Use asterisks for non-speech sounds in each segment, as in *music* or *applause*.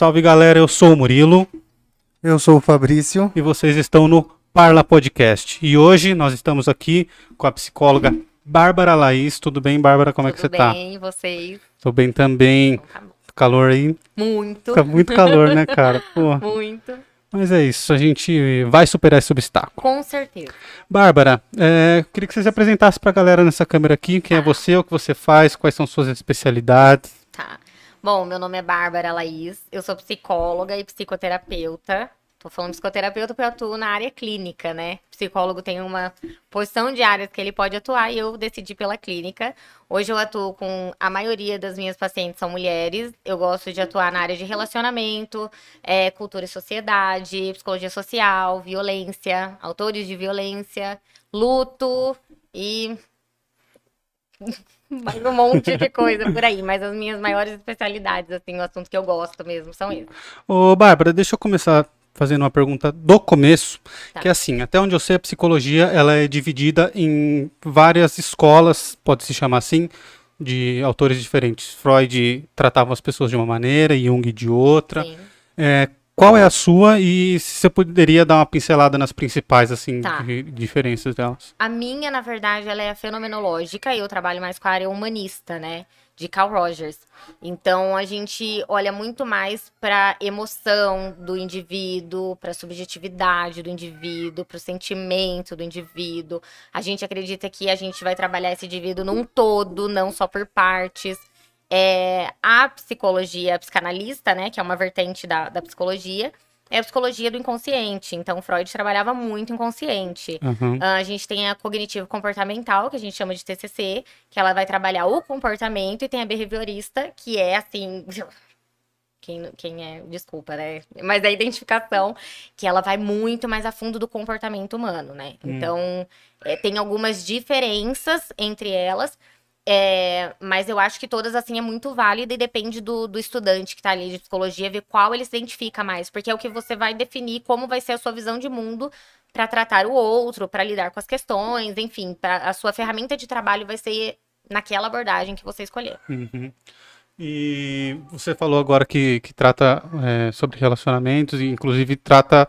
Salve galera, eu sou o Murilo. Eu sou o Fabrício. E vocês estão no Parla Podcast. E hoje nós estamos aqui com a psicóloga Bárbara Laís. Tudo bem, Bárbara? Como Tudo é que você tá? Tudo bem, vocês? Tô bem também. Tá calor aí? Muito. Fica muito calor, né, cara? *laughs* Pô. Muito. Mas é isso, a gente vai superar esse obstáculo. Com certeza. Bárbara, é, queria que você se apresentasse pra galera nessa câmera aqui. Quem é você, o que você faz, quais são suas especialidades. Tá. Bom, meu nome é Bárbara Laís, eu sou psicóloga e psicoterapeuta. Tô falando psicoterapeuta porque eu atuo na área clínica, né? psicólogo tem uma porção de áreas que ele pode atuar e eu decidi pela clínica. Hoje eu atuo com a maioria das minhas pacientes são mulheres. Eu gosto de atuar na área de relacionamento, é, cultura e sociedade, psicologia social, violência, autores de violência, luto e mais um monte de coisa por aí, mas as minhas maiores especialidades, assim, o assunto que eu gosto mesmo são esses. Ô, Bárbara, deixa eu começar fazendo uma pergunta do começo, tá. que é assim, até onde eu sei, a psicologia ela é dividida em várias escolas, pode se chamar assim, de autores diferentes. Freud tratava as pessoas de uma maneira, Jung de outra. É, qual é a sua e se você poderia dar uma pincelada nas principais assim tá. de, diferenças delas? A minha, na verdade, ela é fenomenológica e eu trabalho mais com a área humanista, né? de Carl Rogers. Então a gente olha muito mais para emoção do indivíduo, para subjetividade do indivíduo, para o sentimento do indivíduo. A gente acredita que a gente vai trabalhar esse indivíduo num todo, não só por partes. É, a psicologia psicanalista, né, que é uma vertente da, da psicologia, é a psicologia do inconsciente. Então, Freud trabalhava muito inconsciente. Uhum. Uh, a gente tem a cognitivo comportamental, que a gente chama de TCC, que ela vai trabalhar o comportamento, e tem a behaviorista, que é assim. *laughs* Quem, quem é, desculpa, né? Mas é a identificação, que ela vai muito mais a fundo do comportamento humano, né? Hum. Então, é, tem algumas diferenças entre elas, é, mas eu acho que todas, assim, é muito válida e depende do, do estudante que tá ali de psicologia, ver qual ele se identifica mais. Porque é o que você vai definir como vai ser a sua visão de mundo para tratar o outro, para lidar com as questões, enfim, pra, a sua ferramenta de trabalho vai ser naquela abordagem que você escolher. Uhum. E você falou agora que, que trata é, sobre relacionamentos e inclusive trata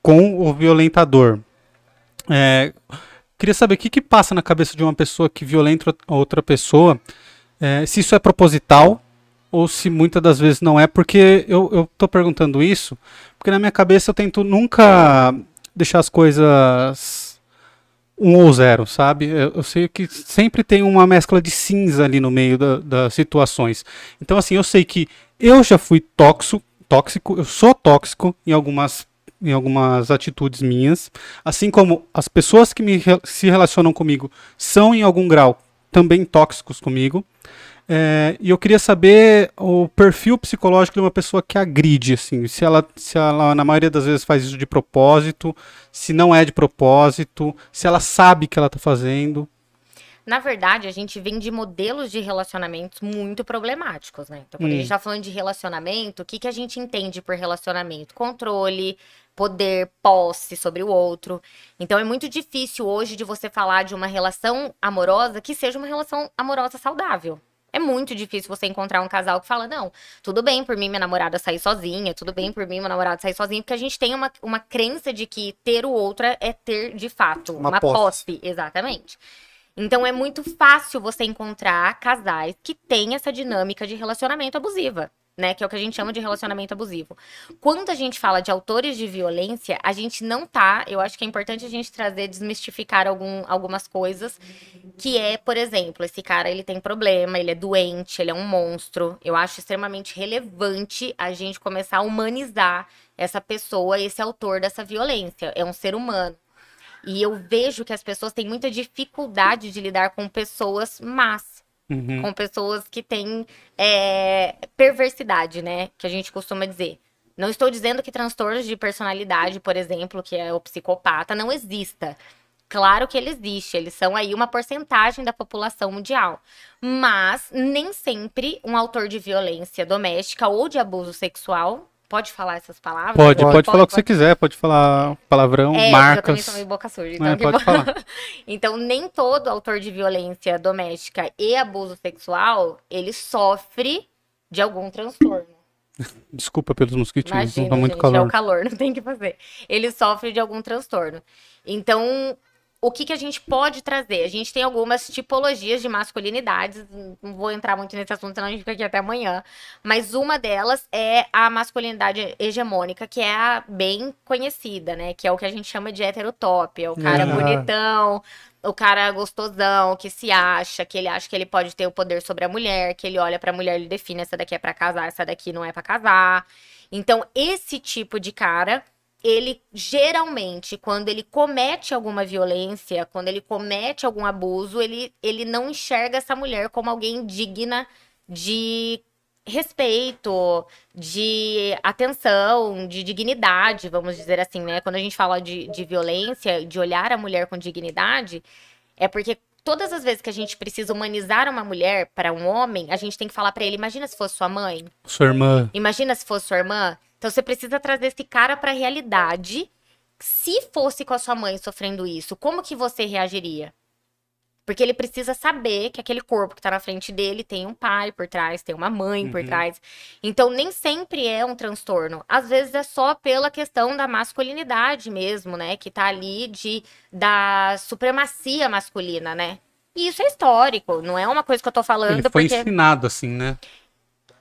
com o violentador. É, Queria saber o que, que passa na cabeça de uma pessoa que violenta outra pessoa, é, se isso é proposital ou se muitas das vezes não é, porque eu, tô perguntando isso, porque na minha cabeça eu tento nunca deixar as coisas um ou zero, sabe? Eu, eu sei que sempre tem uma mescla de cinza ali no meio da, das situações. Então, assim, eu sei que eu já fui tóxico, tóxico, eu sou tóxico em algumas em algumas atitudes minhas, assim como as pessoas que me, se relacionam comigo são em algum grau também tóxicos comigo. É, e eu queria saber o perfil psicológico de uma pessoa que agride, assim, se ela, se ela na maioria das vezes faz isso de propósito, se não é de propósito, se ela sabe que ela está fazendo. Na verdade, a gente vem de modelos de relacionamentos muito problemáticos, né? Então, quando hum. a gente tá falando de relacionamento, o que, que a gente entende por relacionamento? Controle, poder, posse sobre o outro. Então é muito difícil hoje de você falar de uma relação amorosa que seja uma relação amorosa saudável. É muito difícil você encontrar um casal que fala: não, tudo bem por mim minha namorada sair sozinha, tudo bem por mim meu namorado sair sozinho, porque a gente tem uma, uma crença de que ter o outro é ter de fato uma, uma posse. posse. Exatamente. Então é muito fácil você encontrar casais que têm essa dinâmica de relacionamento abusiva né? Que é o que a gente chama de relacionamento abusivo. Quando a gente fala de autores de violência, a gente não tá. Eu acho que é importante a gente trazer, desmistificar algum, algumas coisas. Que é, por exemplo, esse cara ele tem problema, ele é doente, ele é um monstro. Eu acho extremamente relevante a gente começar a humanizar essa pessoa, esse autor dessa violência. É um ser humano. E eu vejo que as pessoas têm muita dificuldade de lidar com pessoas más Uhum. Com pessoas que têm é, perversidade, né? Que a gente costuma dizer. Não estou dizendo que transtornos de personalidade, por exemplo, que é o psicopata, não exista. Claro que ele existe, eles são aí uma porcentagem da população mundial. Mas nem sempre um autor de violência doméstica ou de abuso sexual Pode falar essas palavras? Pode, pode, pode falar o que você quiser, pode falar palavrão, é, marcas. Eu também sou meio boca suja, então, é, pode falar. *laughs* então, nem todo autor de violência doméstica e abuso sexual, ele sofre de algum transtorno. *laughs* Desculpa pelos mosquitinhos, Imagina, não tá muito gente, calor. é o calor, *laughs* não tem o que fazer. Ele sofre de algum transtorno. Então, o que, que a gente pode trazer? A gente tem algumas tipologias de masculinidades, não vou entrar muito nesse assunto, senão a gente fica aqui até amanhã. Mas uma delas é a masculinidade hegemônica, que é a bem conhecida, né? Que é o que a gente chama de heterotop, é o cara Ah. bonitão, o cara gostosão, que se acha, que ele acha que ele pode ter o poder sobre a mulher, que ele olha pra mulher e ele define essa daqui é pra casar, essa daqui não é pra casar. Então, esse tipo de cara, ele geralmente, quando ele comete alguma violência, quando ele comete algum abuso, ele, ele não enxerga essa mulher como alguém digna de respeito, de atenção, de dignidade, vamos dizer assim, né? Quando a gente fala de, de violência, de olhar a mulher com dignidade, é porque todas as vezes que a gente precisa humanizar uma mulher para um homem, a gente tem que falar para ele: imagina se fosse sua mãe, Sua irmã. Imagina se fosse sua irmã. Então você precisa trazer esse cara pra realidade. Se fosse com a sua mãe sofrendo isso, como que você reagiria? Porque ele precisa saber que aquele corpo que tá na frente dele tem um pai por trás, tem uma mãe por Uhum. trás. Então nem sempre é um transtorno. Às vezes é só pela questão da masculinidade mesmo, né? Que tá ali de da supremacia masculina, né? E isso é histórico, não é uma coisa que eu tô falando Ele foi porque ensinado assim, né?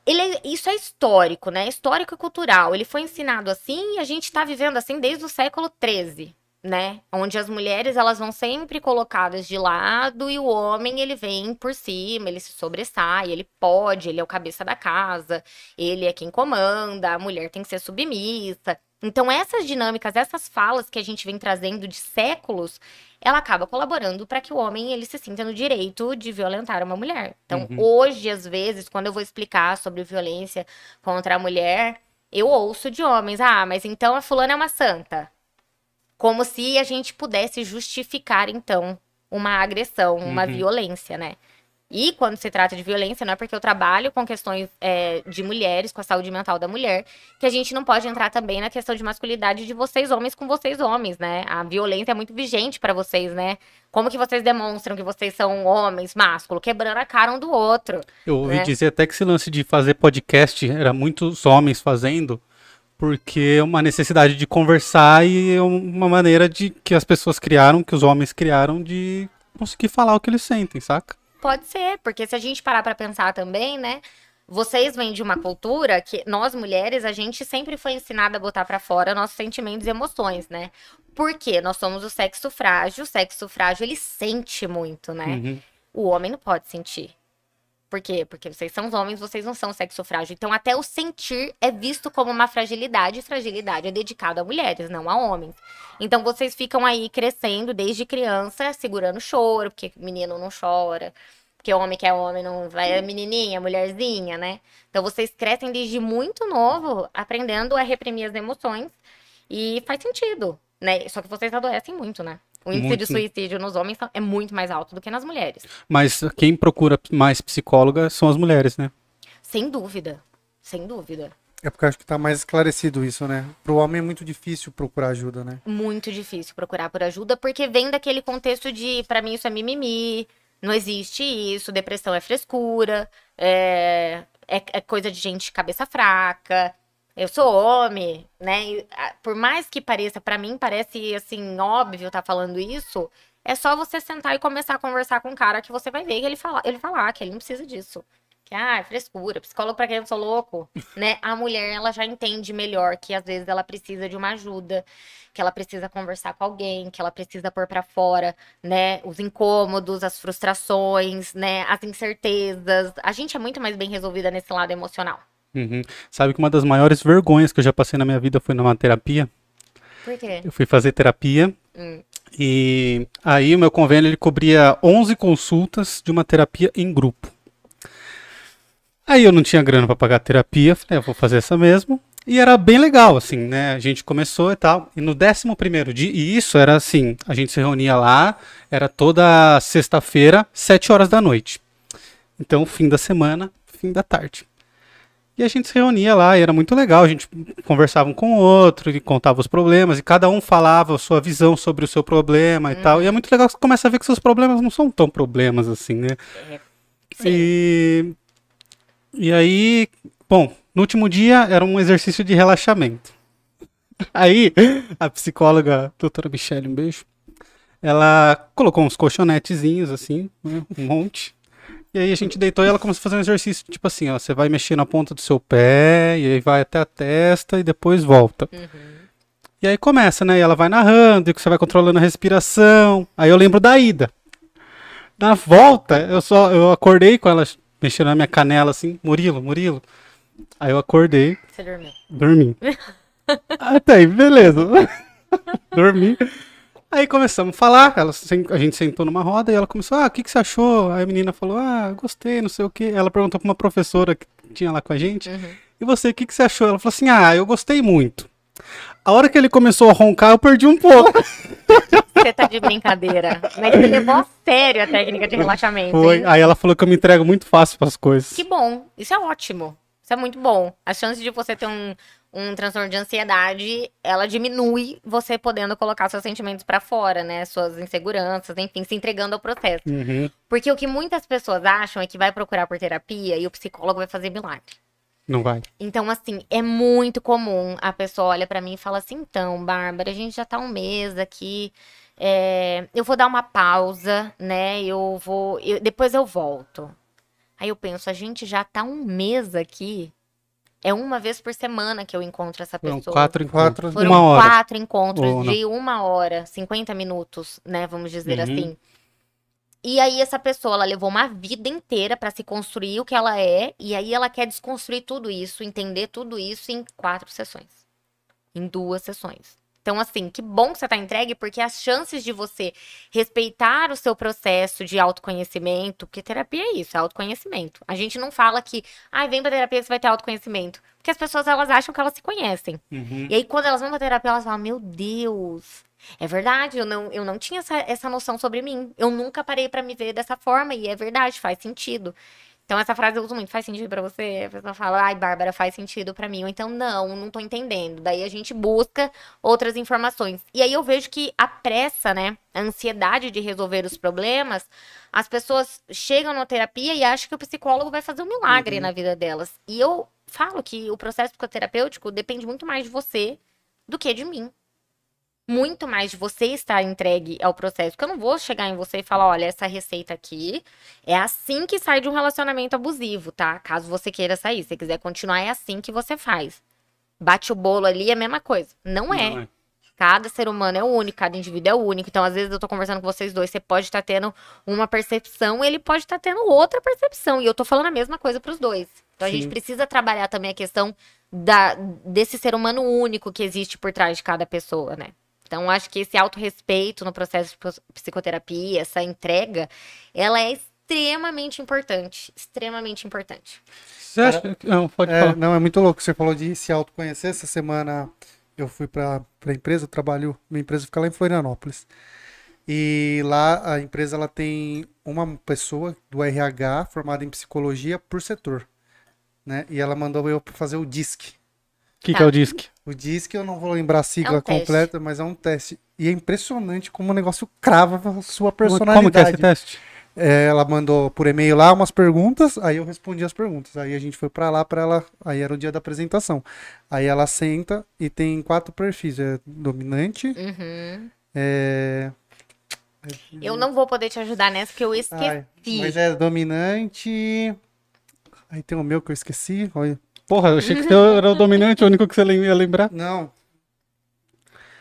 Ele é- isso é histórico, né? Histórico e cultural. Ele foi ensinado assim e a gente tá vivendo assim desde o século XIII, né? Onde as mulheres elas vão sempre colocadas de lado e o homem ele vem por cima, ele se sobressai, ele pode, ele é o cabeça da casa, ele é quem comanda, a mulher tem que ser submissa. Então essas dinâmicas, essas falas que a gente vem trazendo de séculos, ela acaba colaborando para que o homem ele se sinta no direito de violentar uma mulher. Então, Uhum. hoje, às vezes, quando eu vou explicar sobre violência contra a mulher, eu ouço de homens: "Ah, mas então a fulana é uma santa". Como se a gente pudesse justificar então uma agressão, uma Uhum. violência, né? E quando se trata de violência, não é porque eu trabalho com questões é, de mulheres, com a saúde mental da mulher, que a gente não pode entrar também na questão de masculinidade de vocês homens com vocês homens, né? A violência é muito vigente pra vocês, né? Como que vocês demonstram que vocês são homens másculos? Quebrando a cara um do outro. Eu ouvi né? dizer até que esse lance de fazer podcast era muitos homens fazendo, porque é uma necessidade de conversar e é uma maneira de que as pessoas criaram, que os homens criaram de conseguir falar o que eles sentem, saca? Pode ser, porque se a gente parar pra pensar também, né? Vocês vêm de uma cultura que nós mulheres, a gente sempre foi ensinada a botar pra fora nossos sentimentos e emoções, né? Porque nós somos o sexo frágil, o sexo frágil ele sente muito, né? Uhum. O homem não pode sentir. Por quê? Porque vocês são homens, vocês não são sexo frágil. Então, até o sentir é visto como uma fragilidade, e fragilidade é dedicado a mulheres, não a homens. Então, vocês ficam aí crescendo desde criança, segurando choro, porque menino não chora. Porque homem que é homem não vai, é menininha, mulherzinha, né? Então, vocês crescem desde muito novo, aprendendo a reprimir as emoções. E faz sentido, né? Só que vocês adoecem muito, né? O índice Muito. de suicídio nos homens é muito mais alto do que nas mulheres. Mas quem procura mais psicóloga são as mulheres, né? Sem dúvida. Sem dúvida. É porque eu acho que tá mais esclarecido isso, né? Pro homem é muito difícil procurar ajuda, né? Muito difícil procurar por ajuda, porque vem daquele contexto de, pra mim, isso é mimimi, não existe isso, depressão é frescura, é, é, é coisa de gente cabeça fraca. Eu sou homem, né? E, ah, por mais que pareça, pra mim parece assim, óbvio tá falando isso. É só você sentar e começar a conversar com um cara que você vai ver que ele fala, ele falar que ele não precisa disso. Que ah, é frescura, psicólogo pra quem eu sou louco, *laughs* né? A mulher ela já entende melhor que às vezes ela precisa de uma ajuda, que ela precisa conversar com alguém, que ela precisa pôr pra fora, né, os incômodos, as frustrações, né, as incertezas. A gente é muito mais bem resolvida nesse lado emocional. Uhum. Sabe que uma das maiores vergonhas que eu já passei na minha vida foi numa terapia. Por quê? Eu fui fazer terapia Hum. e aí o meu convênio ele cobria 11 consultas de uma terapia em grupo. Aí eu não tinha grana pra pagar a terapia, falei, "Ah, eu vou fazer essa mesmo. E era bem legal, assim, né? A gente começou e tal. E no 11 primeiro dia, e isso era assim, a gente se reunia lá, era toda sexta-feira, 7 horas da noite. Então, fim da semana, fim da tarde. E a gente se reunia lá e era muito legal. A gente conversava um com o outro e contava os problemas. E cada um falava a sua visão sobre o seu problema e tal. E é muito legal que você começa a ver que seus problemas não são tão problemas assim, né? Sim. E, e aí Bom, no último dia era um exercício de relaxamento. *laughs* Aí, a psicóloga, doutora Michelle, um beijo, ela colocou uns colchonetezinhos, assim, né, um monte. E aí a gente deitou e ela começou a fazer um exercício, tipo assim, ó, você vai mexer na ponta do seu pé, e aí vai até a testa e depois volta. Uhum. E aí começa, né? E ela vai narrando, e você vai controlando a respiração. Aí eu lembro da ida. Na volta, eu só eu acordei com ela mexendo na minha canela assim, Murilo, Murilo. Aí eu acordei, Você dormiu. dormi. Até *laughs* aí, beleza. *laughs* dormi. Aí começamos a falar, ela, a gente sentou numa roda e ela começou, ah, o que, que você achou? Aí a menina falou, ah, gostei, não sei o quê. Ela perguntou pra uma professora que tinha lá com a gente, Uhum. e você, o que, que você achou? Ela falou assim, ah, eu gostei muito. A hora que ele começou a roncar, eu perdi um pouco. *laughs* Você tá de brincadeira. Mas você levou a sério a técnica de relaxamento. Foi. hein? Aí ela falou que eu me entrego muito fácil pras coisas. Que bom. Isso é ótimo. Isso é muito bom. A chance de você ter um, um transtorno de ansiedade, ela diminui você podendo colocar seus sentimentos pra fora, né? Suas inseguranças, enfim, se entregando ao processo. Uhum. Porque o que muitas pessoas acham é que vai procurar por terapia e o psicólogo vai fazer milagre. Não vai. Então, assim, é muito comum a pessoa olha pra mim e fala assim: então, Bárbara, a gente já tá um mês aqui. é, eu vou dar uma pausa, né? Eu vou. eu- depois eu volto. Aí eu penso, a gente já tá um mês aqui. É uma vez por semana que eu encontro essa pessoa. quatro encontros. Quatro- Foram uma hora. quatro encontros Ou não. de uma hora, 50 minutos, né? Vamos dizer Uhum. assim. E aí essa pessoa, ela levou uma vida inteira pra se construir o que ela é, e aí ela quer desconstruir tudo isso, entender tudo isso em quatro sessões. Em duas sessões. Então, assim, que bom que você tá entregue, porque as chances de você respeitar o seu processo de autoconhecimento, porque terapia é isso, é autoconhecimento. A gente não fala que, ai, vem pra terapia que você vai ter autoconhecimento. Porque as pessoas, elas acham que elas se conhecem. Uhum. E aí, quando elas vão pra terapia, elas falam, meu Deus, é verdade, eu não, eu não tinha essa, essa noção sobre mim. Eu nunca parei pra me ver dessa forma, e é verdade, faz sentido. Então, essa frase eu uso muito, faz sentido pra você? A pessoa fala, ai, Bárbara, faz sentido pra mim. Ou então, não, não tô entendendo. Daí a gente busca outras informações. E aí eu vejo que a pressa, né, a ansiedade de resolver os problemas, as pessoas chegam na terapia e acham que o psicólogo vai fazer um milagre na vida delas. E eu falo que o processo psicoterapêutico depende muito mais de você do que de mim. Muito mais de você estar entregue ao processo. Porque eu não vou chegar em você e falar: olha, essa receita aqui é assim que sai de um relacionamento abusivo, tá? Caso você queira sair. Se quiser continuar, é assim que você faz. Bate o bolo ali, é a mesma coisa. Não é. Não é. Cada ser humano é único, cada indivíduo é único. Então, às vezes, eu tô conversando com vocês dois, você pode estar tendo uma percepção, ele pode estar tendo outra percepção. E eu tô falando a mesma coisa pros dois. Então, a Sim. gente precisa trabalhar também a questão da, desse ser humano único que existe por trás de cada pessoa, né? Então, acho que esse autorrespeito no processo de psicoterapia, essa entrega, ela é extremamente importante. Extremamente importante. Você acha que... Não, pode É, falar. não, é muito louco. Você falou de se autoconhecer. Essa semana eu fui pra, pra empresa, eu trabalho, minha empresa fica lá em Florianópolis. E lá a empresa ela tem uma pessoa do RH formada em psicologia por setor. Né? E ela mandou eu fazer o DISC. O que, Tá. que é o DISC? O DISC eu não vou lembrar a sigla É um completa, mas é um teste. E é impressionante como o negócio crava a sua personalidade. Como que é esse teste? É, ela mandou por e-mail lá umas perguntas, aí eu respondi as perguntas. Aí a gente foi pra lá para ela, aí era o dia da apresentação. Aí ela senta e tem quatro perfis, é dominante, Uhum. é, Eu não vou poder te ajudar nessa, porque eu esqueci. ai, mas é dominante. Aí tem o meu que eu esqueci. Olha. Porra, eu achei que você era o dominante, o único que você ia lembrar. Não.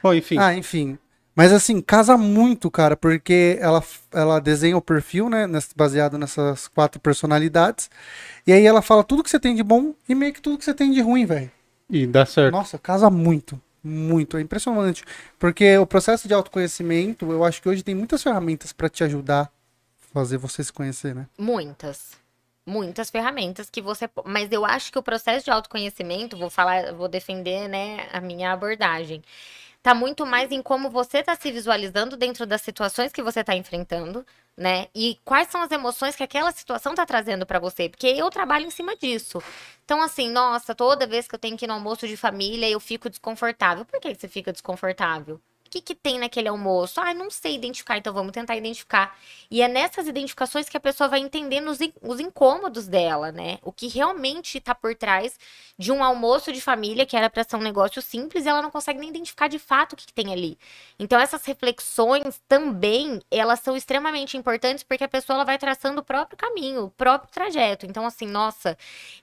Bom, enfim. Ah, enfim. Mas assim, casa muito, cara, porque ela, ela desenha o perfil, né, baseado nessas quatro personalidades. E aí ela fala tudo que você tem de bom e meio que tudo que você tem de ruim, velho. E dá certo. Nossa, casa muito. Muito. É impressionante. Porque o processo de autoconhecimento, eu acho que hoje tem muitas ferramentas pra te ajudar a fazer você se conhecer, né? Muitas. Muitas ferramentas que você. Mas eu acho que o processo de autoconhecimento, vou falar, vou defender, né, a minha abordagem. Tá muito mais em como você tá se visualizando dentro das situações que você tá enfrentando, né? E quais são as emoções que aquela situação tá trazendo pra você. Porque eu trabalho em cima disso. Então, assim, nossa, toda vez que eu tenho que ir no almoço de família, eu fico desconfortável. Por que você fica desconfortável? Que, que tem naquele almoço? Ah, não sei identificar, então vamos tentar identificar. E é nessas identificações que a pessoa vai entendendo os, os incômodos dela, né? O que realmente está por trás de um almoço de família que era para ser um negócio simples e ela não consegue nem identificar de fato o que, que tem ali. Então, essas reflexões também, elas são extremamente importantes porque a pessoa ela vai traçando o próprio caminho, o próprio trajeto. Então, assim, nossa,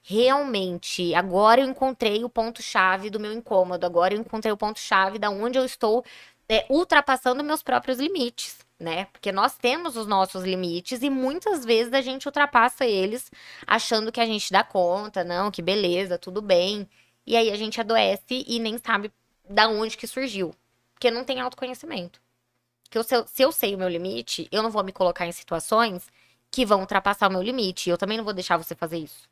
realmente, agora eu encontrei o ponto-chave do meu incômodo, agora eu encontrei o ponto-chave da onde eu estou é, ultrapassando meus próprios limites, né? Porque nós temos os nossos limites e muitas vezes a gente ultrapassa eles achando que a gente dá conta, não, que beleza, tudo bem. E aí a gente adoece e nem sabe da onde que surgiu. Porque não tem autoconhecimento. Que eu, se, eu, se eu sei o meu limite, eu não vou me colocar em situações que vão ultrapassar o meu limite. Eu também não vou deixar você fazer isso.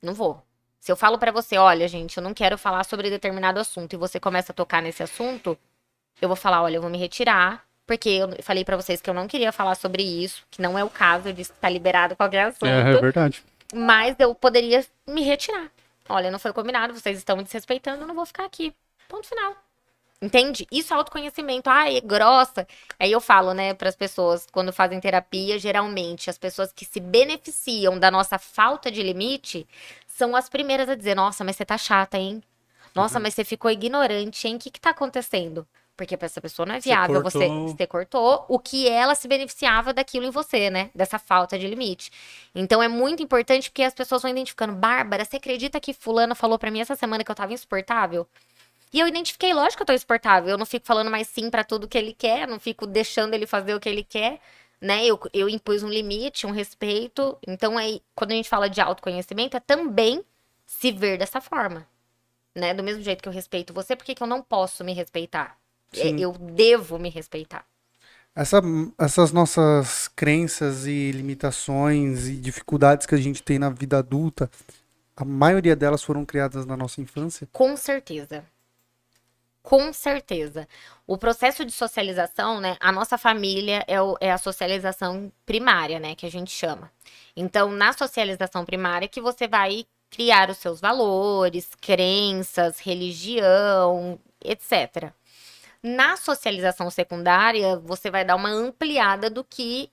Não vou. Se eu falo para você, olha, gente, eu não quero falar sobre determinado assunto e você começa a tocar nesse assunto, eu vou falar, olha, eu vou me retirar, porque eu falei para vocês que eu não queria falar sobre isso, que não é o caso, eu disse que tá liberado qualquer assunto. É, é verdade. Mas eu poderia me retirar. Olha, não foi combinado, vocês estão me desrespeitando, eu não vou ficar aqui. Ponto final. Entende? Isso é autoconhecimento. Ah, é grossa. Aí eu falo, né, para as pessoas, quando fazem terapia, geralmente, as pessoas que se beneficiam da nossa falta de limite são as primeiras a dizer: Nossa, mas você tá chata, hein? Nossa, uhum. mas você ficou ignorante, hein? O que, que tá acontecendo? Porque para essa pessoa não é viável você, cortou... você, você cortou o que ela se beneficiava daquilo em você, né? Dessa falta de limite. Então é muito importante porque as pessoas vão identificando. Bárbara, você acredita que fulano falou para mim essa semana que eu tava insuportável? E eu identifiquei, lógico que eu tô insuportável. Eu não fico falando mais sim para tudo que ele quer, não fico deixando ele fazer o que ele quer, né? Eu, eu impus um limite, um respeito. Então, aí, quando a gente fala de autoconhecimento, é também se ver dessa forma. Né? Do mesmo jeito que eu respeito você, por que, que eu não posso me respeitar? É, Sim. Eu devo me respeitar. Essa, essas nossas crenças e limitações e dificuldades que a gente tem na vida adulta, a maioria delas foram criadas na nossa infância? Com certeza. Com certeza. O processo de socialização, né? A nossa família é, o, é a socialização primária, né? Que a gente chama. Então, na socialização primária, que você vai criar os seus valores, crenças, religião, etc. Na socialização secundária, você vai dar uma ampliada do que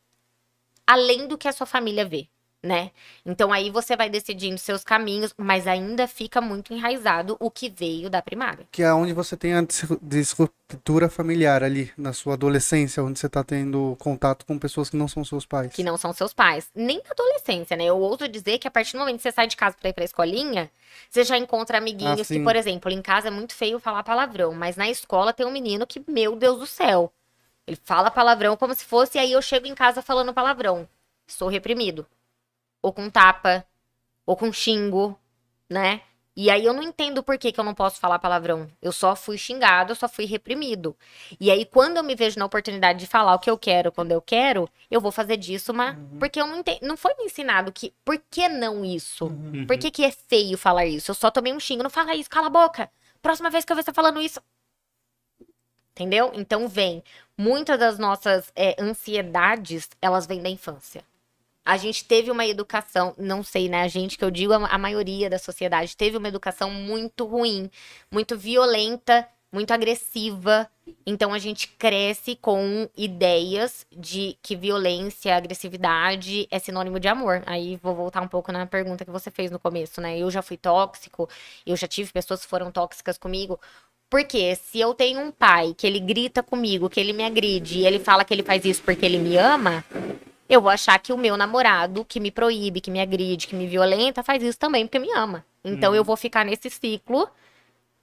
além do que a sua família vê né? Então aí você vai decidindo seus caminhos, mas ainda fica muito enraizado o que veio da primária. Que é onde você tem a disruptura familiar ali, na sua adolescência, onde você está tendo contato com pessoas que não são seus pais. Que não são seus pais. Nem na adolescência, né? Eu ouso dizer que a partir do momento que você sai de casa para ir pra escolinha, você já encontra amiguinhos ah, que, por exemplo, em casa é muito feio falar palavrão, mas na escola tem um menino que, meu Deus do céu, ele fala palavrão como se fosse, e aí eu chego em casa falando palavrão. Sou reprimido ou com tapa, ou com xingo, né? E aí eu não entendo por que, que eu não posso falar palavrão. Eu só fui xingado, eu só fui reprimido. E aí, quando eu me vejo na oportunidade de falar o que eu quero quando eu quero, eu vou fazer disso uma. Uhum. Porque eu não entendo. Não foi me ensinado que. Por que não isso? Uhum. Por que, que é feio falar isso? Eu só tomei um xingo. Não fala isso, cala a boca. Próxima vez que eu ver você falando isso. Entendeu? Então vem. Muitas das nossas é, ansiedades, elas vêm da infância a gente teve uma educação, não sei, né? A gente, que eu digo, a, maioria da sociedade teve uma educação muito ruim, muito violenta, muito agressiva. Então a gente cresce com ideias de que violência, agressividade é sinônimo de amor. Aí vou voltar um pouco na pergunta que você fez no começo, né? Eu já fui tóxico, eu já tive pessoas que foram tóxicas comigo. Porque se eu tenho um pai que ele grita comigo, que ele me agride e ele fala que ele faz isso porque ele me ama, eu vou achar que o meu namorado, que me proíbe, que me agride, que me violenta, faz isso também porque me ama. Então eu uhum. vou ficar nesse ciclo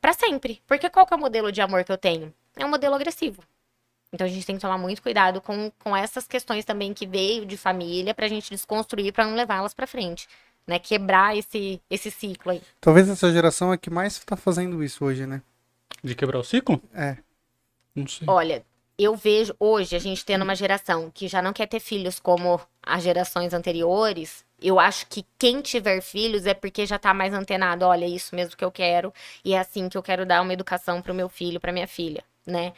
para sempre. Porque qual que é o modelo de amor que eu tenho? É um modelo agressivo. Então a gente tem que tomar muito cuidado com, com essas questões também que veio de família pra gente desconstruir para não levá-las para frente. Né? Quebrar esse, esse ciclo aí. Talvez essa geração é que mais tá fazendo isso hoje, né? De quebrar o ciclo? É. Não sei. Olha, eu vejo hoje a gente tendo uma geração que já não quer ter filhos como as gerações anteriores. Eu acho que quem tiver filhos é porque já tá mais antenado. Olha, é isso mesmo que eu quero. E é assim que eu quero dar uma educação pro meu filho, pra minha filha, né?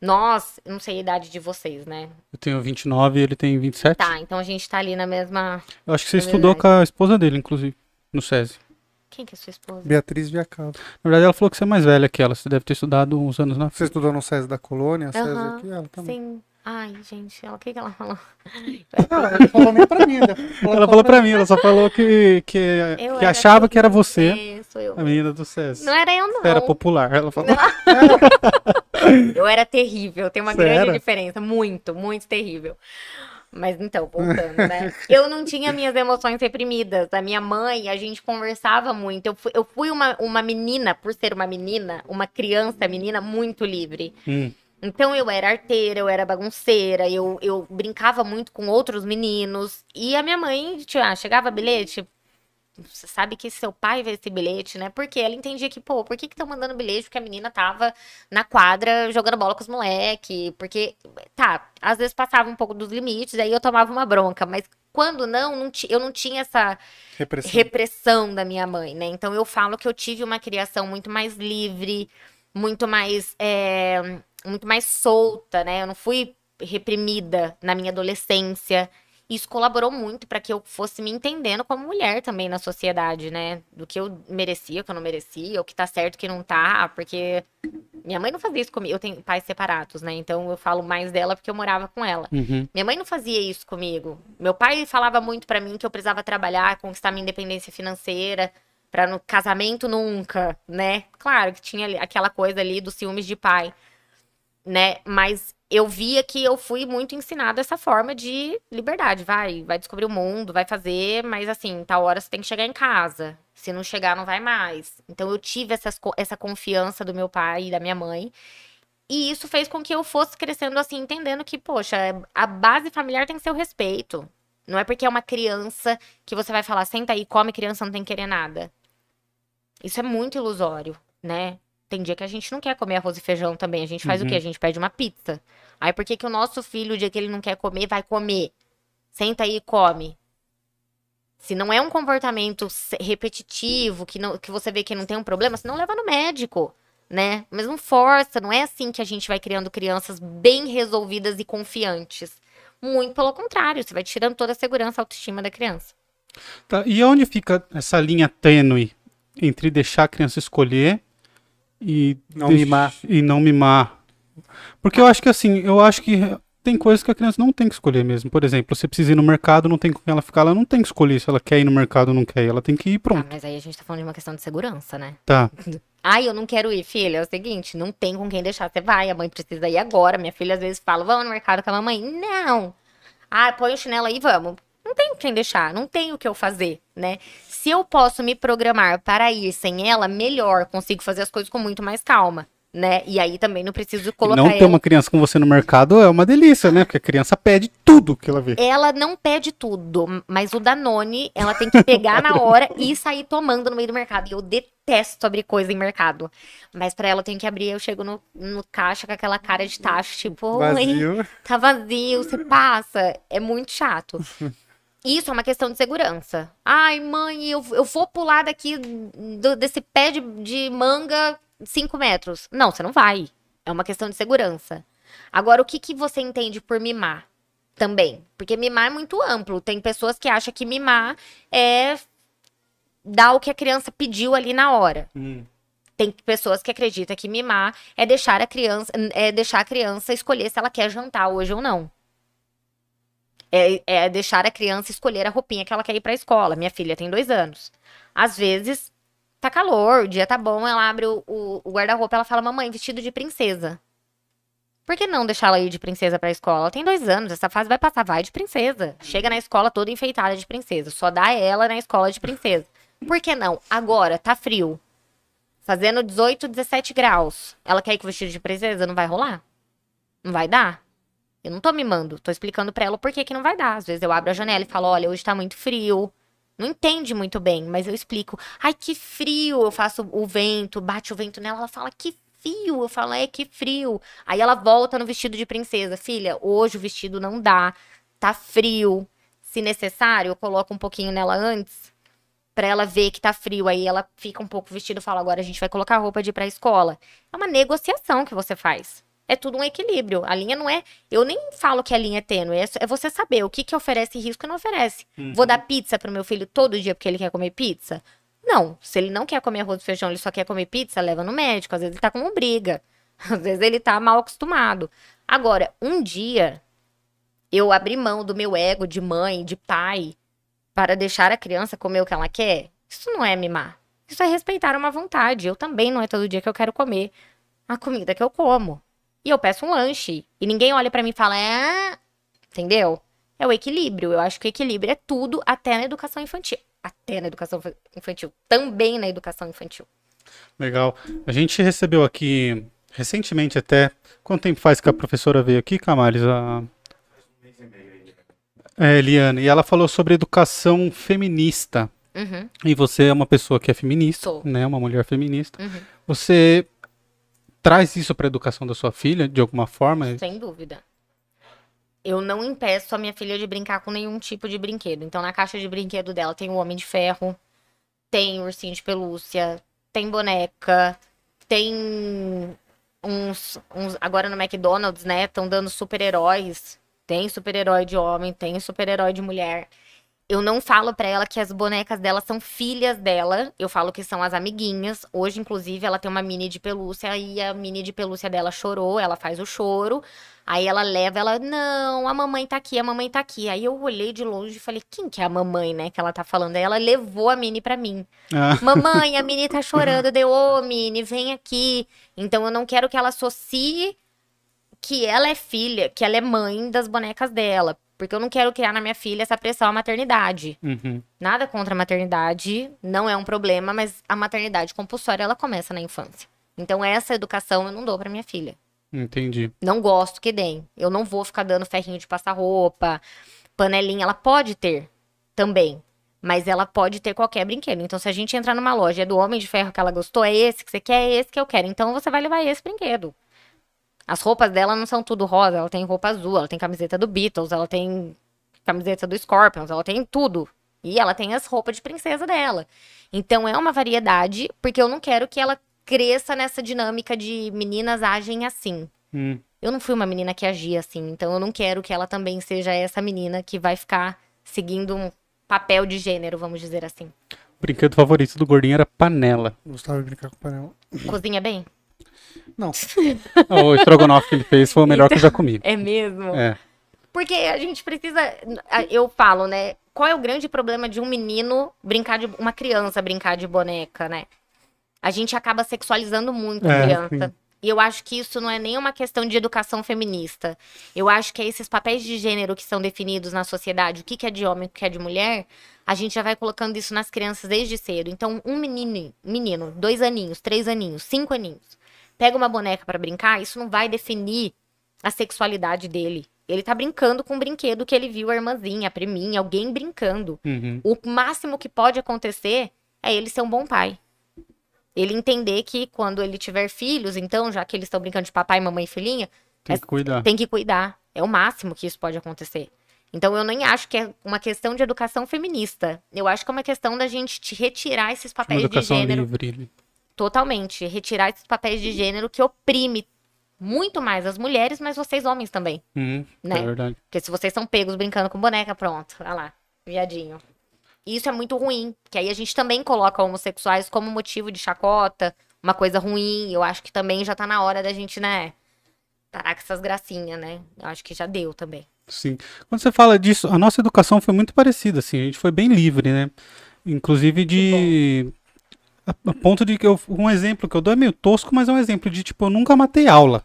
Nós, não sei a idade de vocês, né? Eu tenho 29 e ele tem 27. Tá, então a gente tá ali na mesma. Eu acho que você estudou idade. com a esposa dele, inclusive, no SESI. Quem que é sua esposa? Beatriz Viacaldo. Na verdade, ela falou que você é mais velha que ela. Você deve ter estudado uns anos na Você estudou no SESI da Colônia, SESI Aham, aqui, ela também. Sim. Ai, gente, ela, o que que ela falou? *laughs* Ela não falou nem pra mim, né? Ela falou pra mim, ela só falou que, que, *laughs* que achava que era você, sou eu. a menina do SES. Não era eu, não. Você era popular. Ela falou. *laughs* Eu era terrível, tem uma Você grande era? diferença. Muito, muito terrível. Mas então, voltando, né? *laughs* Eu não tinha minhas emoções reprimidas. A minha mãe, a gente conversava muito. Eu fui, eu fui uma, uma menina, por ser uma menina, uma criança menina muito livre. Hum. Então eu era arteira, eu era bagunceira, eu, eu brincava muito com outros meninos. E a minha mãe, tipo, ah, chegava bilhete. Você sabe que seu pai vê esse bilhete, né? Porque ela entendia que, pô, por que que estão mandando bilhete? Porque a menina tava na quadra jogando bola com os moleque. Porque, tá, às vezes passava um pouco dos limites, aí eu tomava uma bronca. Mas quando não, não eu não tinha essa Repressão. repressão da minha mãe, né? Então eu falo que eu tive uma criação muito mais livre, muito mais, é, muito mais solta, né? Eu não fui reprimida na minha adolescência. Isso colaborou muito para que eu fosse me entendendo como mulher também na sociedade, né? Do que eu merecia, o que eu não merecia, o que tá certo, o que não tá, porque minha mãe não fazia isso comigo. Eu tenho pais separados, né? Então eu falo mais dela porque eu morava com ela. Uhum. Minha mãe não fazia isso comigo. Meu pai falava muito pra mim que eu precisava trabalhar, conquistar minha independência financeira, pra no casamento nunca, né? Claro que tinha aquela coisa ali dos ciúmes de pai, né? Mas eu via que eu fui muito ensinada essa forma de liberdade. Vai, vai descobrir o mundo, vai fazer, mas assim, tal hora você tem que chegar em casa. Se não chegar, não vai mais. Então eu tive essas essa confiança do meu pai e da minha mãe. E isso fez com que eu fosse crescendo assim, entendendo que, poxa, a base familiar tem que ser o respeito. Não é porque é uma criança que você vai falar, senta aí, come criança, não tem que querer nada. Isso é muito ilusório, né? Tem dia que a gente não quer comer arroz e feijão também. A gente faz o Uhum. quê? A gente pede uma pizza. Aí por que, que o nosso filho, o dia que ele não quer comer, vai comer? Senta aí e come. Se não é um comportamento repetitivo, que, não, que você vê que não tem um problema, você não leva no médico, né? Mas não força, não é assim que a gente vai criando crianças bem resolvidas e confiantes. Muito pelo contrário, você vai tirando toda a segurança, a autoestima da criança. Tá, E onde fica essa linha tênue entre deixar a criança escolher e Não deix- mimar. E não mimar? Porque eu acho que assim, eu acho que tem coisas que a criança não tem que escolher mesmo. Por exemplo, você precisa ir no mercado, não tem com quem ela ficar, ela não tem que escolher se ela quer ir no mercado ou não quer ir, ela tem que ir Ah, pronto. mas aí a gente tá falando de uma questão de segurança, né? Tá. *laughs* Ai, eu não quero ir, filha. É o seguinte, não tem com quem deixar. Você vai, a mãe precisa ir agora. Minha filha às vezes fala, vamos no mercado com a mamãe. Não. Ah, põe o chinelo aí, vamos. Não tem com quem deixar, não tem o que eu fazer, né? Se eu posso me programar para ir sem ela, melhor. Consigo fazer as coisas com muito mais calma, né? E aí também não preciso colocar não ter ela... uma criança com você no mercado é uma delícia, né? Porque a criança pede tudo que ela vê. Ela não pede tudo, mas o Danone, ela tem que pegar na hora *laughs* e sair tomando no meio do mercado. E eu detesto abrir coisa em mercado. Mas pra ela eu tenho que abrir, eu chego no, no caixa com aquela cara de tacho, tipo, oi, Vazio. tá vazio, você passa. É muito chato. *laughs* Isso é uma questão de segurança. Ai, mãe, eu, eu vou pular daqui do- desse pé de, de manga 5 metros. Não, você não vai. É uma questão de segurança. Agora, o que, que você entende por mimar? Também. Porque mimar é muito amplo. Tem pessoas que acham que mimar é dar o que a criança pediu ali na hora. Tem pessoas que acreditam que mimar é deixar a criança, é deixar a criança escolher se ela quer jantar hoje ou não. É, é deixar a criança escolher a roupinha que ela quer ir pra escola. Minha filha tem dois anos. Às vezes, tá calor, o dia tá bom, ela abre o, o- o guarda-roupa ela fala, mamãe, vestido de princesa. Por que não deixar ela ir de princesa pra escola? Ela tem dois anos, essa fase vai passar, vai de princesa. Chega na escola toda enfeitada de princesa. Só dá ela na escola de princesa. Por que não? Agora, tá frio. Fazendo 18, 17 graus. Ela quer ir com vestido de princesa? Não vai rolar? Não vai dar? Eu não tô mimando, tô explicando pra ela o porquê que não vai dar. Às vezes eu abro a janela e falo, olha, hoje tá muito frio. Não entende muito bem, mas eu explico. Ai, que frio! Eu faço o vento, bate o vento nela, ela fala, que frio! Eu falo, é, que frio! Aí ela volta no vestido de princesa. Filha, hoje o vestido não dá, tá frio. Se necessário, eu coloco um pouquinho nela antes, pra ela ver que tá frio. Aí ela fica um pouco vestida e fala, agora a gente vai colocar roupa de ir pra escola. É uma negociação que você faz. É tudo um equilíbrio. A linha não é. Eu nem falo que a linha é tênue. É, é você saber o que, que oferece risco e não oferece. Vou dar pizza pro meu filho todo dia porque ele quer comer pizza? Não, se ele não quer comer arroz e feijão, ele só quer comer pizza, leva no médico. Às vezes ele tá com uma briga. *laughs* Às vezes ele tá mal acostumado. Agora, um dia eu abri mão do meu ego de mãe, de pai, para deixar a criança comer o que ela quer, isso não é mimar. Isso é respeitar uma vontade. Eu também não é todo dia que eu quero comer a comida que eu como. E eu peço um lanche. E ninguém olha para mim e fala, é. Entendeu? É o equilíbrio. Eu acho que o equilíbrio é tudo, até na educação infantil. Até na educação infantil. Também na educação infantil. Legal. A gente recebeu aqui, recentemente até. Quanto tempo faz que a professora veio aqui, Camares? A... É, Eliane. E ela falou sobre educação feminista. Uhum. E você é uma pessoa que é feminista, Sou. né? Uma mulher feminista. Uhum. Você traz isso para a educação da sua filha, de alguma forma? Sem dúvida. Eu não impeço a minha filha de brincar com nenhum tipo de brinquedo. Então, na caixa de brinquedo dela tem o Homem de Ferro, tem ursinho de pelúcia, tem boneca, tem uns, uns. Agora no McDonald's, né? Estão dando super-heróis. Tem super-herói de homem, tem super-herói de mulher. Eu não falo pra ela que as bonecas dela são filhas dela. Eu falo que são as amiguinhas. Hoje, inclusive, ela tem uma mini de pelúcia e a mini de pelúcia dela chorou. Ela faz o choro. Aí ela leva, ela, não, a mamãe tá aqui, a mamãe tá aqui. Aí eu olhei de longe e falei, quem que é a mamãe, né, que ela tá falando? Aí ela levou a Mini pra mim. Ah, *laughs* Mamãe, a Mini tá chorando. Deu, ô, Mini, vem aqui. Então eu não quero que ela associe que ela é filha, que ela é mãe das bonecas dela. Porque eu não quero criar na minha filha essa pressão à maternidade. uhum. Nada contra a maternidade, não é um problema, mas a maternidade compulsória, ela começa na infância. Então essa educação eu não dou pra minha filha. Entendi. Não gosto que deem. Eu não vou ficar dando ferrinho de passar roupa, panelinha. Ela pode ter também. Mas ela pode ter qualquer brinquedo. Então, se a gente entrar numa loja e é do Homem de Ferro que ela gostou, é esse que você quer, é esse que eu quero. Então, você vai levar esse brinquedo. As roupas dela não são tudo rosa. Ela tem roupa azul, ela tem camiseta do Beatles, ela tem camiseta do Scorpions, ela tem tudo. E ela tem as roupas de princesa dela. Então, é uma variedade, porque eu não quero que ela cresça nessa dinâmica de meninas agem assim. Hum. Eu não fui uma menina que agia assim, então eu não quero que ela também seja essa menina que vai ficar seguindo um papel de gênero, vamos dizer assim. O brinquedo favorito do gordinho era panela. Gostava de brincar com panela. Cozinha bem? Não, *laughs* O estrogonofe que ele fez foi o melhor que eu já comi. É mesmo? É. Porque a gente precisa. Eu falo, né? Qual é o grande problema de um menino brincar de. Uma criança brincar de boneca, né? A gente acaba sexualizando muito a É, criança. sim. E eu acho que isso não é nem uma questão de educação feminista. Eu acho que é esses papéis de gênero que são definidos na sociedade, o que que é de homem, o que é de mulher, a gente já vai colocando isso nas crianças desde cedo. Então, um menino, menino, dois aninhos, três aninhos, cinco aninhos, pega uma boneca pra brincar, isso não vai definir a sexualidade dele. Ele tá brincando com um brinquedo que ele viu a irmãzinha, a priminha, alguém brincando. Uhum. O máximo que pode acontecer é ele ser um bom pai. Ele entender que quando ele tiver filhos, então, já que eles estão brincando de papai, mamãe e filhinha, Tem que cuidar. tem que cuidar. É o máximo que isso pode acontecer. Então eu nem acho que é uma questão de educação feminista. Eu acho que é uma questão da gente te retirar esses Uma papéis de educação gênero livre. Totalmente, retirar esses papéis de gênero que oprime muito mais as mulheres, mas vocês homens também, Uhum. né? É verdade. Porque se vocês são pegos brincando com boneca, pronto, olha lá, viadinho. E isso é muito ruim, que aí a gente também coloca homossexuais como motivo de chacota, uma coisa ruim. Eu acho que também já tá na hora da gente, né, parar com essas gracinhas, né? Eu acho que já deu também. Sim. Quando você fala disso, a nossa educação foi muito parecida, assim. A gente foi bem livre, né? Inclusive de. A, a ponto de que eu. Um exemplo que eu dou é meio tosco, mas é um exemplo de tipo, eu nunca matei aula.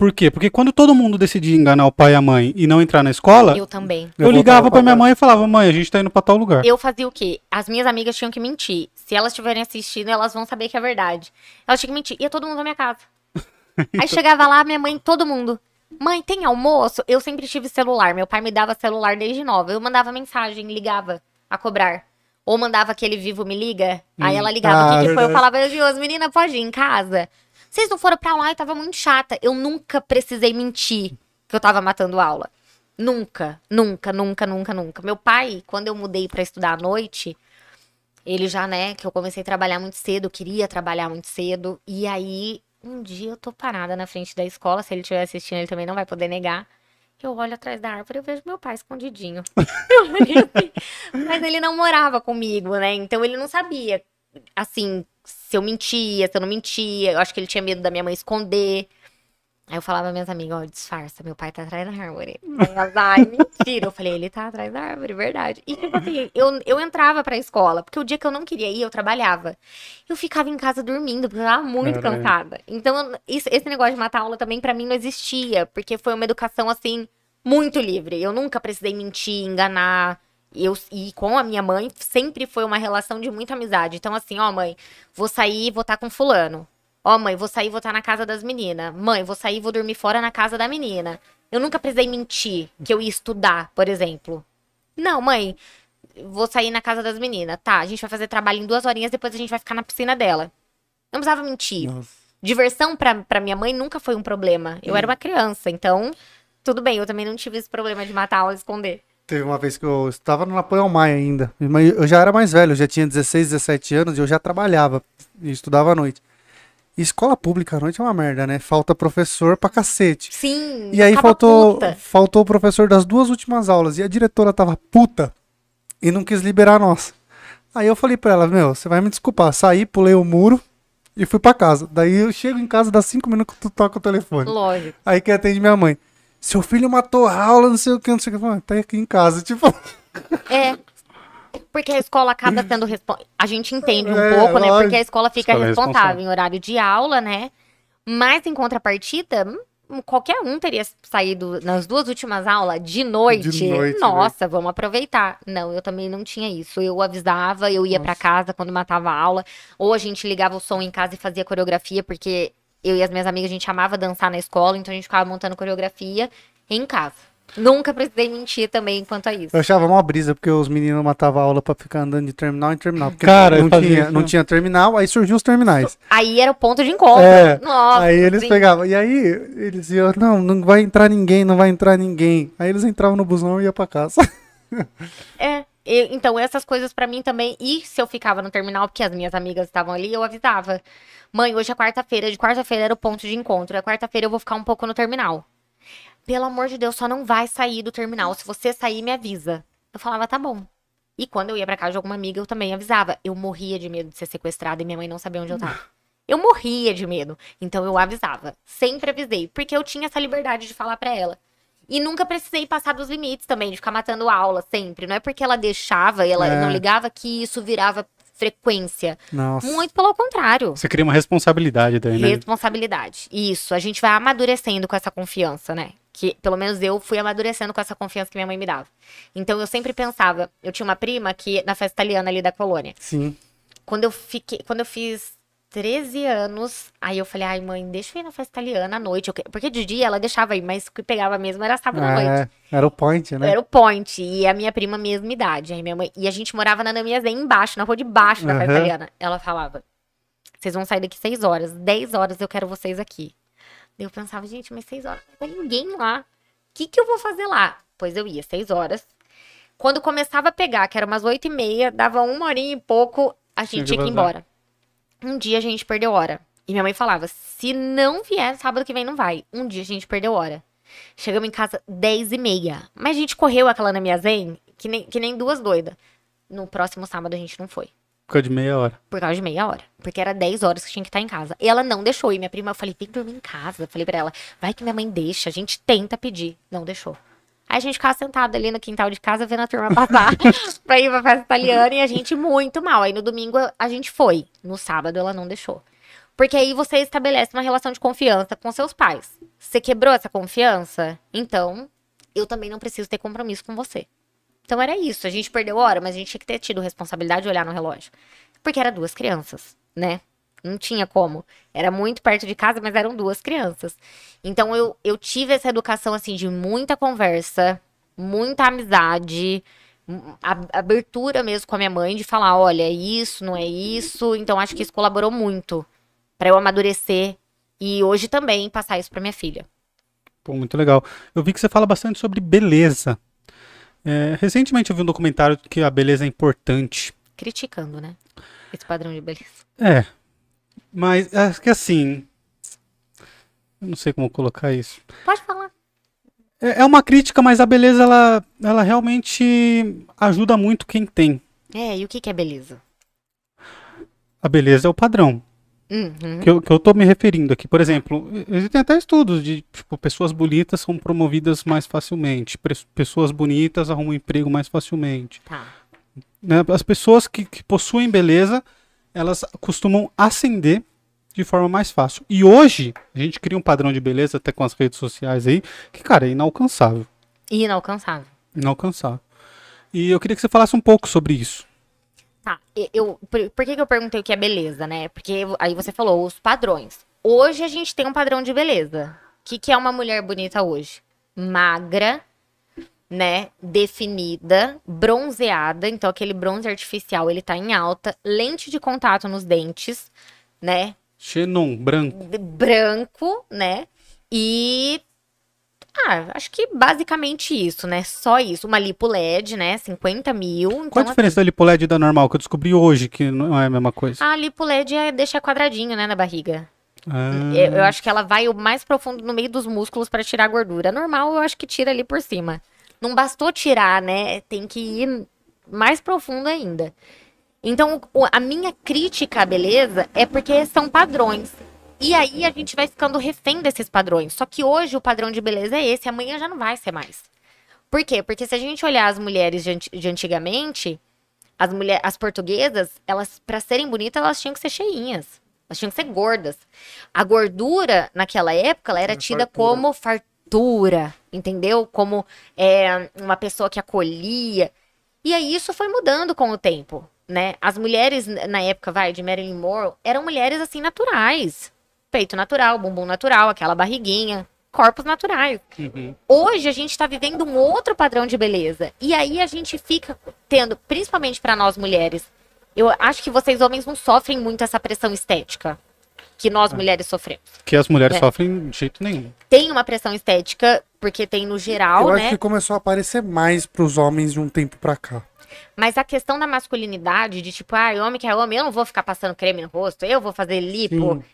Por quê? Porque quando todo mundo decidia enganar o pai e a mãe e não entrar na escola, eu, também. Eu ligava pra minha mãe e falava, mãe, a gente tá indo pra tal lugar. Eu fazia o quê? As minhas amigas tinham que mentir. Se elas estiverem assistindo, elas vão saber que é verdade. Elas tinham que mentir. Ia todo mundo na minha casa. *laughs* Aí chegava lá, minha mãe, todo mundo. Mãe, tem almoço? Eu sempre tive celular. Meu pai me dava celular desde nova. Eu mandava mensagem, ligava a cobrar. Ou mandava aquele vivo me liga. Aí ela ligava. Ah, o que, que foi? Eu verdade. falava, as meninas podem ir em casa? Vocês não foram pra lá e tava muito chata. Eu nunca precisei mentir que eu tava matando aula. Nunca, nunca, nunca, nunca, nunca. Meu pai, quando eu mudei pra estudar à noite, ele já, né, que eu comecei a trabalhar muito cedo, eu queria trabalhar muito cedo. E aí, um dia eu tô parada na frente da escola, se ele estiver assistindo, ele também não vai poder negar. Eu olho atrás da árvore e vejo meu pai escondidinho. *laughs* Assim, Mas ele não morava comigo, né? Então ele não sabia, assim, se eu mentia, se eu não mentia. Eu acho que ele tinha medo da minha mãe esconder. Aí eu falava minhas amigas, ó, disfarça, meu pai tá atrás da árvore. Aí elas, ai, mentira. Eu falei, ele tá atrás da árvore, verdade. E tipo assim, eu, eu entrava pra escola, porque o dia que eu não queria ir, eu trabalhava. Eu ficava em casa dormindo, porque eu tava muito Caralho. cansada. Então, isso- esse negócio de matar aula também pra mim não existia, porque foi uma educação, assim, muito livre. Eu nunca precisei mentir, enganar. Eu, e com a minha mãe sempre foi uma relação de muita amizade. Então, assim, ó, mãe, vou sair e vou estar com fulano. Ó, mãe, vou sair e vou estar na casa das meninas. Mãe, vou sair e vou dormir fora na casa da menina. Eu nunca precisei mentir que eu ia estudar, por exemplo. Não, mãe, vou sair na casa das meninas. Tá, a gente vai fazer trabalho em duas horinhas, depois a gente vai ficar na piscina dela. Não precisava mentir. Nossa. Diversão pra, pra minha mãe nunca foi um problema. Eu era uma criança, então tudo bem. Eu também não tive esse problema de matar aula e esconder. Teve uma vez que eu estava no Napoleão Maia ainda. Eu já era mais velho, eu já tinha 16, 17 anos e eu já trabalhava e estudava à noite. Escola pública à noite é uma merda, né? Falta professor pra cacete. Sim. E aí faltou, puta. faltou o professor das duas últimas aulas e a diretora tava puta e não quis liberar nós. Aí eu falei pra ela, meu, você vai me desculpar. Saí, pulei o muro e fui pra casa. Daí eu chego em casa, dá cinco minutos que tu toca o telefone. Lógico. Aí que atende minha mãe. Seu filho matou a aula, não sei o que, não sei o que. Eu falei, Tá aqui em casa, *laughs* tipo. É. Porque a escola acaba sendo *laughs* responsável. A gente entende um É, pouco, né? lógico. Porque a escola fica Escola é responsável responsável. em horário de aula, né? Mas em contrapartida, hum, qualquer um teria saído nas duas últimas aulas de noite. De noite, né? Nossa, vamos aproveitar. Não, eu também não tinha isso. Eu avisava, eu ia pra casa quando matava a aula. Ou a gente ligava o som em casa e fazia coreografia, porque eu e as minhas amigas, a gente amava dançar na escola, então a gente ficava montando coreografia em casa. Nunca precisei mentir também quanto a isso. Eu achava mó brisa, porque os meninos matavam a aula pra ficar andando de terminal em terminal. Porque Cara, não, fazia tinha, isso. não tinha terminal, aí surgiu os terminais. Aí era o ponto de encontro. É, Nossa, aí eles sim. pegavam. E aí eles iam, não, não vai entrar ninguém, não vai entrar ninguém. Aí eles entravam no busão e iam pra casa. *laughs* É. então, essas coisas pra mim também. E se eu ficava no terminal, porque as minhas amigas estavam ali, eu avisava. Mãe, hoje é quarta-feira. De quarta-feira era o ponto de encontro. É quarta-feira eu vou ficar um pouco no terminal. Pelo amor de Deus, só não vai sair do terminal. Se você sair, me avisa. Eu falava, tá bom. E quando eu ia pra casa de alguma amiga, eu também avisava. Eu morria de medo de ser sequestrada e minha mãe não sabia onde eu tava. Eu morria de medo. Então eu avisava. Sempre avisei. Porque eu tinha essa liberdade de falar pra ela. E nunca precisei passar dos limites também, de ficar matando aula sempre. Não é porque ela deixava e ela É. não ligava que isso virava frequência. Nossa. Muito pelo contrário. Você cria uma responsabilidade daí, né? Responsabilidade. Isso. A gente vai amadurecendo com essa confiança, né? Que pelo menos eu fui amadurecendo com essa confiança que minha mãe me dava. Então eu sempre pensava, eu tinha uma prima que na festa italiana ali da colônia. Sim. Quando eu fiquei, quando eu fiz 13 anos, aí eu falei, ai mãe, deixa eu ir na festa italiana à noite. Porque de dia ela deixava ir, mas o que pegava mesmo era sábado à noite. É, era o point, né? Era o point. E a minha prima, mesma idade. Aí minha mãe... E a gente morava na Namiazém embaixo, na rua de baixo da festa Aham. italiana. Ela falava: vocês vão sair daqui seis horas. Dez horas eu quero vocês aqui. Daí eu pensava, gente, mas seis horas não tem ninguém lá. O que, que eu vou fazer lá? Pois eu ia, seis horas. Quando começava a pegar, que era umas oito e meia, dava uma horinha e pouco, a gente tinha que ir embora. Um dia a gente perdeu hora. E minha mãe falava: se não vier, sábado que vem não vai. Um dia a gente perdeu hora. Chegamos em casa 10 e meia. Mas a gente correu aquela na minha zen, que nem, que nem duas doidas. No próximo sábado a gente não foi. Ficou de meia hora. Por causa de meia hora. Porque era 10 horas que tinha que estar em casa. E ela não deixou. E minha prima, eu falei, vem dormir em casa. Eu falei pra ela, vai que minha mãe deixa. A gente tenta pedir. Não deixou. Aí a gente ficava sentado ali no quintal de casa, vendo a turma *laughs* passar *laughs* pra ir pra festa italiana. E a gente muito mal. Aí no domingo a gente foi. No sábado ela não deixou. Porque aí você estabelece uma relação de confiança com seus pais. Você quebrou essa confiança? Então, eu também não preciso ter compromisso com você. Então era isso. A gente perdeu hora, mas a gente tinha que ter tido responsabilidade de olhar no relógio. Porque era duas crianças, né? Não tinha como. Era muito perto de casa, mas eram duas crianças. Então eu, eu tive essa educação, assim, de muita conversa, muita amizade, abertura mesmo com a minha mãe, de falar: olha, é isso, não é isso. Então acho que isso colaborou muito pra eu amadurecer e hoje também passar isso pra minha filha. Pô, muito legal. Eu vi que você fala bastante sobre beleza. É, recentemente eu vi um documentário que a beleza é importante. Criticando, né? Esse padrão de beleza. É. Mas acho que assim. Eu não sei como colocar isso. Pode falar. É, é uma crítica, mas a beleza, ela, ela realmente ajuda muito quem tem. É, e o que, que é beleza? A beleza é o padrão. Uhum. Que eu, que eu tô me referindo aqui. Por exemplo, existem até estudos de, tipo, pessoas bonitas são promovidas mais facilmente. Pessoas bonitas arrumam emprego mais facilmente. Tá. né? As pessoas que, que possuem beleza, elas costumam ascender de forma mais fácil. E hoje, a gente cria um padrão de beleza, até com as redes sociais aí, que, cara, é inalcançável. Inalcançável. Inalcançável. E eu queria que você falasse um pouco sobre isso. Tá, eu, por, por que, que eu perguntei o que é beleza, né? Porque aí você falou os padrões. Hoje a gente tem um padrão de beleza. O que, que é uma mulher bonita hoje? Magra, né? Definida, bronzeada. Então, aquele bronze artificial, ele tá em alta. Lente de contato nos dentes, né? Xenon, branco. branco, né? E. Ah, acho que basicamente isso, né? Só isso. Uma lipo LED, né? 50 mil. Então, Qual a diferença da lipoled da normal? Que eu descobri hoje que não é a mesma coisa. A lipo LED é deixa quadradinho, né, na barriga. Ah, Eu, eu acho que ela vai o mais profundo no meio dos músculos pra tirar a gordura. Normal, eu acho que tira ali por cima. Não bastou tirar, né? Tem que ir mais profundo ainda. Então, a minha crítica à beleza é porque são padrões. E aí a gente vai ficando refém desses padrões. Só que hoje o padrão de beleza é esse, amanhã já não vai ser mais. Por quê? Porque se a gente olhar as mulheres de, de antigamente, as mulheres, as portuguesas, elas para serem bonitas, elas tinham que ser cheinhas. Elas tinham que ser gordas. A gordura naquela época, ela era tida fartura. como fartura, entendeu? Como é, uma pessoa que acolhia. E aí isso foi mudando com o tempo, né? As mulheres na época, vai, de Marilyn Monroe, eram mulheres assim naturais. Peito natural, bumbum natural, aquela barriguinha, corpos naturais. uhum. Hoje a gente tá vivendo um outro padrão de beleza. E aí a gente fica tendo, principalmente pra nós mulheres, eu acho que vocês homens não sofrem muito essa pressão estética que nós mulheres sofremos. Que as mulheres É. sofrem de jeito nenhum. Tem uma pressão estética, porque tem no geral, Eu né? acho que começou a aparecer mais pros homens de um tempo pra cá. Mas a questão da masculinidade, de tipo, ah, homem que é homem, eu não vou ficar passando creme no rosto, eu vou fazer lipo, Sim.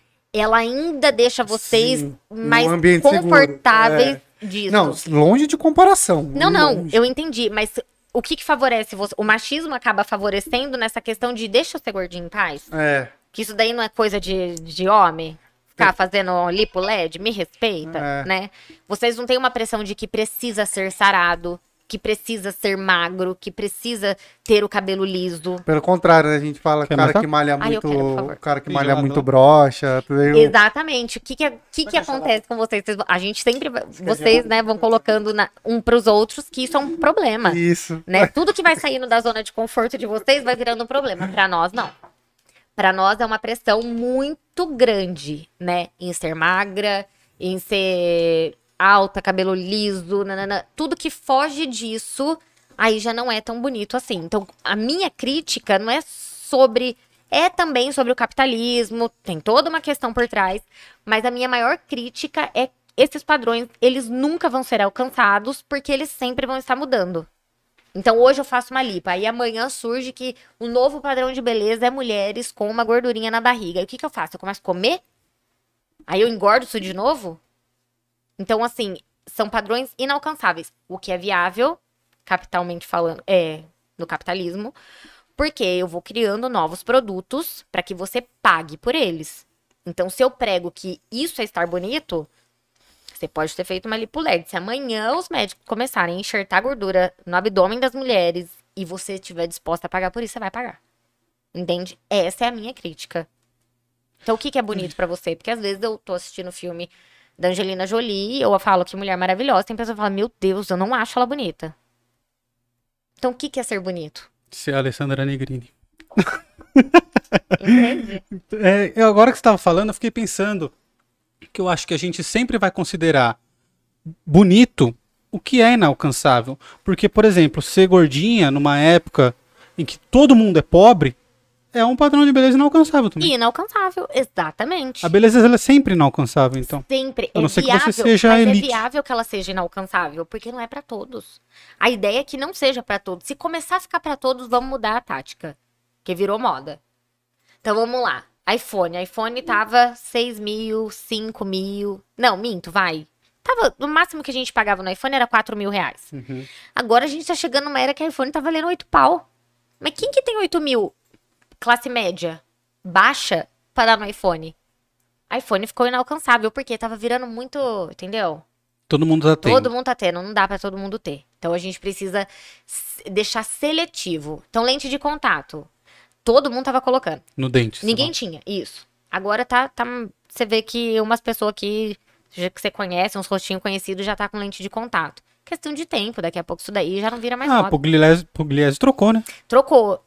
Ela ainda deixa vocês Sim, mais seguro, confortáveis é. disso. Não, longe de comparação. Não, não, longe. eu entendi, mas o que que favorece você? O machismo acaba favorecendo nessa questão de deixa eu ser gordinho em paz? É, Que isso daí não é coisa de, de homem? Ficar fazendo lipo LED? Me respeita, É. né? Vocês não têm uma pressão de que precisa ser sarado, que precisa ser magro, que precisa ter o cabelo liso. pelo contrário, né? a gente fala Quer cara que malha Ah, muito, quero, cara que malha muito broxa, veio- Exatamente. O que que, que, que acontece com vocês? A gente sempre, vocês, né, vão colocando na- um pros outros que isso é um problema. Isso. né? Tudo que vai saindo da zona de conforto de vocês vai virando um problema. Pra nós, não. Pra nós é uma pressão muito grande, né? Em ser magra, em ser alta, cabelo liso, nanana. tudo que foge disso, aí já não é tão bonito assim. Então, a minha crítica não é sobre. É também sobre o capitalismo, tem toda uma questão por trás, mas a minha maior crítica é esses padrões, eles nunca vão ser alcançados porque eles sempre vão estar mudando. Então hoje eu faço uma lipa, aí amanhã surge que o novo padrão de beleza é mulheres com uma gordurinha na barriga. E o que, que eu faço? Eu começo a comer? Aí eu engordo isso de novo? Então, assim, são padrões inalcançáveis. O que é viável, capitalmente falando, é no capitalismo, porque eu vou criando novos produtos para que você pague por eles. Então, se eu prego que isso é estar bonito, você pode ter feito uma lipo LED. Se amanhã os médicos começarem a enxertar gordura no abdômen das mulheres e você estiver disposta a pagar por isso, você vai pagar. Entende? Essa é a minha crítica. Então, o que, que é bonito pra você? Porque às vezes eu tô assistindo filme da Angelina Jolie, eu falo que mulher maravilhosa, tem pessoa que fala, meu Deus, eu não acho ela bonita. Então, o que, que é ser bonito? Ser a Alessandra Negrini. Entende? *laughs* É, eu- agora que você estava falando, eu fiquei pensando que eu acho que a gente sempre vai considerar bonito o que é inalcançável. Porque, por exemplo, ser gordinha numa época em que todo mundo é pobre é um padrão de beleza inalcançável também. Inalcançável, exatamente. A beleza ela é sempre inalcançável, então. Sempre. A É não ser que viável, você seja mas elite. é viável que ela seja inalcançável, porque não é pra todos. A ideia é que não seja pra todos. Se começar a ficar pra todos, vamos mudar a tática, que virou moda. Então vamos lá. iPhone, iPhone tava 6 mil, 5 mil. Não, minto, vai. Tava, no máximo que a gente pagava no iPhone era 4 mil reais. Uhum. Agora a gente tá chegando numa era que o iPhone tá valendo 8 pau. Mas quem que tem 8 mil? Classe média, baixa, pra dar no iPhone? iPhone ficou inalcançável, porque tava virando muito, entendeu? Todo mundo tá tendo. Todo mundo tá tendo, não dá pra todo mundo ter. Então a gente precisa deixar seletivo. Então, lente de contato. Todo mundo tava colocando. No dente. Ninguém tinha, isso. Agora tá, tá. Você vê que umas pessoas aqui, que você conhece, uns rostinhos conhecidos, já tá com lente de contato. Questão de tempo, daqui a pouco isso daí já não vira mais Ah, moda. Pugliese, Pugliese trocou, né? Trocou.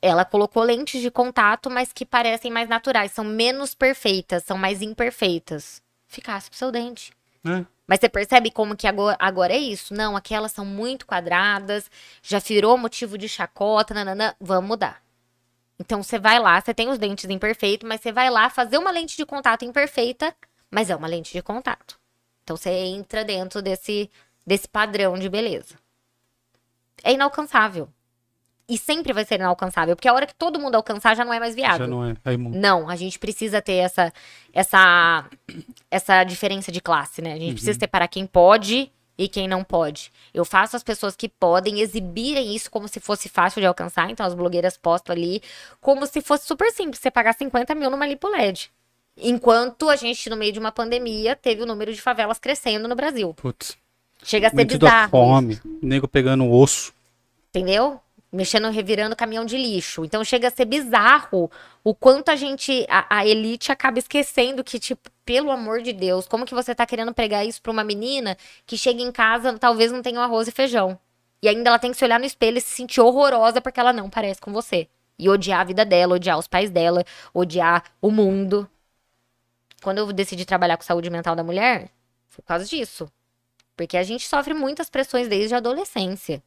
Ela colocou lentes de contato, mas que parecem mais naturais. São menos perfeitas, são mais imperfeitas. Ficasse pro seu dente. É. Mas você percebe como que agora, agora é isso? Não, aquelas são muito quadradas, já virou motivo de chacota, nananã, vamos mudar. Então você vai lá, você tem os dentes imperfeitos, mas você vai lá fazer uma lente de contato imperfeita, mas é uma lente de contato. Então você entra dentro desse, desse padrão de beleza. É inalcançável. E sempre vai ser inalcançável, porque a hora que todo mundo alcançar já não é mais viável. Já não é. Aí, mu- Não, a gente precisa ter essa essa essa diferença de classe, né? A gente precisa separar quem pode e quem não pode. Eu faço as pessoas que podem exibirem isso como se fosse fácil de alcançar, então as blogueiras postam ali como se fosse super simples, você pagar 50 mil numa lipo LED. Enquanto a gente, no meio de uma pandemia, teve o número de favelas crescendo no Brasil. Putz. Chega a ser Metido bizarro. fome. Nego pegando o osso. entendeu? Mexendo, revirando caminhão de lixo. Então chega a ser bizarro o quanto a gente, a, a elite acaba esquecendo que, tipo, pelo amor de Deus, como que você tá querendo pregar isso pra uma menina que chega em casa, talvez não tenha um arroz e feijão. E ainda ela tem que se olhar no espelho e se sentir horrorosa porque ela não parece com você. E odiar a vida dela, odiar os pais dela, odiar o mundo. Quando eu decidi trabalhar com saúde mental da mulher, foi por causa disso. Porque a gente sofre muitas pressões desde a adolescência.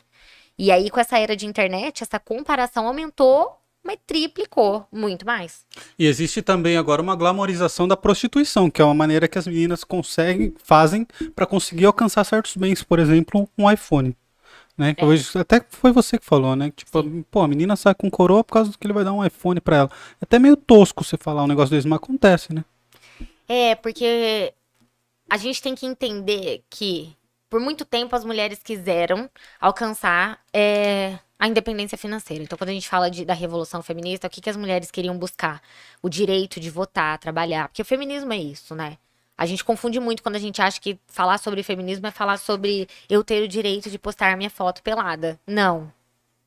E aí, com essa era de internet, essa comparação aumentou, mas triplicou muito mais. E existe também agora uma glamorização da prostituição, que é uma maneira que as meninas conseguem, fazem para conseguir alcançar certos bens, por exemplo, um iPhone. Né? É. hoje, até foi você que falou, né? Tipo, pô, a menina sai com coroa por causa que ele vai dar um iPhone pra ela. É até meio tosco você falar um negócio desse, mas acontece, né? É, porque a gente tem que entender que por muito tempo as mulheres quiseram alcançar é, a independência financeira. Então, quando a gente fala de- da revolução feminista, o que, que as mulheres queriam buscar? O direito de votar, trabalhar. Porque o feminismo é isso, né? A gente confunde muito quando a gente acha que falar sobre feminismo é falar sobre eu ter o direito de postar minha foto pelada. Não.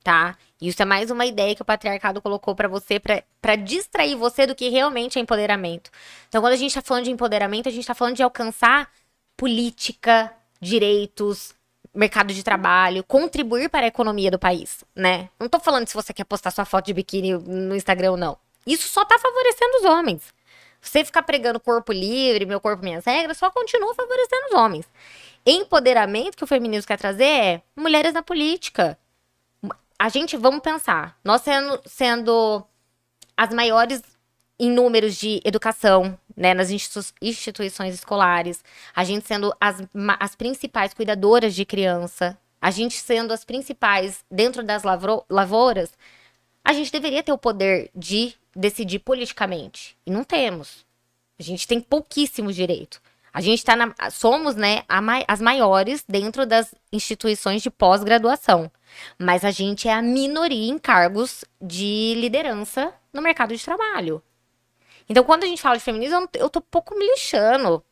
Tá? Isso é mais uma ideia que o patriarcado colocou pra você pra distrair você do que realmente é empoderamento. Então, quando a gente tá falando de empoderamento, a gente tá falando de alcançar política, direitos, mercado de trabalho, contribuir para a economia do país, né? Não tô falando se você quer postar sua foto de biquíni no Instagram ou não. Isso só tá favorecendo os homens. Você ficar pregando corpo livre, meu corpo, minhas regras, só continua favorecendo os homens. Empoderamento que o feminismo quer trazer é mulheres na política. A gente, vamos pensar, nós sendo, sendo as maiores em números de educação, né, nas institu- instituições escolares, a gente sendo as, as principais cuidadoras de criança, a gente sendo as principais dentro das lavouras, a gente deveria ter o poder de decidir politicamente. E não temos. A gente tem pouquíssimos direitos. A gente tá na, somos, né, as maiores dentro das instituições de pós-graduação. Mas a gente é a minoria em cargos de liderança no mercado de trabalho. Então, quando a gente fala de feminismo, eu tô pouco me lixando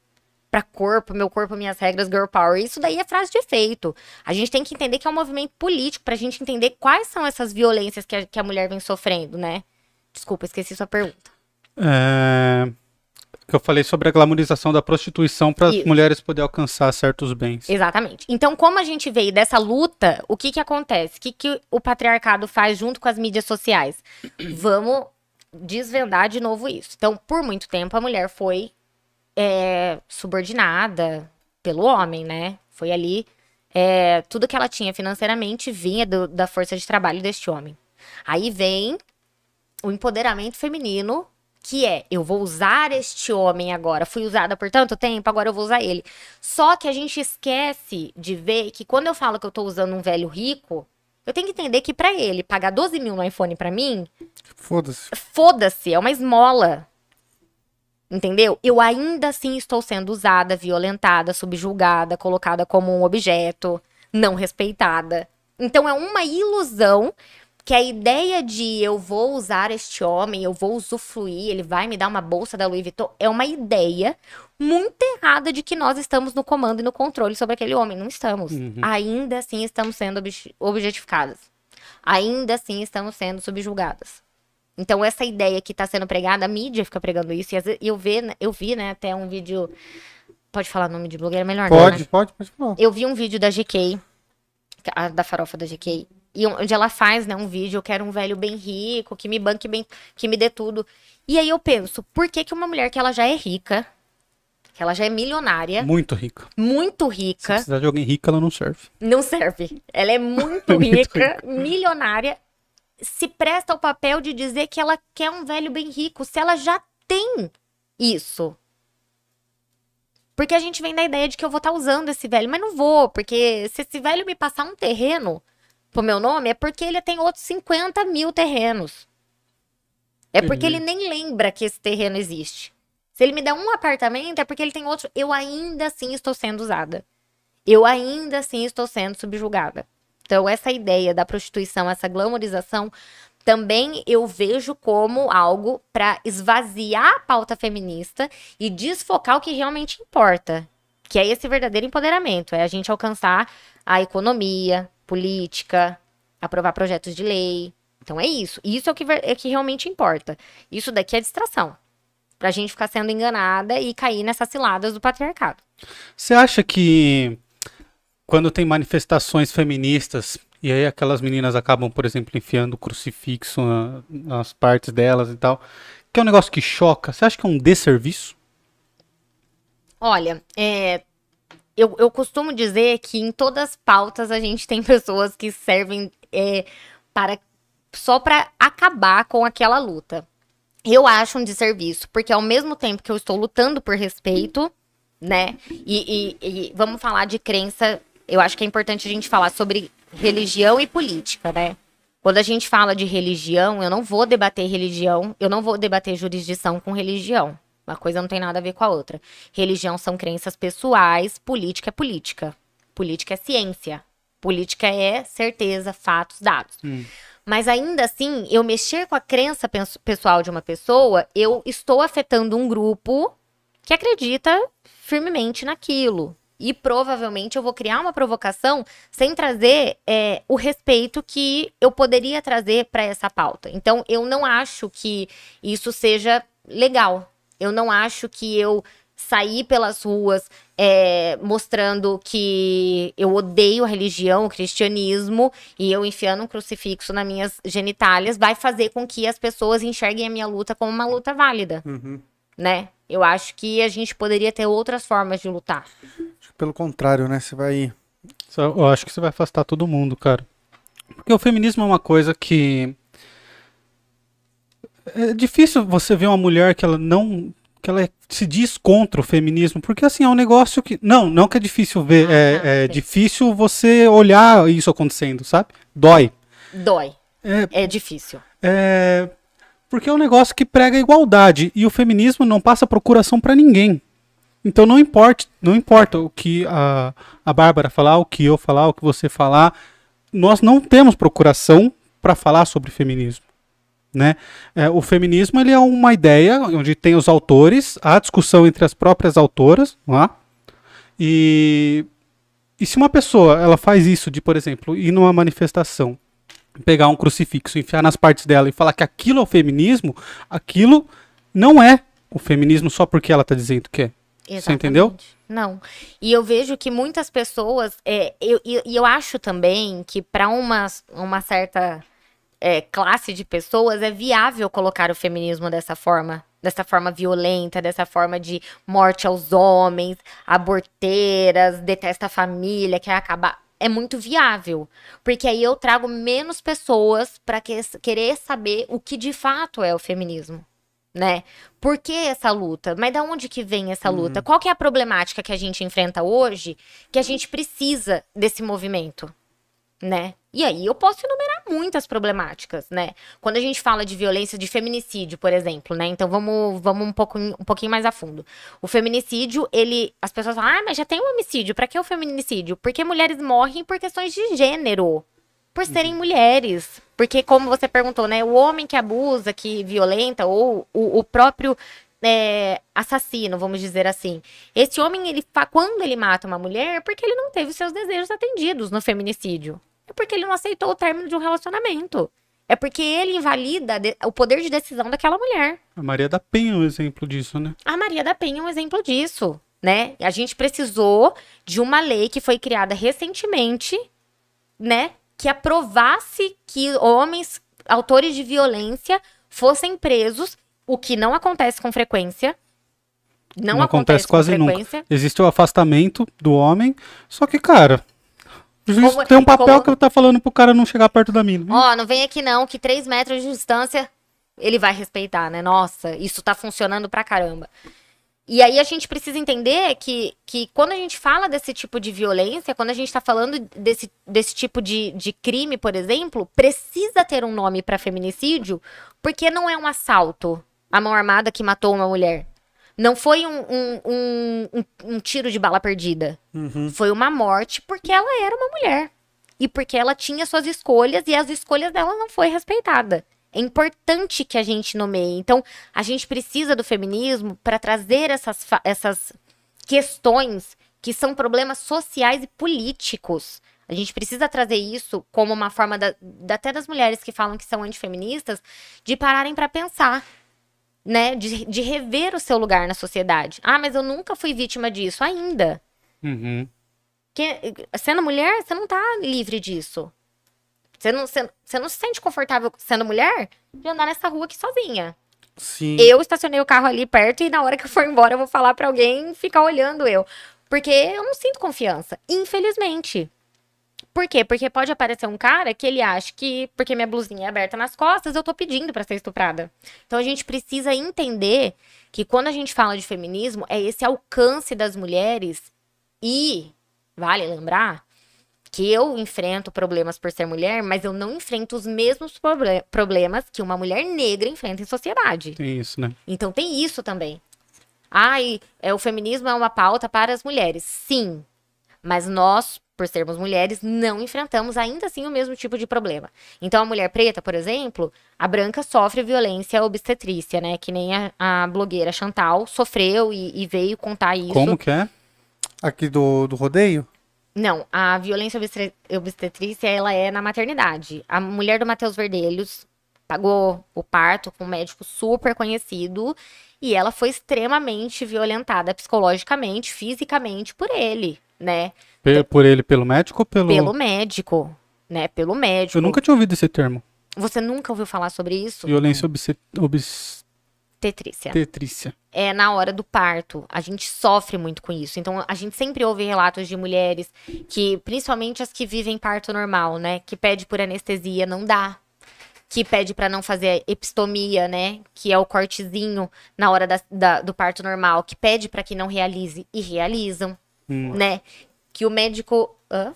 pra corpo, meu corpo, minhas regras, girl power. Isso daí é frase de efeito. A gente tem que entender que é um movimento político pra gente entender quais são essas violências que a, que a mulher vem sofrendo, né? Desculpa, esqueci sua pergunta. É... Que eu falei sobre a glamorização da prostituição para as mulheres poderem alcançar certos bens. Exatamente. Então, como a gente veio dessa luta, o que que acontece? O que que o patriarcado faz junto com as mídias sociais? Vamos desvendar de novo isso. Então, por muito tempo, a mulher foi é, subordinada pelo homem, né? Foi ali. é, tudo que ela tinha financeiramente vinha do- da força de trabalho deste homem. Aí vem o empoderamento feminino, que é: eu vou usar este homem agora. Fui usada por tanto tempo, agora eu vou usar ele. Só que a gente esquece de ver que quando eu falo que eu tô usando um velho rico, eu tenho que entender que pra ele pagar 12 mil no iPhone pra mim, Foda-se. foda-se, é uma esmola. Entendeu? Eu ainda assim estou sendo usada, violentada, subjulgada, colocada como um objeto, não respeitada. Então é uma ilusão que a ideia de eu vou usar este homem, eu vou usufruir, ele vai me dar uma bolsa da Louis Vuitton, é uma ideia muito errada de que nós estamos no comando e no controle sobre aquele homem. Não estamos. Uhum. Ainda assim estamos sendo ob objetificadas. Ainda assim estamos sendo subjugadas. Então, essa ideia que está sendo pregada, a mídia fica pregando isso. E eu, vi, eu vi, né, até um vídeo. Pode falar nome de blogueira melhor? Pode, não, né? pode, pode falar. Eu vi um vídeo da GK, da farofa da GK, e onde ela faz, né, um vídeo, eu quero um velho bem rico, que me banque bem, que me dê tudo. E aí eu penso, por que que uma mulher que ela já é rica, que ela já é milionária. Muito rica. Muito rica. Se precisar de alguém rica, ela não serve. Não serve. Ela *laughs* é muito, rica, rica, milionária. Se presta ao papel de dizer que ela quer um velho bem rico, se ela já tem isso. Porque a gente vem da ideia de que eu vou estar tá usando esse velho, mas não vou, porque se esse velho me passar um terreno pro meu nome, é porque ele tem outros 50 mil terrenos. É porque ele nem lembra que esse terreno existe. Se ele me der um apartamento, é porque ele tem outro. Eu ainda assim estou sendo usada. Eu ainda assim estou sendo subjugada. Então, essa ideia da prostituição, essa glamorização, também eu vejo como algo para esvaziar a pauta feminista e desfocar o que realmente importa, que é esse verdadeiro empoderamento, é a gente alcançar a economia, política, aprovar projetos de lei. Então é isso. Isso é o que, é que realmente importa. Isso daqui é distração. Pra gente ficar sendo enganada e cair nessas ciladas do patriarcado. Você acha que quando tem manifestações feministas e aí aquelas meninas acabam, por exemplo, enfiando o crucifixo na, nas partes delas e tal, que é um negócio que choca, você acha que é um desserviço? Olha, é, eu, eu costumo dizer que em todas as pautas a gente tem *laughs* pessoas que servem é, para só para acabar com aquela luta eu acho um desserviço, porque ao mesmo tempo que eu estou lutando por respeito, né? E, e, e, vamos falar de crença. Eu acho que é importante a gente falar sobre religião e política, né? Quando a gente fala de religião, eu não vou debater religião, eu não vou debater jurisdição com religião. Uma coisa não tem nada a ver com a outra. Religião são crenças pessoais, política é política. Política é ciência. Política é certeza, fatos, dados. Hum. Mas ainda assim, eu mexer com a crença pessoal de uma pessoa, eu estou afetando um grupo que acredita firmemente naquilo. E provavelmente eu vou criar uma provocação sem trazer é, o respeito que eu poderia trazer para essa pauta. Então, eu não acho que isso seja legal. Eu não acho que eu sair pelas ruas é, mostrando que eu odeio a religião, o cristianismo, e eu enfiando um crucifixo nas minhas genitálias, vai fazer com que as pessoas enxerguem a minha luta como uma luta válida. Uhum. Né? Eu acho que a gente poderia ter outras formas de lutar. Pelo contrário, né? Você vai. Eu acho que você vai afastar todo mundo, cara. Porque o feminismo é uma coisa que. É difícil você ver uma mulher que ela não que ela se diz contra o feminismo, porque assim, é um negócio que. Não, não que é difícil ver, ah, é, é difícil você olhar isso acontecendo, sabe? Dói. Dói. É, é difícil. É. Porque é um negócio que prega igualdade. E o feminismo não passa procuração para ninguém. Então não importa, não importa o que a, a Bárbara falar, o que eu falar, o que você falar. Nós não temos procuração para falar sobre feminismo. Né? É, o feminismo ele é uma ideia onde tem os autores, a discussão entre as próprias autoras, é? e, e se uma pessoa ela faz isso de, por exemplo, ir numa manifestação, pegar um crucifixo, enfiar nas partes dela e falar que aquilo é o feminismo, aquilo não é o feminismo só porque ela está dizendo que é. Exatamente. Você entendeu? Não. E eu vejo que muitas pessoas, é, eu, e eu, eu acho também que para uma, uma certa é, classe de pessoas, é viável colocar o feminismo dessa forma. Dessa forma violenta, dessa forma de morte aos homens, aborteiras, detesta a família, quer acabar. É muito viável. Porque aí eu trago menos pessoas para que, querer saber o que de fato é o feminismo né? Por que essa luta? Mas da onde que vem essa luta? Uhum. Qual que é a problemática que a gente enfrenta hoje que a gente precisa desse movimento, né? E aí eu posso enumerar muitas problemáticas, né? Quando a gente fala de violência de feminicídio, por exemplo, né? Então vamos, vamos um, pouco, um pouquinho mais a fundo. O feminicídio, ele. As pessoas falam, ah, mas já tem um homicídio. Pra que o feminicídio? Porque mulheres morrem por questões de gênero. Por serem mulheres. Porque, como você perguntou, né? O homem que abusa, que violenta, ou o, o próprio é, assassino, vamos dizer assim. Esse homem, ele quando ele mata uma mulher, é porque ele não teve os seus desejos atendidos no feminicídio. É porque ele não aceitou o término de um relacionamento. É porque ele invalida o poder de decisão daquela mulher. A Maria da Penha é um exemplo disso, né? A Maria da Penha é um exemplo disso, né? A gente precisou de uma lei que foi criada recentemente, né? Que aprovasse que homens autores de violência fossem presos, o que não acontece com frequência. Não, não acontece, acontece quase nunca. Existe o afastamento do homem, só que, cara, o juiz como, tem um papel como... que tá falando pro cara não chegar perto da mina. Ó, não vem aqui não, que 3 metros de distância ele vai respeitar, né? Nossa, isso tá funcionando pra caramba. E aí a gente precisa entender que, que quando a gente fala desse tipo de violência, quando a gente tá falando desse, desse tipo de, de crime, por exemplo, precisa ter um nome para feminicídio, porque não é um assalto, a mão armada que matou uma mulher. Não foi um, um, um, um tiro de bala perdida. Uhum. Foi uma morte porque ela era uma mulher. E porque ela tinha suas escolhas e as escolhas dela não foi respeitada. É importante que a gente nomeie. Então, a gente precisa do feminismo para trazer essas, essas questões que são problemas sociais e políticos. A gente precisa trazer isso como uma forma, da, até das mulheres que falam que são antifeministas, de pararem para pensar né, de, de rever o seu lugar na sociedade. Ah, mas eu nunca fui vítima disso ainda. Uhum. Que, sendo mulher, você não tá livre disso. Você não, você, você não se sente confortável sendo mulher de andar nessa rua aqui sozinha. Sim. Eu estacionei o carro ali perto e na hora que eu for embora eu vou falar para alguém ficar olhando eu. Porque eu não sinto confiança, infelizmente. Por quê? Porque pode aparecer um cara que ele acha que, porque minha blusinha é aberta nas costas, eu tô pedindo para ser estuprada. Então a gente precisa entender que quando a gente fala de feminismo, é esse alcance das mulheres e, vale lembrar, que eu enfrento problemas por ser mulher, mas eu não enfrento os mesmos proble problemas que uma mulher negra enfrenta em sociedade. Tem isso, né? Então tem isso também. Ai, é, o feminismo é uma pauta para as mulheres. Sim. Mas nós, por sermos mulheres, não enfrentamos ainda assim o mesmo tipo de problema. Então, a mulher preta, por exemplo, a branca sofre violência obstetrícia, né? Que nem a, a blogueira Chantal sofreu e, e, veio contar isso. Como que é? Aqui do, do rodeio? Não, a violência obstetrícia, ela é na maternidade. A mulher do Matheus Verdelhos pagou o parto com um médico super conhecido e ela foi extremamente violentada psicologicamente, fisicamente por ele, né? Por ele, pelo médico ou pelo. Pelo médico, né? Pelo médico. Eu nunca tinha ouvido esse termo. Você nunca ouviu falar sobre isso? Violência obstetrícia. Tetrícia. É na hora do parto. A gente sofre muito com isso. Então, a gente sempre ouve relatos de mulheres que, principalmente as que vivem parto normal, né? Que pede por anestesia, não dá. Que pede para não fazer epistomia, né? Que é o cortezinho na hora da, da, do parto normal. Que pede para que não realize e realizam, hum. né? que o médico. Hã?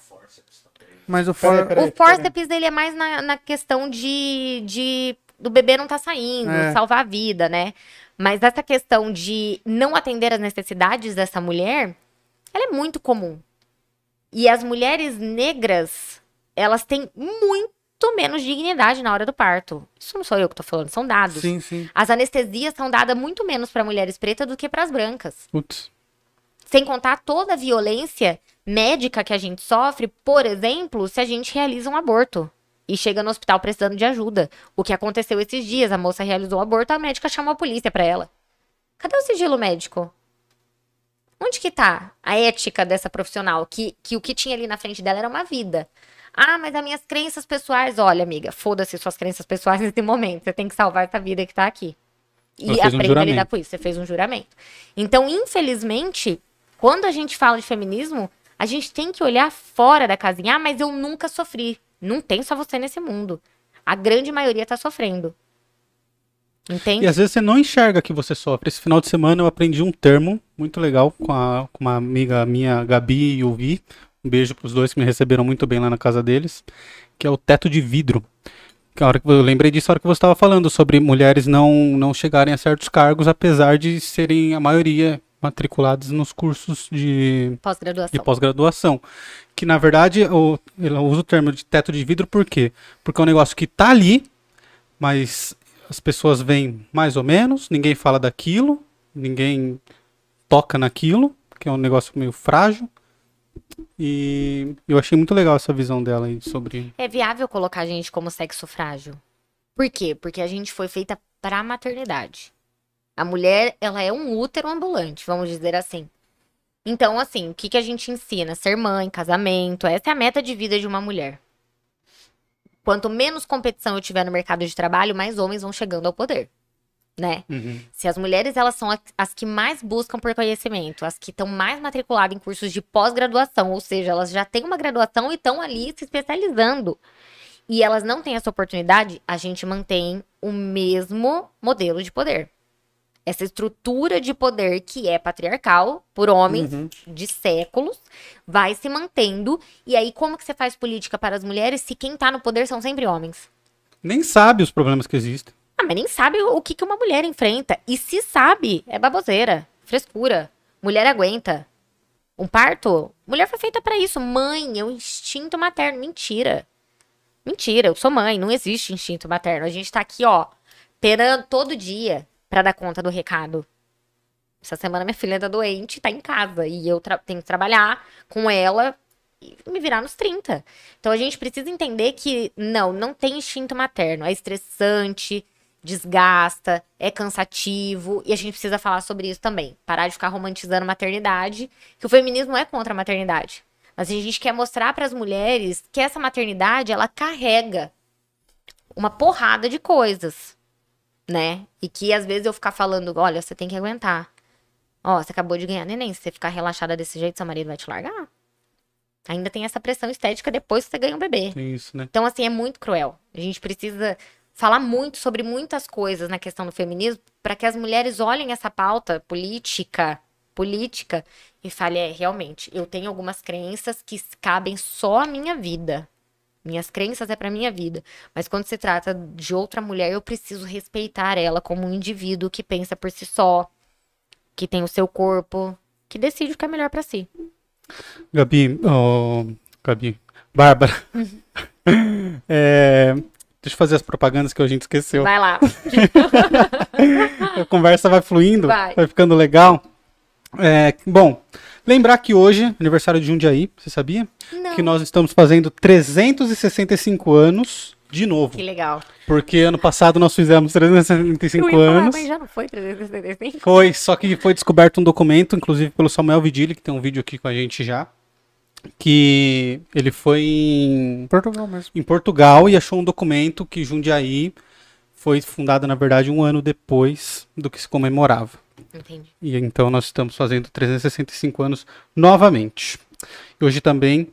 Mas o, for... o forceps ele é mais na, na questão de, de do bebê não tá saindo, é. salvar a vida, né? Mas essa questão de não atender as necessidades dessa mulher, ela é muito comum. E as mulheres negras, elas têm muito menos dignidade na hora do parto. Isso não sou eu que tô falando, são dados. Sim, sim. As anestesias são dadas muito menos para mulheres pretas do que para as brancas. Putz. Sem contar toda a violência médica que a gente sofre, por exemplo, se a gente realiza um aborto e chega no hospital precisando de ajuda. O que aconteceu esses dias, a moça realizou um aborto, a médica chamou a polícia para ela. Cadê o sigilo médico? Onde que tá a ética dessa profissional? Que, que o que tinha ali na frente dela era uma vida. Ah, mas as minhas crenças pessoais. Olha, amiga, foda-se suas crenças pessoais *laughs* nesse momento. Você tem que salvar essa vida que tá aqui. E aprenda um a lidar com isso. Você fez um juramento. Então, infelizmente, quando a gente fala de feminismo, a gente tem que olhar fora da casinha. Ah, mas eu nunca sofri. Não tem só você nesse mundo. A grande maioria tá sofrendo. Entende? E às vezes você não enxerga que você sofre. Esse final de semana eu aprendi um termo muito legal com, a, com uma amiga minha, Gabi e o Vi. Um beijo pros dois que me receberam muito bem lá na casa deles. que é o teto de vidro. Que a hora que eu lembrei disso na hora que você estava falando sobre mulheres não, não chegarem a certos cargos, apesar de serem a maioria matriculadas nos cursos de Pós-graduação. pós-graduação. Que na verdade eu, eu uso o termo de teto de vidro por quê? Porque é um negócio que tá ali, mas as pessoas veem mais ou menos, ninguém fala daquilo, ninguém toca naquilo, que é um negócio meio frágil. E eu achei muito legal essa visão dela aí sobre. É viável colocar a gente como sexo frágil. Por quê? Porque a gente foi feita para a maternidade. A mulher, ela é um útero ambulante, vamos dizer assim. Então, assim, o que, que a gente ensina? Ser mãe, casamento, essa é a meta de vida de uma mulher. Quanto menos competição eu tiver no mercado de trabalho, mais homens vão chegando ao poder, né? Se as mulheres elas são as- que mais buscam por conhecimento, as que estão mais matriculadas em cursos de pós-graduação, ou seja, elas já têm uma graduação e estão ali se especializando. E elas não têm essa oportunidade, a gente mantém o mesmo modelo de poder. Essa estrutura de poder que é patriarcal por homens Uhum. de séculos vai se mantendo. E aí, como que você faz política para as mulheres se quem tá no poder são sempre homens? Nem sabe os problemas que existem. Ah, mas nem sabe o que, que uma mulher enfrenta. E se sabe, é baboseira, frescura. Mulher aguenta. Um parto? Mulher foi feita pra isso. Mãe, é o instinto materno. Mentira. Mentira, eu sou mãe, não existe instinto materno. A gente tá aqui, ó, perando todo dia pra dar conta do recado. Essa semana minha filha tá doente, tá em casa. E eu tenho que trabalhar com ela e me virar nos 30. Então a gente precisa entender que não, não tem instinto materno. É estressante, desgasta, é cansativo. E a gente precisa falar sobre isso também. Parar de ficar romantizando maternidade, que o feminismo não é contra a maternidade. Mas a gente quer mostrar para as mulheres que essa maternidade, ela carrega uma porrada de coisas, né? E que às vezes eu ficar falando, olha, você tem que aguentar. Ó, você acabou de ganhar neném, se você ficar relaxada desse jeito, seu marido vai te largar. Ainda tem essa pressão estética depois que você ganha um bebê. Isso, né? Então, assim, é muito cruel. A gente precisa falar muito sobre muitas coisas na questão do feminismo para que as mulheres olhem essa pauta política, política e falem, é, realmente, eu tenho algumas crenças que cabem só à minha vida. Minhas crenças é para minha vida, mas quando se trata de outra mulher, eu preciso respeitar ela como um indivíduo que pensa por si só, que tem o seu corpo, que decide o que é melhor para si. Gabi, oh, Gabi, Bárbara. *laughs* É, deixa eu fazer as propagandas que a gente esqueceu. Vai lá. *laughs* A conversa vai fluindo, Vai. vai, ficando legal. É, bom, lembrar que hoje, aniversário de Jundiaí, você sabia? Não. Que nós estamos fazendo 365 anos de novo. Que legal. Porque ano passado nós fizemos 365 Eu ia falar, anos. mas já não foi 365? Foi, só que foi descoberto um documento, inclusive pelo Samuel Vidili, que tem um vídeo aqui com a gente já, que ele foi em, Portugal mesmo. em Portugal e achou um documento que Jundiaí foi fundada, na verdade, um ano depois do que se comemorava. Entendi. E então nós estamos fazendo 365 anos novamente. E hoje também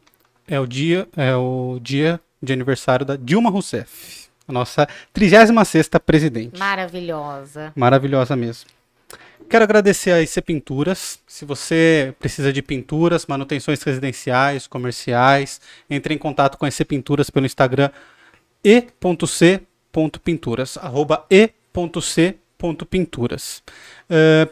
é o dia, é o dia de aniversário da Dilma Rousseff, a nossa 36ª presidente. Maravilhosa. Maravilhosa mesmo. Quero agradecer a IC Pinturas. Se você precisa de pinturas, manutenções residenciais, comerciais, entre em contato com a IC Pinturas pelo Instagram e.c.pinturas, arroba e.c.pinturas. Eh,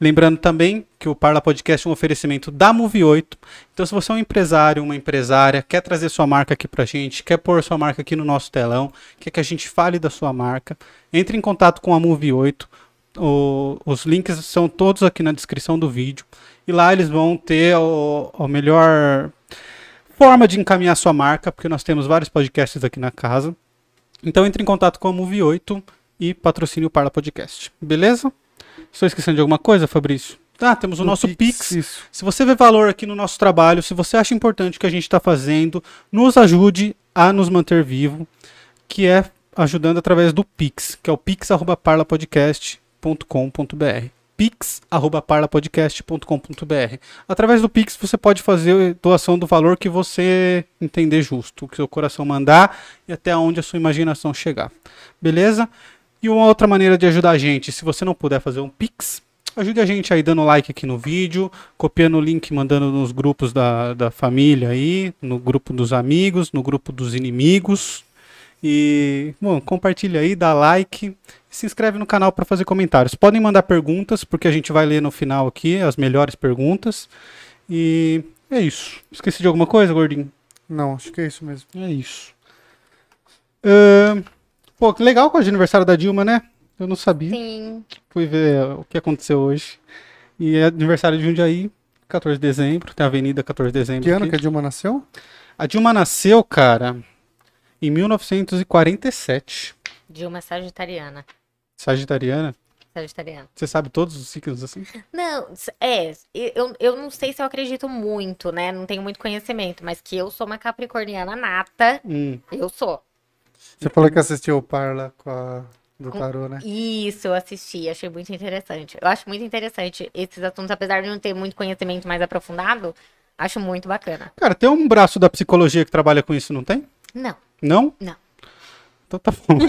lembrando também que o Parla Podcast é um oferecimento da Move 8. Então, se você é um empresário, uma empresária, quer trazer sua marca aqui pra gente, quer pôr sua marca aqui no nosso telão, quer que a gente fale da sua marca, entre em contato com a Move 8. O- os links são todos aqui na descrição do vídeo. E lá eles vão ter o, a melhor forma de encaminhar sua marca, porque nós temos vários podcasts aqui na casa. Então entre em contato com a Move 8 e patrocine o Parla Podcast. Beleza? Estou esquecendo de alguma coisa, Fabrício? Ah, temos o nosso Pix. Isso. Se você vê valor aqui no nosso trabalho, se você acha importante o que a gente está fazendo, nos ajude a nos manter vivo, que é ajudando através do Pix, que é o pix@parlapodcast.com.br. pix@parlapodcast.com.br. Através do Pix você pode fazer doação do valor que você entender justo, o que seu coração mandar e até onde a sua imaginação chegar. Beleza? E uma outra maneira de ajudar a gente, se você não puder fazer um Pix, ajude a gente aí dando like aqui no vídeo, copiando o link, mandando nos grupos da, da família aí, no grupo dos amigos, no grupo dos inimigos. E, bom, compartilha aí, dá like, se inscreve no canal para fazer comentários. Podem mandar perguntas, porque a gente vai ler no final aqui as melhores perguntas. E é isso. Esqueci de alguma coisa, gordinho? Não, acho que é isso mesmo. É isso. Uh, pô, que legal com o aniversário da Dilma, né? Eu não sabia. Sim. Fui ver o que aconteceu hoje. E é aniversário de Jundiaí, 14 de dezembro. Tem a Avenida 14 de dezembro. Que ano aqui. que a Dilma nasceu? A Dilma nasceu, cara, em 1947. Dilma é sagitariana. Sagitariana. Sagitariana. Você sabe todos os signos assim? Não, é, eu, eu não sei se eu acredito muito, né? Não tenho muito conhecimento, mas que eu sou uma capricorniana nata, Hum. eu sou. Você falou que assistiu o par lá com a do tarô, né? Isso, eu assisti, achei muito interessante. Eu acho muito interessante esses assuntos, apesar de não ter muito conhecimento mais aprofundado, acho muito bacana. Cara, tem um braço da psicologia que trabalha com isso, não tem? Não, Não? Não. Então tá bom. *laughs*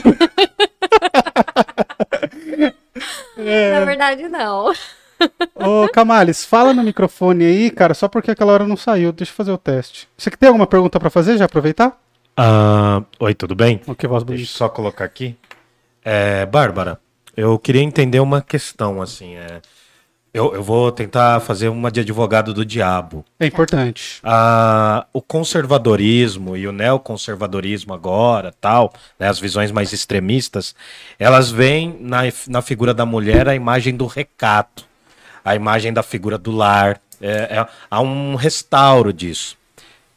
na verdade não. Ô, Camales, fala no microfone aí, cara, só porque aquela hora não saiu. Deixa eu fazer o teste. Você que tem alguma pergunta pra fazer? Já aproveitar? Ah, oi, tudo bem? O que voz Deixa eu só colocar aqui. É, Bárbara, eu queria entender uma questão, assim. É, eu, eu vou tentar fazer uma de advogado do diabo. É importante. Ah, o conservadorismo e o neoconservadorismo agora, tal, né, as visões mais extremistas, elas veem na, na figura da mulher a imagem do recato, a imagem da figura do lar. É, é- há um restauro disso.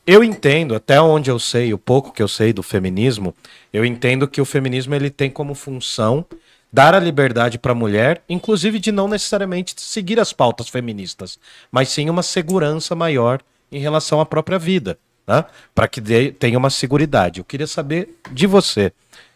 Eu entendo, até onde eu sei, o pouco que eu sei do feminismo, eu entendo que o feminismo ele tem como função dar a liberdade para a mulher, inclusive de não necessariamente seguir as pautas feministas, mas sim uma segurança maior em relação à própria vida, né? para que dê- tenha uma seguridade. Eu queria saber de você,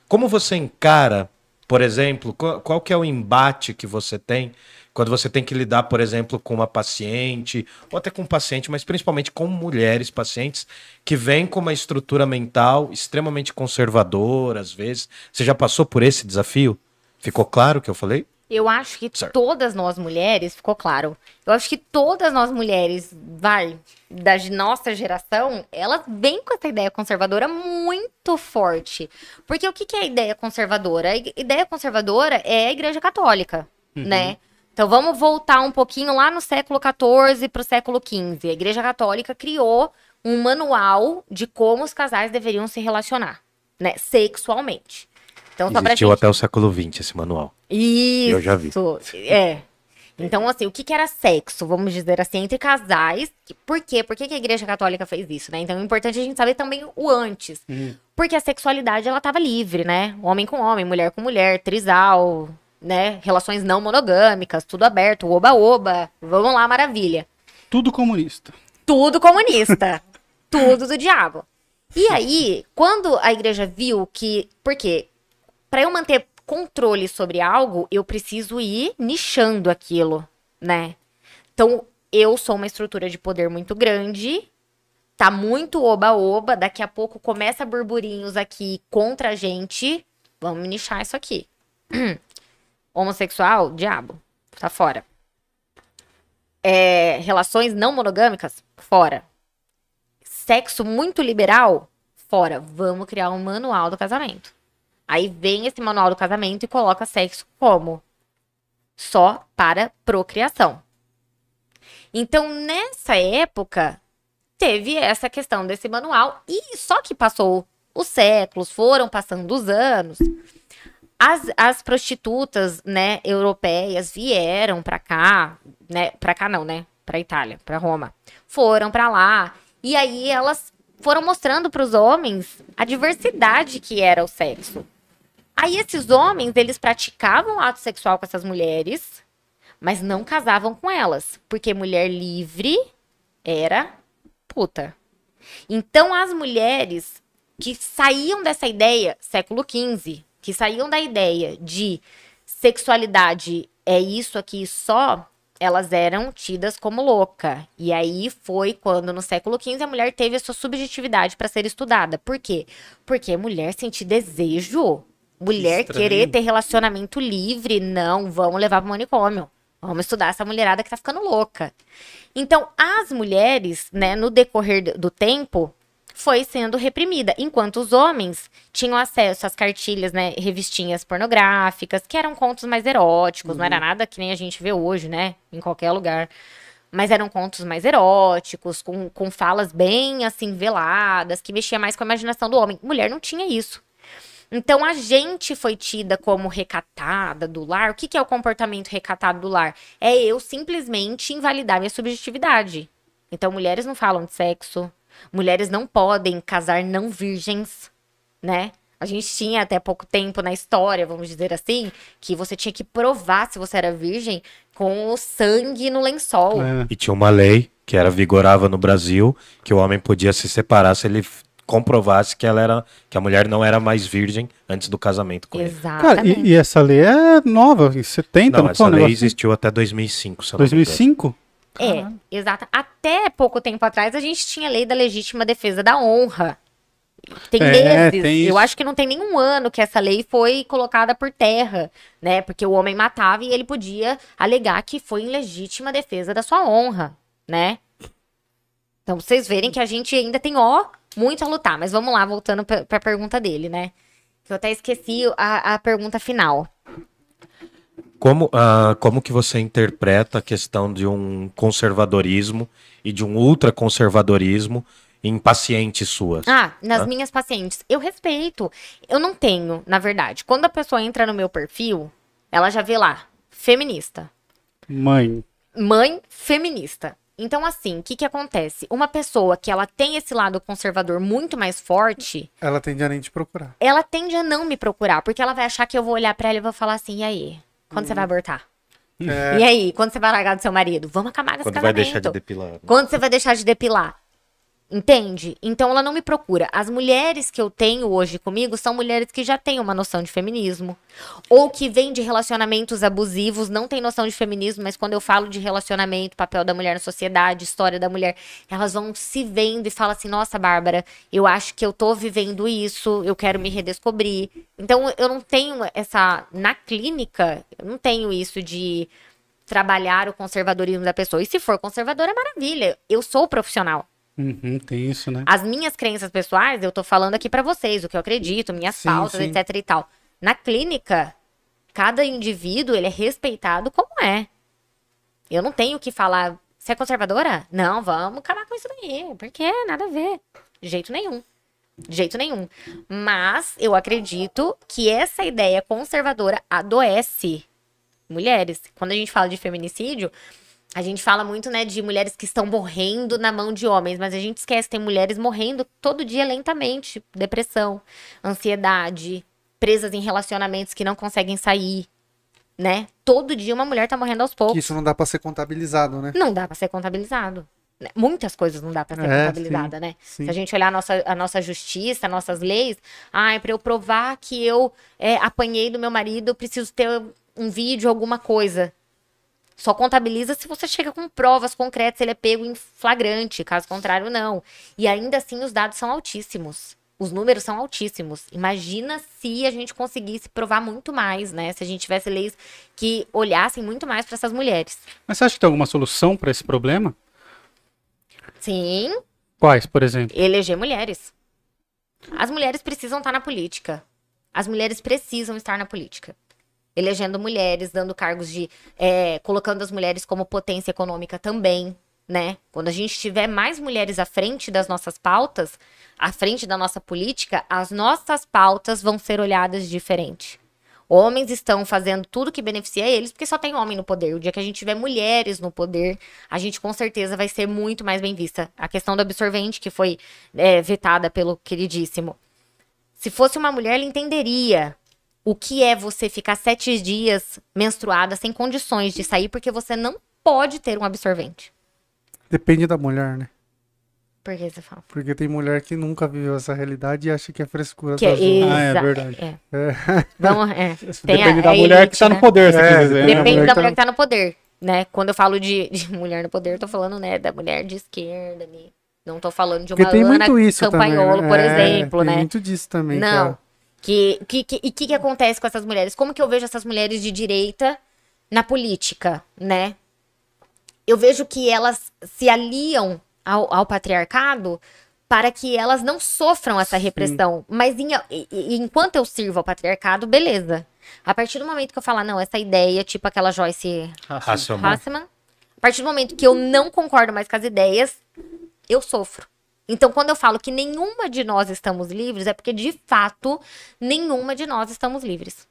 como você encara, por exemplo, qual, qual que é o embate que você tem quando você tem que lidar, por exemplo, com uma paciente, ou até com um paciente, mas principalmente com mulheres pacientes que vêm com uma estrutura mental extremamente conservadora, às vezes. Você já passou por esse desafio? Ficou claro o que eu falei? Eu acho que Certo. todas nós mulheres, ficou claro. Eu acho que todas nós mulheres, vai, da nossa geração, elas vêm com essa ideia conservadora muito forte. Porque o que, que é a ideia conservadora? A ideia conservadora é a Igreja Católica, né? Então vamos voltar um pouquinho lá no século XIV para o século XV. A Igreja Católica criou um manual de como os casais deveriam se relacionar, né? Sexualmente. Então, só Existiu gente até o século XX esse manual. isso. Eu já vi. É. Então, assim, o que, que era sexo, vamos dizer assim, entre casais? Por quê? Por que, que a Igreja Católica fez isso, né? Então, é importante a gente saber também o antes. Porque a sexualidade, ela tava livre, né? Homem com homem, mulher com mulher, trisal, né? Relações não monogâmicas, tudo aberto, oba-oba. Vamos lá, maravilha Tudo comunista. tudo comunista. *laughs* tudo do diabo. E aí, quando a igreja viu que. Porque para eu manter controle sobre algo, eu preciso ir nichando aquilo, né? Então, eu sou uma estrutura de poder muito grande. Tá muito oba-oba. Daqui a pouco começa burburinhos aqui contra a gente. Vamos nichar isso aqui. *clears throat* Homossexual, diabo. Tá fora. É, relações não monogâmicas, fora. Sexo muito liberal, fora. Vamos criar um manual do casamento. Aí vem esse manual do casamento e coloca sexo como só para procriação. Então, nessa época, teve essa questão desse manual e só que passou os séculos, foram passando os anos. As, as prostitutas, né, europeias vieram pra cá, né, pra cá não, né, pra Itália, pra Roma. Foram pra lá e aí elas foram mostrando pros homens a diversidade que era o sexo. Aí esses homens, eles praticavam ato sexual com essas mulheres, mas não casavam com elas, porque mulher livre era puta. Então as mulheres que saíam dessa ideia, século XV, que saíam da ideia de sexualidade é isso aqui só, elas eram tidas como louca. E aí foi quando no século XV a mulher teve a sua subjetividade para ser estudada. Por quê? Porque mulher sentir desejo, mulher Estranho. querer ter relacionamento livre, não, vamos levar pro manicômio. Vamos estudar essa mulherada que tá ficando louca. Então, as mulheres, né, no decorrer do tempo, foi sendo reprimida, enquanto os homens tinham acesso às cartilhas, né, revistinhas pornográficas, que eram contos mais eróticos, uhum. não era nada que nem a gente vê hoje, né, em qualquer lugar. Mas eram contos mais eróticos, com, com falas bem, assim, veladas, que mexia mais com a imaginação do homem. Mulher não tinha isso. Então a gente foi tida como recatada do lar. O que, que é o comportamento recatado do lar? É eu simplesmente invalidar minha subjetividade. Então mulheres não falam de sexo, mulheres não podem casar não virgens, né? A gente tinha até pouco tempo na história, vamos dizer assim, que você tinha que provar se você era virgem com o sangue no lençol. É. E tinha uma lei que era vigorava no Brasil que o homem podia se separar se ele comprovasse que ela era que a mulher não era mais virgem antes do casamento com Exatamente. ele. Cara, e, e, essa lei é nova, em 70, não, não essa lei existiu até 2005. 2005? É, exato. Até pouco tempo atrás a gente tinha a lei da legítima defesa da honra. Tem é, meses. Tem eu acho que não tem nenhum ano que essa lei foi colocada por terra, né? Porque o homem matava e ele podia alegar que foi em legítima defesa da sua honra, né? Então, vocês verem que a gente ainda tem, ó, muito a lutar. Mas vamos lá, voltando para a pergunta dele, né? Eu até esqueci a, a pergunta final. Como, uh, como que você interpreta a questão de um conservadorismo e de um ultraconservadorismo em pacientes suas? Ah, nas ah? minhas pacientes. Eu respeito. Eu não tenho, na verdade. Quando a pessoa entra no meu perfil, ela já vê lá, feminista. Mãe. Mãe feminista. Então, assim, o que que acontece? Uma pessoa que ela tem esse lado conservador muito mais forte... Ela tende a nem te procurar. Ela tende a não me procurar, porque ela vai achar que eu vou olhar para ela e vou falar assim, e aí? Quando hum. você vai abortar? É. E aí? Quando você vai largar do seu marido? Vamos acabar com esse Quando vai deixar de depilar? Né? Quando você vai deixar de depilar? Entende? Então ela não me procura. As mulheres que eu tenho hoje comigo são mulheres que já têm uma noção de feminismo. Ou que vêm de relacionamentos abusivos, não têm noção de feminismo, mas quando eu falo de relacionamento, papel da mulher na sociedade, história da mulher, elas vão se vendo e falam assim: nossa, Bárbara, eu acho que eu tô vivendo isso, eu quero me redescobrir. Então eu não tenho essa. Na clínica, eu não tenho isso de trabalhar o conservadorismo da pessoa. E se for conservadora, é maravilha. Eu sou profissional. Uhum, tem isso, né? As minhas crenças pessoais, eu tô falando aqui para vocês, o que eu acredito, minhas sim, pautas, sim. etc e tal. Na clínica, cada indivíduo, ele é respeitado como é. Eu não tenho que falar, você é conservadora? Não, vamos acabar com isso daí, porque nada a ver. De jeito nenhum. De jeito nenhum. Mas eu acredito que essa ideia conservadora adoece mulheres. Quando a gente fala de feminicídio, a gente fala muito, né, de mulheres que estão morrendo na mão de homens, mas a gente esquece, tem mulheres morrendo todo dia lentamente. Depressão, ansiedade, presas em relacionamentos que não conseguem sair, né? Todo dia uma mulher tá morrendo aos poucos. isso não dá para ser contabilizado, né? Não dá para ser contabilizado. Né? Muitas coisas não dá para ser é, contabilizada, sim, né? Sim. Se a gente olhar a nossa, a nossa justiça, nossas leis, ai, para eu provar que eu é, apanhei do meu marido, eu preciso ter um vídeo, alguma coisa. Só contabiliza se você chega com provas concretas, ele é pego em flagrante, caso contrário, não. E ainda assim, os dados são altíssimos. Os números são altíssimos. Imagina se a gente conseguisse provar muito mais, né? Se a gente tivesse leis que olhassem muito mais para essas mulheres. Mas você acha que tem alguma solução para esse problema? Sim. Quais, por exemplo? Eleger mulheres. As mulheres precisam estar na política. As mulheres precisam estar na política elegendo mulheres, dando cargos de. É, colocando as mulheres como potência econômica também, né? Quando a gente tiver mais mulheres à frente das nossas pautas, à frente da nossa política, as nossas pautas vão ser olhadas diferente. Homens estão fazendo tudo que beneficia eles, porque só tem homem no poder. O dia que a gente tiver mulheres no poder, a gente com certeza vai ser muito mais bem vista. A questão do absorvente, que foi é, vetada pelo queridíssimo. Se fosse uma mulher, ela entenderia o que é você ficar sete dias menstruada sem condições de sair porque você não pode ter um absorvente. Depende da mulher, né? Por que você fala? Porque tem mulher que nunca viveu essa realidade e acha que é frescura que é, Ah, é verdade. É. É. Vamos, é. *laughs* Depende a, da mulher elite, que tá no né? poder, se é, dizer, né? Depende né? da mulher que tá no poder, né? Quando eu falo de, de, mulher no poder, eu tô falando, né, da mulher de esquerda, né? Não tô falando de uma Ana Campanholo, também, né? por exemplo, tem né? muito disso também, Não. Cara. Que, que, que, e o que, que acontece com essas mulheres? Como que eu vejo essas mulheres de direita na política, né? Eu vejo que elas se aliam ao, ao patriarcado para que elas não sofram essa repressão. Sim. Mas em, em, enquanto eu sirvo ao patriarcado, beleza. A partir do momento que eu falar, não, essa ideia, tipo aquela Joyce Hasselman, a partir do momento que eu não concordo mais com as ideias, eu sofro. Então, quando eu falo que nenhuma de nós estamos livres, é porque de fato nenhuma de nós estamos livres.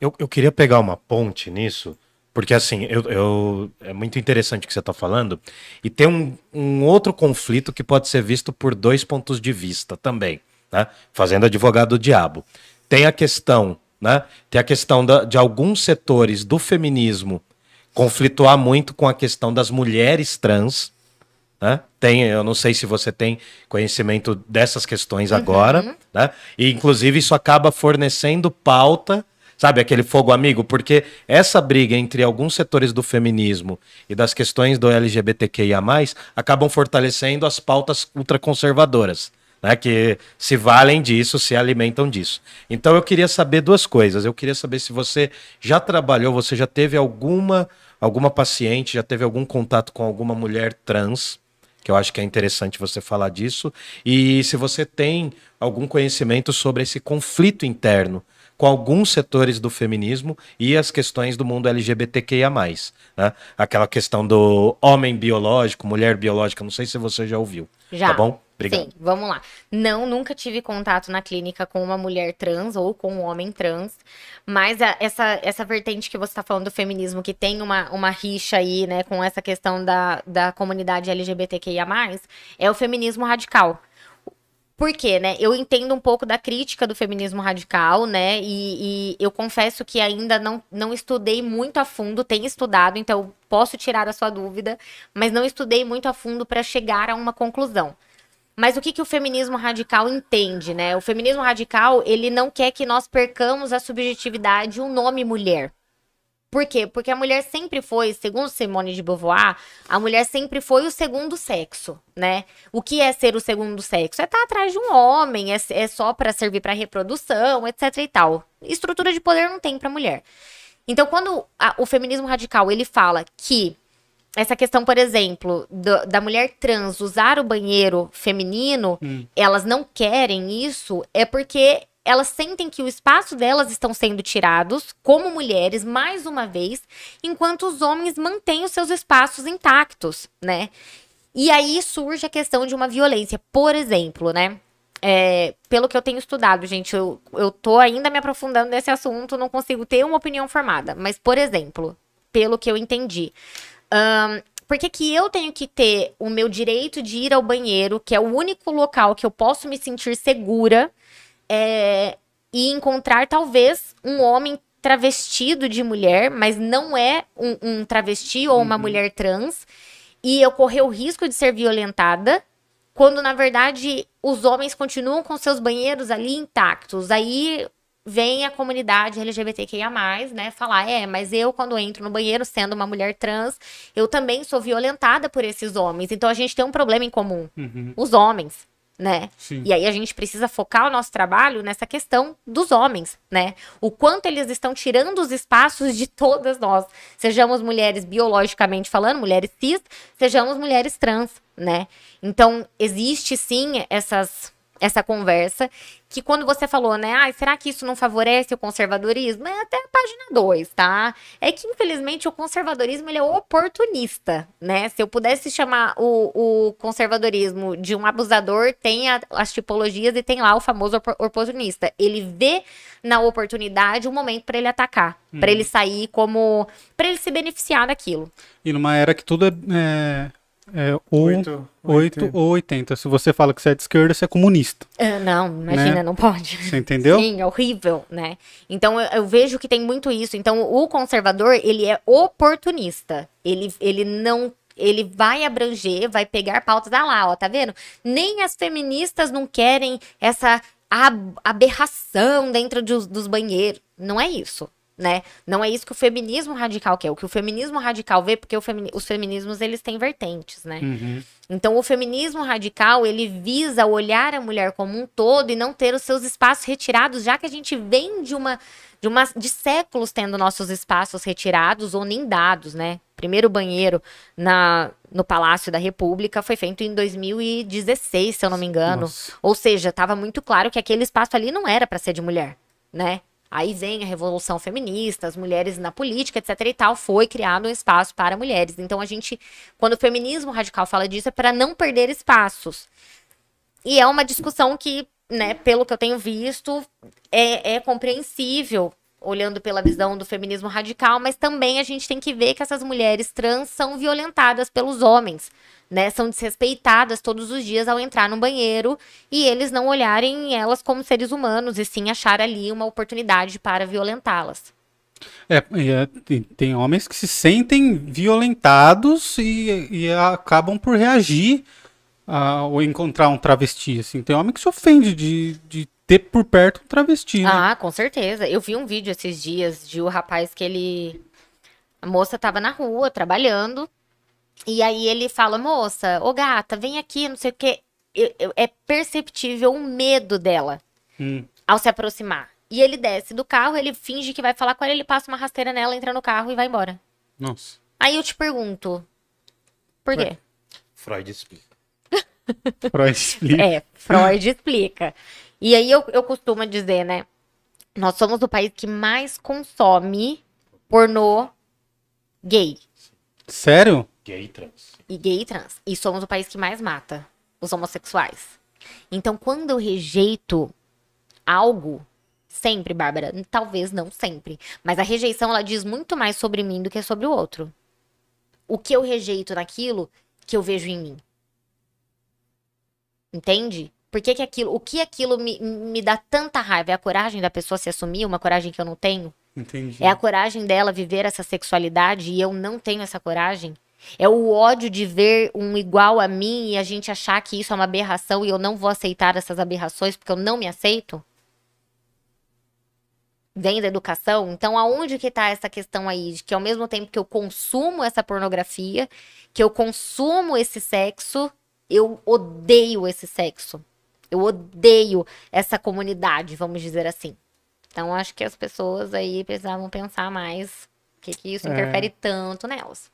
Eu, eu queria pegar uma ponte nisso, porque assim, eu, eu é muito interessante o que você está falando, e tem um, um outro conflito que pode ser visto por dois pontos de vista também, né? Fazendo advogado do diabo. Tem a questão, né? Tem a questão da, de alguns setores do feminismo conflituar muito com a questão das mulheres trans, né? Tem, eu não sei se você tem conhecimento dessas questões uhum. agora, né? E inclusive isso acaba fornecendo pauta, sabe, aquele fogo amigo, porque essa briga entre alguns setores do feminismo e das questões do LGBTQIA+, acabam fortalecendo as pautas ultraconservadoras. Né, que se valem disso, se alimentam disso. Então eu queria saber duas coisas. Eu queria saber se você já trabalhou, você já teve alguma alguma paciente, já teve algum contato com alguma mulher trans, que eu acho que é interessante você falar disso. E se você tem algum conhecimento sobre esse conflito interno com alguns setores do feminismo e as questões do mundo LGBTQIA+. Né? Aquela questão do homem biológico, mulher biológica, não sei se você já ouviu. Já. Tá bom? Obrigado. Sim, vamos lá. Não, nunca tive contato na clínica com uma mulher trans ou com um homem trans, mas a, essa, essa vertente que você está falando do feminismo, que tem uma, uma rixa aí, né, com essa questão da, da comunidade LGBTQIA, é o feminismo radical. Por quê, né? Eu entendo um pouco da crítica do feminismo radical, né? E, e, eu confesso que ainda não, não estudei muito a fundo, tenho estudado, então posso tirar a sua dúvida, mas não estudei muito a fundo para chegar a uma conclusão. Mas o que, que o feminismo radical entende, né? O feminismo radical, ele não quer que nós percamos a subjetividade, o nome mulher. Por quê? Porque a mulher sempre foi, segundo Simone de Beauvoir, a mulher sempre foi o segundo sexo, né? O que é ser o segundo sexo? É estar atrás de um homem, é, é só para servir para reprodução, etc e tal. Estrutura de poder não tem para mulher. Então, quando a, o feminismo radical ele fala que essa questão, por exemplo, do, da mulher trans usar o banheiro feminino, hum. elas não querem isso, é porque elas sentem que o espaço delas estão sendo tirados, como mulheres, mais uma vez, enquanto os homens mantêm os seus espaços intactos, né? E aí surge a questão de uma violência. Por exemplo, né? É, pelo que eu tenho estudado, gente, eu, eu tô ainda me aprofundando nesse assunto, não consigo ter uma opinião formada. Mas, por exemplo, pelo que eu entendi. Um, por que, que eu tenho que ter o meu direito de ir ao banheiro, que é o único local que eu posso me sentir segura, é, e encontrar talvez um homem travestido de mulher, mas não é um, um travesti ou uma uhum. mulher trans, e eu correr o risco de ser violentada, quando na verdade os homens continuam com seus banheiros ali intactos. Aí vem a comunidade LGBTQIA+, né, falar, é, mas eu quando entro no banheiro sendo uma mulher trans, eu também sou violentada por esses homens. Então a gente tem um problema em comum, uhum. os homens né? Sim. E aí a gente precisa focar o nosso trabalho nessa questão dos homens, né? O quanto eles estão tirando os espaços de todas nós, sejamos mulheres biologicamente falando, mulheres cis, sejamos mulheres trans, né? Então, existe sim essas essa conversa, que quando você falou, né, ah, será que isso não favorece o conservadorismo? É até a página 2, tá? É que, infelizmente, o conservadorismo, ele é oportunista, né? Se eu pudesse chamar o, o conservadorismo de um abusador, tem a, as tipologias e tem lá o famoso oportunista. Ele vê na oportunidade um momento para ele atacar, hum. para ele sair como... para ele se beneficiar daquilo. E numa era que tudo é... é é, ou 8, 8 ou 80. Se você fala que você é de esquerda, você é comunista. Uh, não, imagina, né? não pode. Você entendeu? Sim, é horrível, né? Então eu, eu, vejo que tem muito isso. Então o conservador, ele é oportunista. Ele, ele não. Ele vai abranger, vai pegar pautas. Ah lá, ó, tá vendo? Nem as feministas não querem essa aberração dentro de, dos banheiros. Não é isso né? Não é isso que o feminismo radical quer. O que o feminismo radical vê, porque femini os feminismos eles têm vertentes, né? Uhum. Então o feminismo radical ele visa olhar a mulher como um todo e não ter os seus espaços retirados, já que a gente vem de uma de uma de séculos tendo nossos espaços retirados ou nem dados, né? Primeiro banheiro na no Palácio da República foi feito em 2016, se eu não me engano. Nossa. Ou seja, estava muito claro que aquele espaço ali não era para ser de mulher, né? Aí vem a revolução feminista, as mulheres na política, etc e tal, foi criado um espaço para mulheres. Então a gente, quando o feminismo radical fala disso, é para não perder espaços. E é uma discussão que, né, pelo que eu tenho visto, é, é compreensível olhando pela visão do feminismo radical, mas também a gente tem que ver que essas mulheres trans são violentadas pelos homens, né? São desrespeitadas todos os dias ao entrar no banheiro e eles não olharem elas como seres humanos e sim achar ali uma oportunidade para violentá-las. É, é, tem, tem homens que se sentem violentados e, e acabam por reagir a, ou encontrar um travesti, assim. Tem homem que se ofende de, de ter por perto um travesti, né? Ah, com certeza. Eu vi um vídeo esses dias de o um rapaz que ele. A moça tava na rua trabalhando. E aí ele fala, moça, ô gata, vem aqui, não sei o quê. É perceptível o medo dela Hum. ao se aproximar. E ele desce do carro, ele finge que vai falar com ela, ele passa uma rasteira nela, entra no carro e vai embora. Nossa. Aí eu te pergunto, por quê? Freud explica. Freud explica. É, Freud explica. E aí eu, eu costumo dizer, né? Nós somos o país que mais consome pornô gay. Sério? Gay trans. e gay e trans. E somos o país que mais mata os homossexuais. Então, quando eu rejeito algo, sempre, Bárbara, talvez não sempre, mas a rejeição ela diz muito mais sobre mim do que sobre o outro. O que eu rejeito naquilo que eu vejo em mim. Entende? Por que, que aquilo, o que aquilo me, me dá tanta raiva? É a coragem da pessoa se assumir, uma coragem que eu não tenho? Entendi. É a coragem dela viver essa sexualidade e eu não tenho essa coragem? É o ódio de ver um igual a mim e a gente achar que isso é uma aberração e eu não vou aceitar essas aberrações porque eu não me aceito? Vem da educação? Então, aonde que tá essa questão aí? De que ao mesmo tempo que eu consumo essa pornografia, que eu consumo esse sexo, eu odeio esse sexo. Eu odeio essa comunidade, vamos dizer assim. Então, acho que as pessoas aí precisavam pensar mais o que, que isso É. interfere tanto nelas.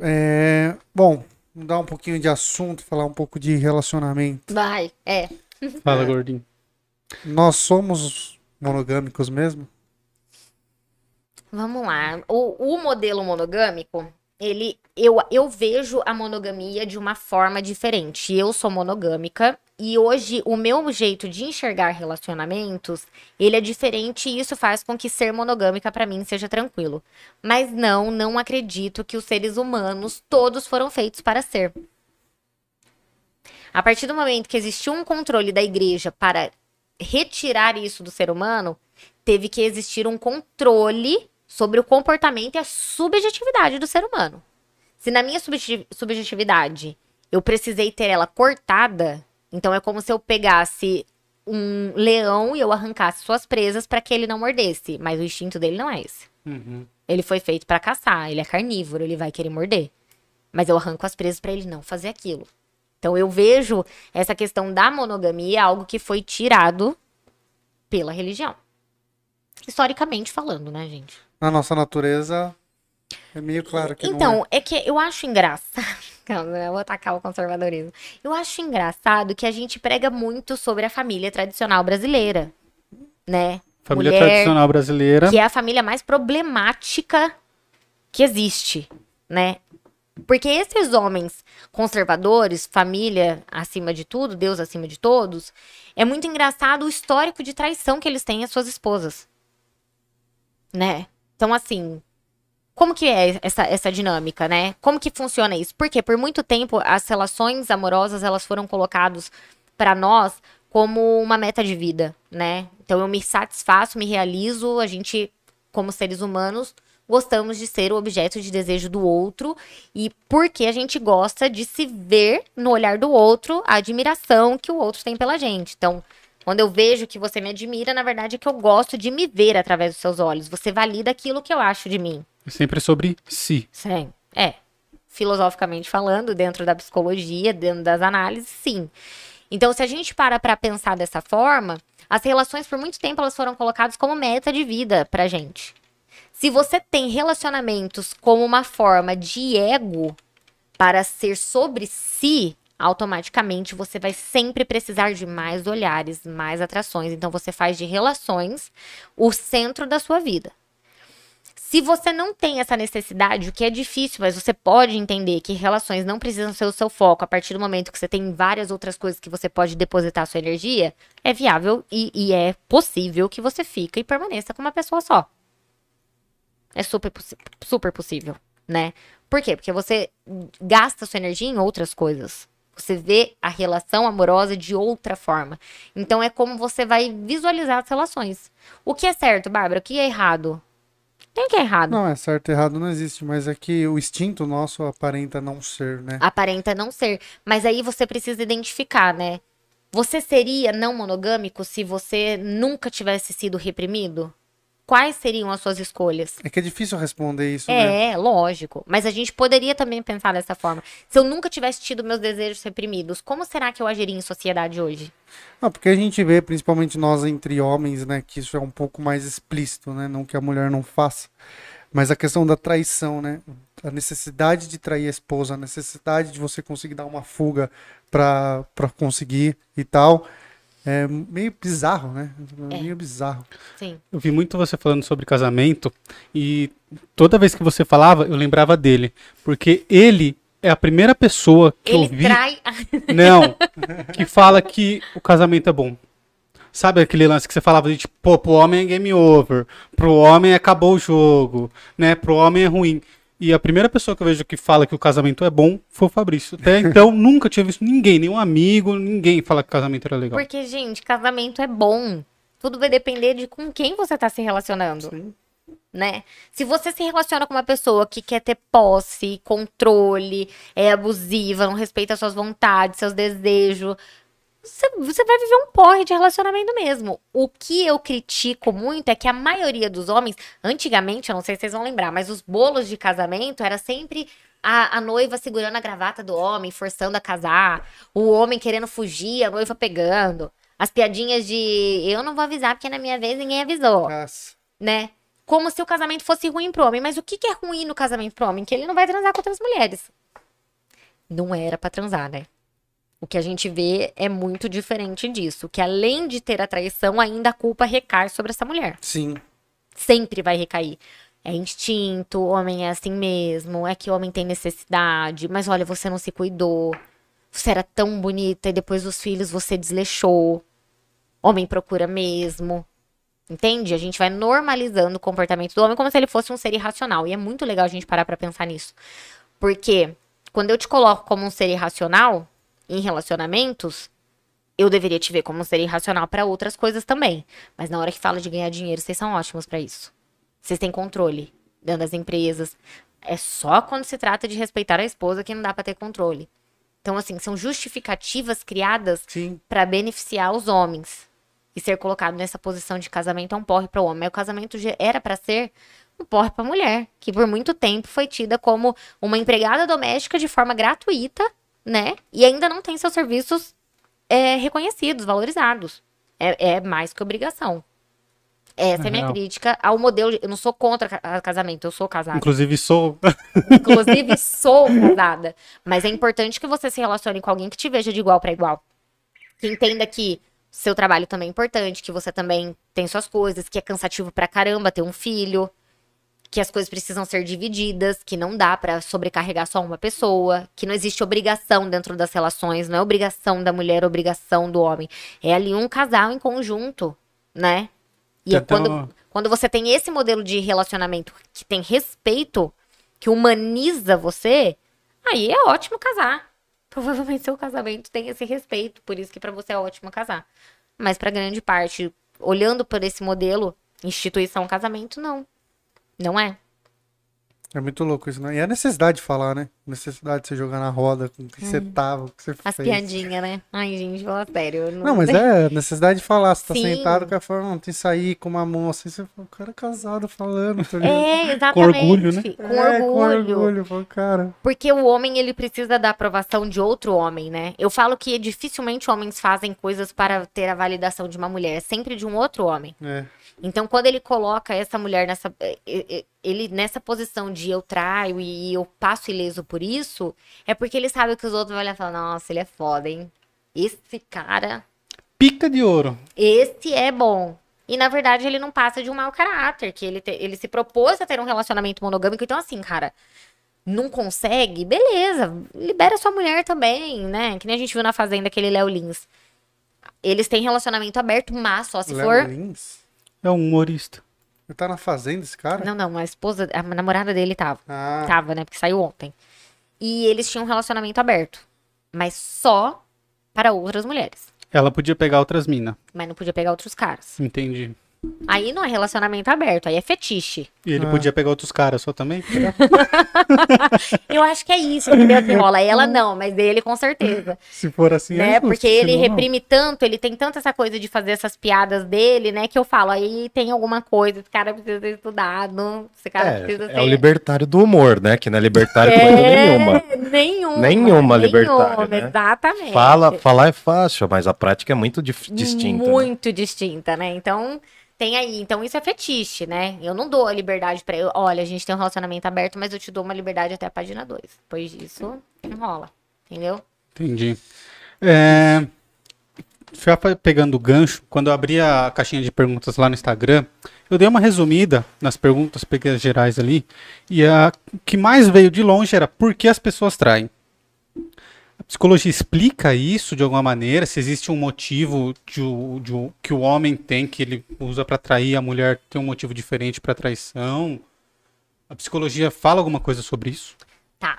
É, bom, mudar um pouquinho de assunto, falar um pouco de relacionamento. Vai, é. Fala, gordinho. Nós somos monogâmicos mesmo? Vamos lá. O, o modelo monogâmico, ele, eu, eu vejo a monogamia de uma forma diferente. Eu sou monogâmica e hoje o meu jeito de enxergar relacionamentos, ele é diferente e isso faz com que ser monogâmica pra mim seja tranquilo. Mas não, não acredito que os seres humanos todos foram feitos para ser. A partir do momento que existiu um controle da igreja para retirar isso do ser humano, teve que existir um controle sobre o comportamento e a subjetividade do ser humano. Se na minha subjeti- subjetividade eu precisei ter ela cortada, então é como se eu pegasse um leão e eu arrancasse suas presas para que ele não mordesse, mas o instinto dele não é esse. Uhum. Ele foi feito para caçar, ele é carnívoro, ele vai querer morder. Mas eu arranco as presas para ele não fazer aquilo. Então eu vejo essa questão da monogamia algo que foi tirado pela religião. Historicamente falando, né, gente? Na nossa natureza, é meio claro que não Então, é que eu acho engraçado. *laughs* Calma, eu vou atacar o conservadorismo. Eu acho engraçado que a gente prega muito sobre a família tradicional brasileira, né? Família Mulher, tradicional brasileira. que é a família mais problemática que existe, né? Porque esses homens conservadores, família acima de tudo, Deus acima de todos, é muito engraçado o histórico de traição que eles têm às suas esposas. Né? Então, assim, como que é essa, essa dinâmica, né? Como que funciona isso? Porque por muito tempo as relações amorosas elas foram colocadas para nós como uma meta de vida, né? Então eu me satisfaço, me realizo, a gente como seres humanos gostamos de ser o objeto de desejo do outro e porque a gente gosta de se ver no olhar do outro a admiração que o outro tem pela gente. Então, Quando eu vejo que você me admira, na verdade é que eu gosto de me ver através dos seus olhos. Você valida aquilo que eu acho de mim. Sempre sobre si. Sim. É. Filosoficamente falando, dentro da psicologia, dentro das análises, sim. Então, se a gente para para pensar dessa forma, as relações por muito tempo elas foram colocadas como meta de vida pra gente. Se você tem relacionamentos como uma forma de ego para ser sobre si, automaticamente você vai sempre precisar de mais olhares, mais atrações. Então você faz de relações o centro da sua vida. Se você não tem essa necessidade, o que é difícil, mas você pode entender que relações não precisam ser o seu foco a partir do momento que você tem várias outras coisas que você pode depositar sua energia, é viável e, e é possível que você fique e permaneça com uma pessoa só. É super, super possível, né? Por quê? Porque você gasta sua energia em outras coisas. Você vê a relação amorosa de outra forma. Então é como você vai visualizar as relações. O que é certo, Bárbara? O que é errado? Tem que é errado. Não, é certo e errado não existe, mas é que o instinto nosso aparenta não ser, né? Aparenta não ser. Mas aí você precisa identificar, né? Você seria não monogâmico se você nunca tivesse sido reprimido? Quais seriam as suas escolhas? É que é difícil responder isso, é, né? É, lógico. Mas a gente poderia também pensar dessa forma. Se eu nunca tivesse tido meus desejos reprimidos, como será que eu agiria em sociedade hoje? Não, porque a gente vê, principalmente nós entre homens, né, que isso é um pouco mais explícito, né? Não que a mulher não faça. Mas a questão da traição, né? A necessidade de trair a esposa, a necessidade de você conseguir dar uma fuga para conseguir e tal é meio bizarro, né? É. Meio bizarro. Sim. Eu vi muito você falando sobre casamento e toda vez que você falava, eu lembrava dele. Porque ele é a primeira pessoa que ele eu vi. Trai... *laughs* Não, que fala que o casamento é bom. Sabe aquele lance que você falava de tipo, pô, pro homem é game over, pro homem acabou o jogo, né? Pro homem é ruim. E a primeira pessoa que eu vejo que fala que o casamento é bom foi o Fabrício. Até *laughs* então, nunca tinha visto ninguém, nenhum amigo, ninguém falar que o casamento era legal. Porque, gente, casamento é bom. Tudo vai depender de com quem você tá se relacionando. Sim. Né? Se você se relaciona com uma pessoa que quer ter posse, controle, é abusiva, não respeita suas vontades, seus desejos, você, você vai viver um porre de relacionamento mesmo. O que eu critico muito é que a maioria dos homens, antigamente, eu não sei se vocês vão lembrar, mas os bolos de casamento era sempre a, a, noiva segurando a gravata do homem, forçando a casar, o homem querendo fugir, a noiva pegando. As piadinhas de eu não vou avisar porque na minha vez ninguém avisou. Nossa. Né? Como se o casamento fosse ruim pro homem. Mas o que, que é ruim no casamento pro homem? Que ele não vai transar com outras mulheres. Não era para transar, né? O que a gente vê é muito diferente disso. Que além de ter a traição, ainda a culpa recai sobre essa mulher. Sim. Sempre vai recair. É instinto, o homem é assim mesmo, é que o homem tem necessidade, mas olha, você não se cuidou. Você era tão bonita e depois dos filhos você desleixou. Homem procura mesmo. Entende? A gente vai normalizando o comportamento do homem como se ele fosse um ser irracional. E é muito legal a gente parar pra pensar nisso. Porque quando eu te coloco como um ser irracional, em relacionamentos, eu deveria te ver como um ser irracional para outras coisas também. Mas na hora que fala de ganhar dinheiro, vocês são ótimos para isso. Vocês têm controle dentro das empresas. É só quando se trata de respeitar a esposa que não dá para ter controle. Então, assim, são justificativas criadas para beneficiar os homens. E ser colocado nessa posição de casamento é um porre para o homem. O casamento era para ser um porre para a mulher, que por muito tempo foi tida como uma empregada doméstica de forma gratuita né? E ainda não tem seus serviços é, reconhecidos, valorizados. É, é, mais que obrigação. Essa é, é a minha crítica ao modelo. De, eu não sou contra casamento, eu sou casada. Inclusive sou. Inclusive sou *laughs* casada. Mas é importante que você se relacione com alguém que te veja de igual para igual. Que entenda que seu trabalho também é importante, que você também tem suas coisas, que é cansativo pra caramba ter um filho, que as coisas precisam ser divididas, que não dá para sobrecarregar só uma pessoa, que não existe obrigação dentro das relações, não é obrigação da mulher, obrigação do homem. É ali um casal em conjunto, né? E é quando, quando você tem esse modelo de relacionamento que tem respeito, que humaniza você, aí é ótimo casar. Provavelmente seu casamento tem esse respeito, por isso que para você é ótimo casar. Mas para grande parte, olhando por esse modelo, instituição casamento, não. Não é? É muito louco isso, né? E a necessidade de falar, né? Necessidade de você jogar na roda com o que você tava, o que você As fez. piadinhas, né? Ai, gente, fala sério. eu Não, mas *laughs* é necessidade de falar. Você tá Sim. sentado, o cara fala, não, tem que sair com uma moça. Aí você fala, o cara é casado falando, tá? É, exatamente. orgulho, né? Com É, orgulho. Com orgulho, fala, cara. Porque o homem, ele precisa da aprovação de outro homem, né? Eu falo que dificilmente homens fazem coisas para ter a validação de uma mulher, é sempre de um outro homem. É. Então, quando ele coloca essa mulher nessa, eh, eh, ele nessa posição de eu traio e eu passo ileso por isso, é porque ele sabe que os outros vão olhar e falar, nossa, ele é foda, hein? Esse cara, Pica de ouro. esse é bom. E na verdade ele não passa de um mau caráter, que ele, te- ele se propôs a ter um relacionamento monogâmico. Então, assim, cara, não consegue? Beleza, libera sua mulher também, né? Que nem a gente viu na Fazenda aquele Léo Lins. Eles têm relacionamento aberto, mas só se Léo for. Lins? É um humorista. Ele tá na fazenda, esse cara? Não, não, a esposa, a namorada dele tava. Ah, Tava, né? Porque saiu ontem. E eles tinham um relacionamento aberto. Mas só para outras mulheres. Ela podia pegar outras minas. Mas não podia pegar outros caras. Entendi. Aí não é relacionamento aberto, aí é fetiche. E ele Ah. podia pegar outros caras só também? *laughs* Eu acho que é isso, entendeu? Que rola. Ela não, mas ele com certeza. se for assim, é né? justo, Porque ele senão não. reprime tanto, ele tem tanto essa coisa de fazer essas piadas dele, né? Que eu falo, aí tem alguma coisa, esse cara precisa ser estudado, esse cara precisa É, ser. é o libertário do humor, né? Que não é libertário coisa nenhuma. Nenhuma. Nenhuma libertária, né? Exatamente. Fala, falar é fácil, mas a prática é muito dif- distinta. né? Muito distinta, né? Então, tem aí. Então, isso é fetiche, né? Eu não dou a liberdade pra eu. Olha, a gente tem um relacionamento aberto, mas eu te dou uma liberdade até a página 2. Depois disso, não rola. Entendeu? Entendi. É... Já pe- pegando o gancho, quando eu abri a caixinha de perguntas lá no Instagram, eu dei uma resumida nas perguntas gerais ali, e a que mais veio de longe era por que as pessoas traem. A psicologia explica isso de alguma maneira? Se existe um motivo de de que o homem tem que ele usa para trair, a mulher tem um motivo diferente para traição? A psicologia fala alguma coisa sobre isso? Tá.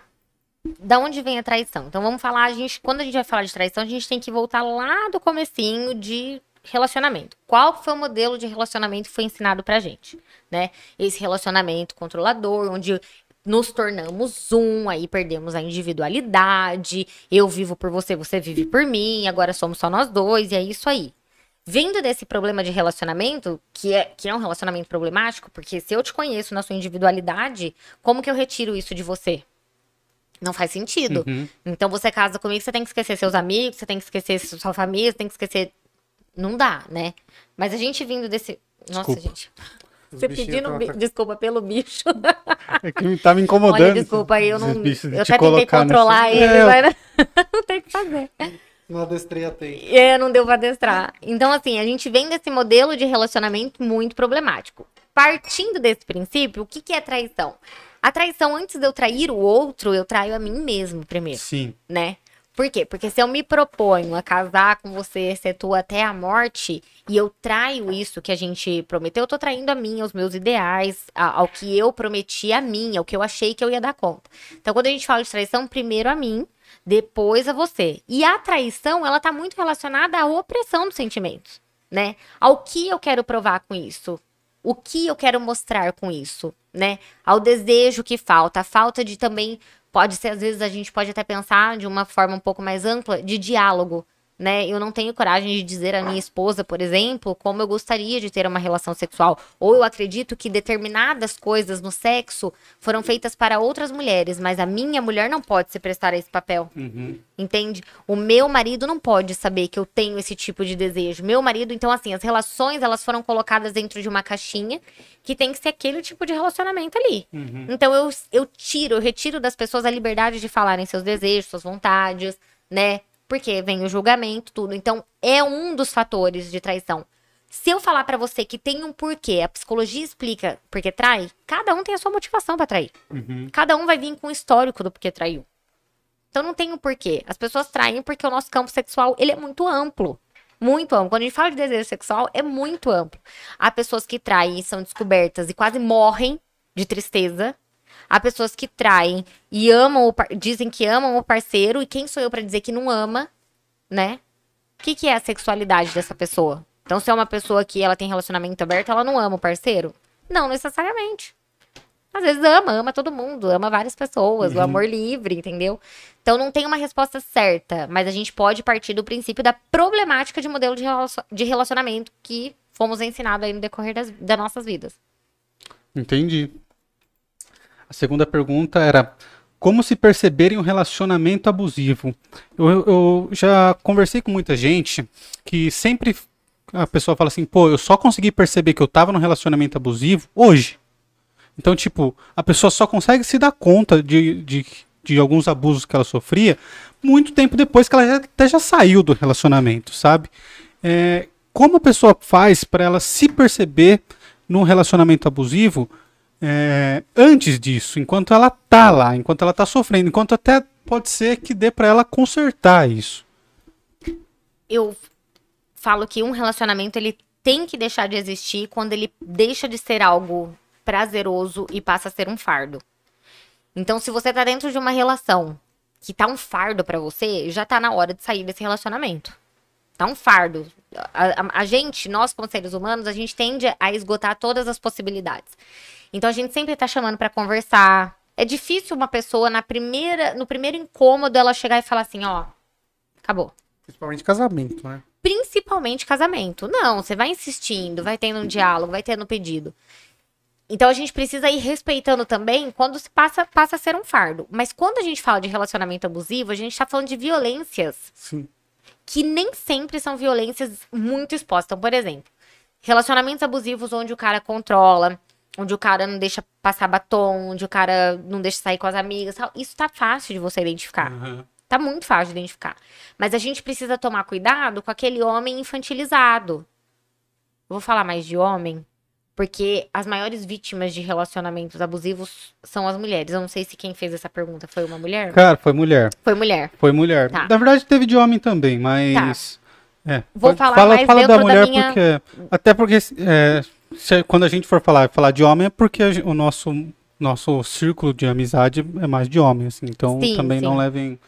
Da onde vem a traição? Então vamos falar, a gente, quando a gente vai falar de traição, a gente tem que voltar lá do comecinho de relacionamento. Qual foi o modelo de relacionamento que foi ensinado pra gente, né? Esse relacionamento controlador, onde nos tornamos um, aí perdemos a individualidade, eu vivo por você, você vive por mim, agora somos só nós dois, e é isso aí. Vindo desse problema de relacionamento, que é, que é um relacionamento problemático, porque se eu te conheço na sua individualidade, como que eu retiro isso de você? Não faz sentido. Uhum. Então você casa comigo, você tem que esquecer seus amigos, você tem que esquecer sua família, você tem que esquecer. Não dá, né? Mas a gente vindo desse. Nossa, Desculpa. gente. Os Você pedindo bi- desculpa pelo bicho. É que tá me incomodando. Olha, desculpa aí, eu não. Eu até tentei controlar ele, É, mas *laughs* não tem o que fazer. Não adestrei a tempo. É, não deu pra adestrar. Então, assim, a gente vem desse modelo de relacionamento muito problemático. Partindo desse princípio, o que, que é traição? A traição, antes de eu trair o outro, eu traio a mim mesmo primeiro, Sim. né? Por quê? Porque se eu me proponho a casar com você, excetua até a morte, e eu traio isso que a gente prometeu, eu tô traindo a mim, aos meus ideais, a- ao que eu prometi a mim, ao que eu achei que eu ia dar conta. Então, quando a gente fala de traição, primeiro a mim, depois a você. E a traição, ela tá muito relacionada à opressão dos sentimentos, né? Ao que eu quero provar com isso? O que eu quero mostrar com isso, né? Ao desejo que falta, a falta de também pode ser às vezes a gente pode até pensar de uma forma um pouco mais ampla de diálogo, né? Eu não tenho coragem de dizer à minha esposa, por exemplo, como eu gostaria de ter uma relação sexual, ou eu acredito que determinadas coisas no sexo foram feitas para outras mulheres, mas a minha mulher não pode se prestar a esse papel. Uhum. Entende? O meu marido não pode saber que eu tenho esse tipo de desejo. Meu marido, então, assim, as relações elas foram colocadas dentro de uma caixinha que tem que ser aquele tipo de relacionamento ali. Uhum. Então eu, eu tiro, eu retiro das pessoas a liberdade de falarem seus desejos, suas vontades, né? Porque vem o julgamento, tudo. Então é um dos fatores de traição. Se eu falar pra você que tem um porquê, a psicologia explica porque trai, cada um tem a sua motivação pra trair. Uhum. Cada um vai vir com o histórico do porquê traiu. Então não tem um porquê. As pessoas traem porque o nosso campo sexual, ele é muito amplo. Muito amplo. Quando a gente fala de desejo sexual, é muito amplo. Há pessoas que traem e são descobertas e quase morrem de tristeza. Há pessoas que traem e amam o par- dizem que amam o parceiro e quem sou eu pra dizer que não ama, né? O que, que é a sexualidade dessa pessoa? Então, se é uma pessoa que ela tem relacionamento aberto, ela não ama o parceiro? Não necessariamente. Às vezes ama, ama todo mundo, ama várias pessoas, o amor livre, entendeu? Então não tem uma resposta certa, mas a gente pode partir do princípio da problemática de modelo de relacionamento que fomos ensinados aí no decorrer das, das nossas vidas. Entendi. A segunda pergunta era como se perceber em um relacionamento abusivo? Eu, eu já conversei com muita gente que sempre a pessoa fala assim, pô, eu só consegui perceber que eu tava num relacionamento abusivo hoje. Então, tipo, a pessoa só consegue se dar conta de, de, de alguns abusos que ela sofria muito tempo depois que ela já, até já saiu do relacionamento, sabe? É, como a pessoa faz para ela se perceber num relacionamento abusivo é, antes disso, enquanto ela tá lá, enquanto ela tá sofrendo, enquanto até pode ser que dê para ela consertar isso. Eu falo que um relacionamento ele tem que deixar de existir quando ele deixa de ser algo prazeroso e passa a ser um fardo. Então, se você tá dentro de uma relação que tá um fardo pra você, já tá na hora de sair desse relacionamento. Tá um fardo. A, a- a gente, nós como seres humanos, a gente tende a esgotar todas as possibilidades. Então a gente sempre tá chamando pra conversar. É difícil uma pessoa na primeira, no primeiro incômodo ela chegar e falar assim, ó, acabou Principalmente casamento, né? principalmente casamento. Não, você vai insistindo, vai tendo um diálogo, vai tendo um pedido. Então a gente precisa ir respeitando também quando se passa, passa a ser um fardo. Mas quando a gente fala de relacionamento abusivo, a gente tá falando de violências Sim. que nem sempre são violências muito expostas. Então, por exemplo, relacionamentos abusivos onde o cara controla, onde o cara não deixa passar batom, onde o cara não deixa sair com as amigas, tal. isso tá fácil de você identificar. Tá muito fácil de identificar. Mas a gente precisa tomar cuidado com aquele homem infantilizado. Eu vou falar mais de homem, porque as maiores vítimas de relacionamentos abusivos são as mulheres. Eu não sei se quem fez essa pergunta foi uma mulher. Cara, foi mulher. Foi mulher. Foi mulher. Tá. Na verdade, teve de homem também, mas. É, Vou pode- falar fala, mais fala da dentro da mulher minha- porque. Até porque é, se- quando a gente for falar, falar de homem é porque a o nosso, nosso círculo de amizade é mais de homem, assim. Então Sim, também não sim. levem.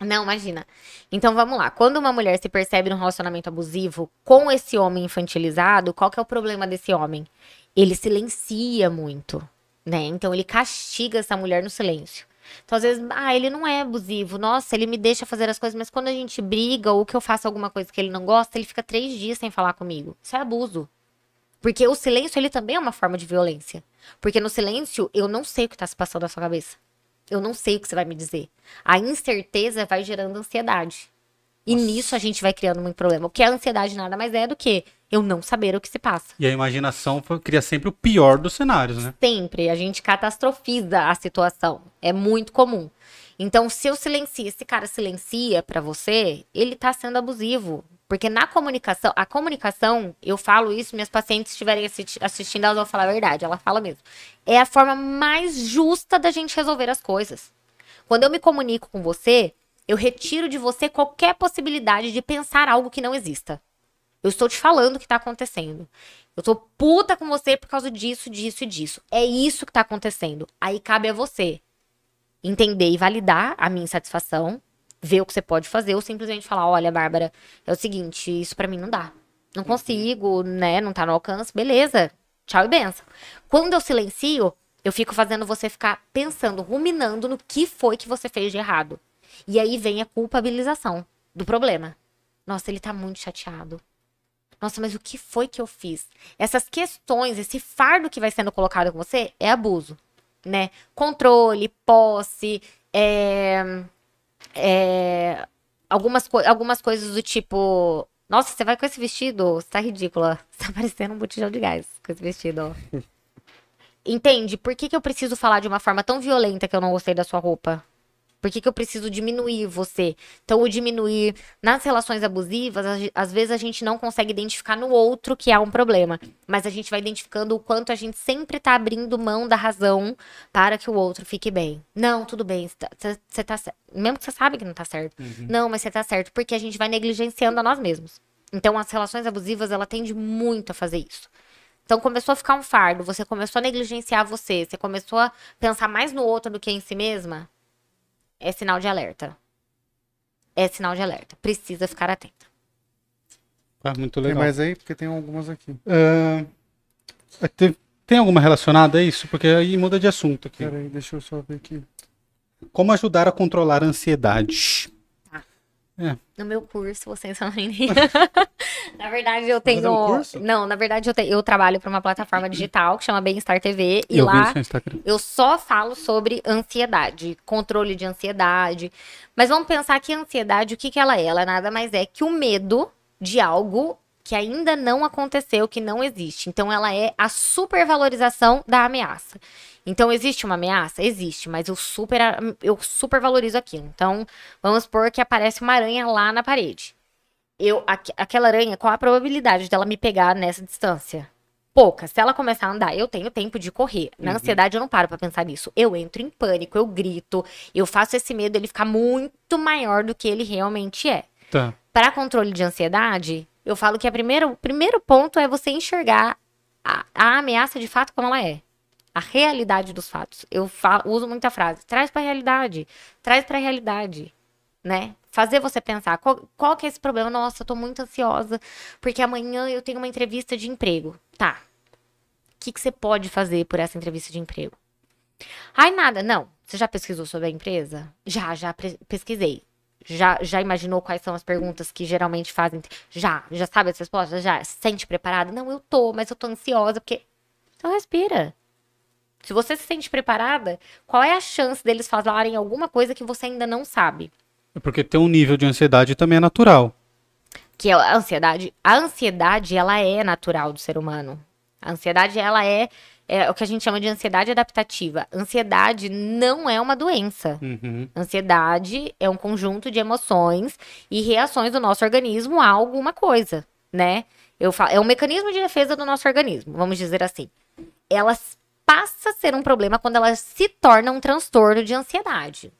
Não, imagina. Então vamos lá. Quando uma mulher se percebe num relacionamento abusivo com esse homem infantilizado, qual que é o problema desse homem? Ele silencia muito, né? Então ele castiga essa mulher no silêncio. Então, às vezes, ah, ele não é abusivo. Nossa, ele me deixa fazer as coisas, mas quando a gente briga ou que eu faço alguma coisa que ele não gosta, ele fica três dias sem falar comigo. Isso é abuso. Porque o silêncio, ele também é uma forma de violência. Porque no silêncio, eu não sei o que tá se passando na sua cabeça. Eu não sei o que você vai me dizer. A incerteza vai gerando ansiedade. E nisso a gente vai criando muito problema. Porque a ansiedade nada mais é do que eu não saber o que se passa. E a imaginação cria sempre o pior dos cenários, né? Sempre a gente catastrofiza a situação. É muito comum. Então, se eu silencio, esse cara silencia pra você, ele tá sendo abusivo. Porque na comunicação, a comunicação, eu falo isso, minhas pacientes estiverem assisti- assistindo, elas vão falar a verdade, ela fala mesmo. É a forma mais justa da gente resolver as coisas. Quando eu me comunico com você, eu retiro de você qualquer possibilidade de pensar algo que não exista. Eu estou te falando o que tá acontecendo. Eu tô puta com você por causa disso, disso e disso. É isso que tá acontecendo. Aí cabe a você entender e validar a minha insatisfação, ver o que você pode fazer, ou simplesmente falar: olha, Bárbara, é o seguinte, isso pra mim não dá. Não consigo, né? Não tá no alcance. Beleza. Tchau e benção. Quando eu silencio, eu fico fazendo você ficar pensando, ruminando no que foi que você fez de errado. E aí vem a culpabilização do problema. Nossa, ele tá muito chateado. Nossa, mas o que foi que eu fiz? Essas questões, esse fardo que vai sendo colocado com você é abuso, né? Controle, posse, é, é, algumas, co- algumas coisas do tipo. Nossa, você vai com esse vestido? Você tá ridícula. *laughs* Você tá parecendo um botijão de gás com esse vestido. *laughs* Entende? Por que, que eu preciso falar de uma forma tão violenta que eu não gostei da sua roupa? Por que, que eu preciso diminuir você? Então, o diminuir nas relações abusivas, às vezes a gente não consegue identificar no outro que há um problema. Mas a gente vai identificando o quanto a gente sempre tá abrindo mão da razão para que o outro fique bem. Não, tudo bem, você tá, tá certo. Mesmo que você sabe que não tá certo. Não, mas você tá certo, porque a gente vai negligenciando a nós mesmos. Então, as relações abusivas, ela tende muito a fazer isso. Então começou a ficar um fardo, você começou a negligenciar você, você começou a pensar mais no outro do que em si mesma, é sinal de alerta. É sinal de alerta. Precisa ficar atenta. Ah, muito Tem legal. mais aí? Porque tem algumas aqui. Ah, teve- Tem alguma relacionada a isso? Porque aí muda de assunto aqui. Peraí, deixa eu só ver aqui. Como ajudar a controlar a ansiedade? No meu curso, vocês são *laughs* Na verdade, eu tenho. um curso? Não, na verdade, eu, te- eu trabalho para uma plataforma digital que chama Bem-Estar TV. E eu lá eu só falo sobre ansiedade, controle de ansiedade. Mas vamos pensar que a ansiedade, o que, que ela é? Ela nada mais é que o medo de algo que ainda não aconteceu, que não existe. Então, ela é a supervalorização da ameaça. Então, existe uma ameaça? Existe, mas eu super, eu super valorizo aquilo. Então, vamos supor que aparece uma aranha lá na parede. Eu, aqu- aquela aranha, qual a probabilidade dela me pegar nessa distância? Pouca. Se ela começar a andar, eu tenho tempo de correr. Na ansiedade, eu não paro pra pensar nisso. Eu entro em pânico, eu grito, eu faço esse medo ele ficar muito maior do que ele realmente é. Tá. Para controle de ansiedade, eu falo que a primeira, o primeiro ponto é você enxergar a, a ameaça de fato como ela é. A realidade dos fatos. Eu fa- uso muita frase. Traz pra realidade. Traz pra realidade. Né? Fazer você pensar. Qual, qual que é esse problema? Nossa, eu tô muito ansiosa. Porque amanhã eu tenho uma entrevista de emprego. Tá. O que, que você pode fazer por essa entrevista de emprego? Ai, nada. Não. Você já pesquisou sobre a empresa? Já, já pesquisei. Já, já imaginou quais são as perguntas que geralmente fazem? Já, já sabe as respostas? Já se sente preparada? Não, eu tô, mas eu tô ansiosa porque. Então respira. Se você se sente preparada, qual é a chance deles falarem alguma coisa que você ainda não sabe? É porque ter um nível de ansiedade também é natural. Que é a ansiedade. A ansiedade, ela é natural do ser humano. A ansiedade, ela é, é o que a gente chama de ansiedade adaptativa. Ansiedade não é uma doença. Uhum. Ansiedade é um conjunto de emoções e reações do nosso organismo a alguma coisa, né? Eu falo, é um mecanismo de defesa do nosso organismo, vamos dizer assim. Ela passa a ser um problema quando ela se torna um transtorno de ansiedade.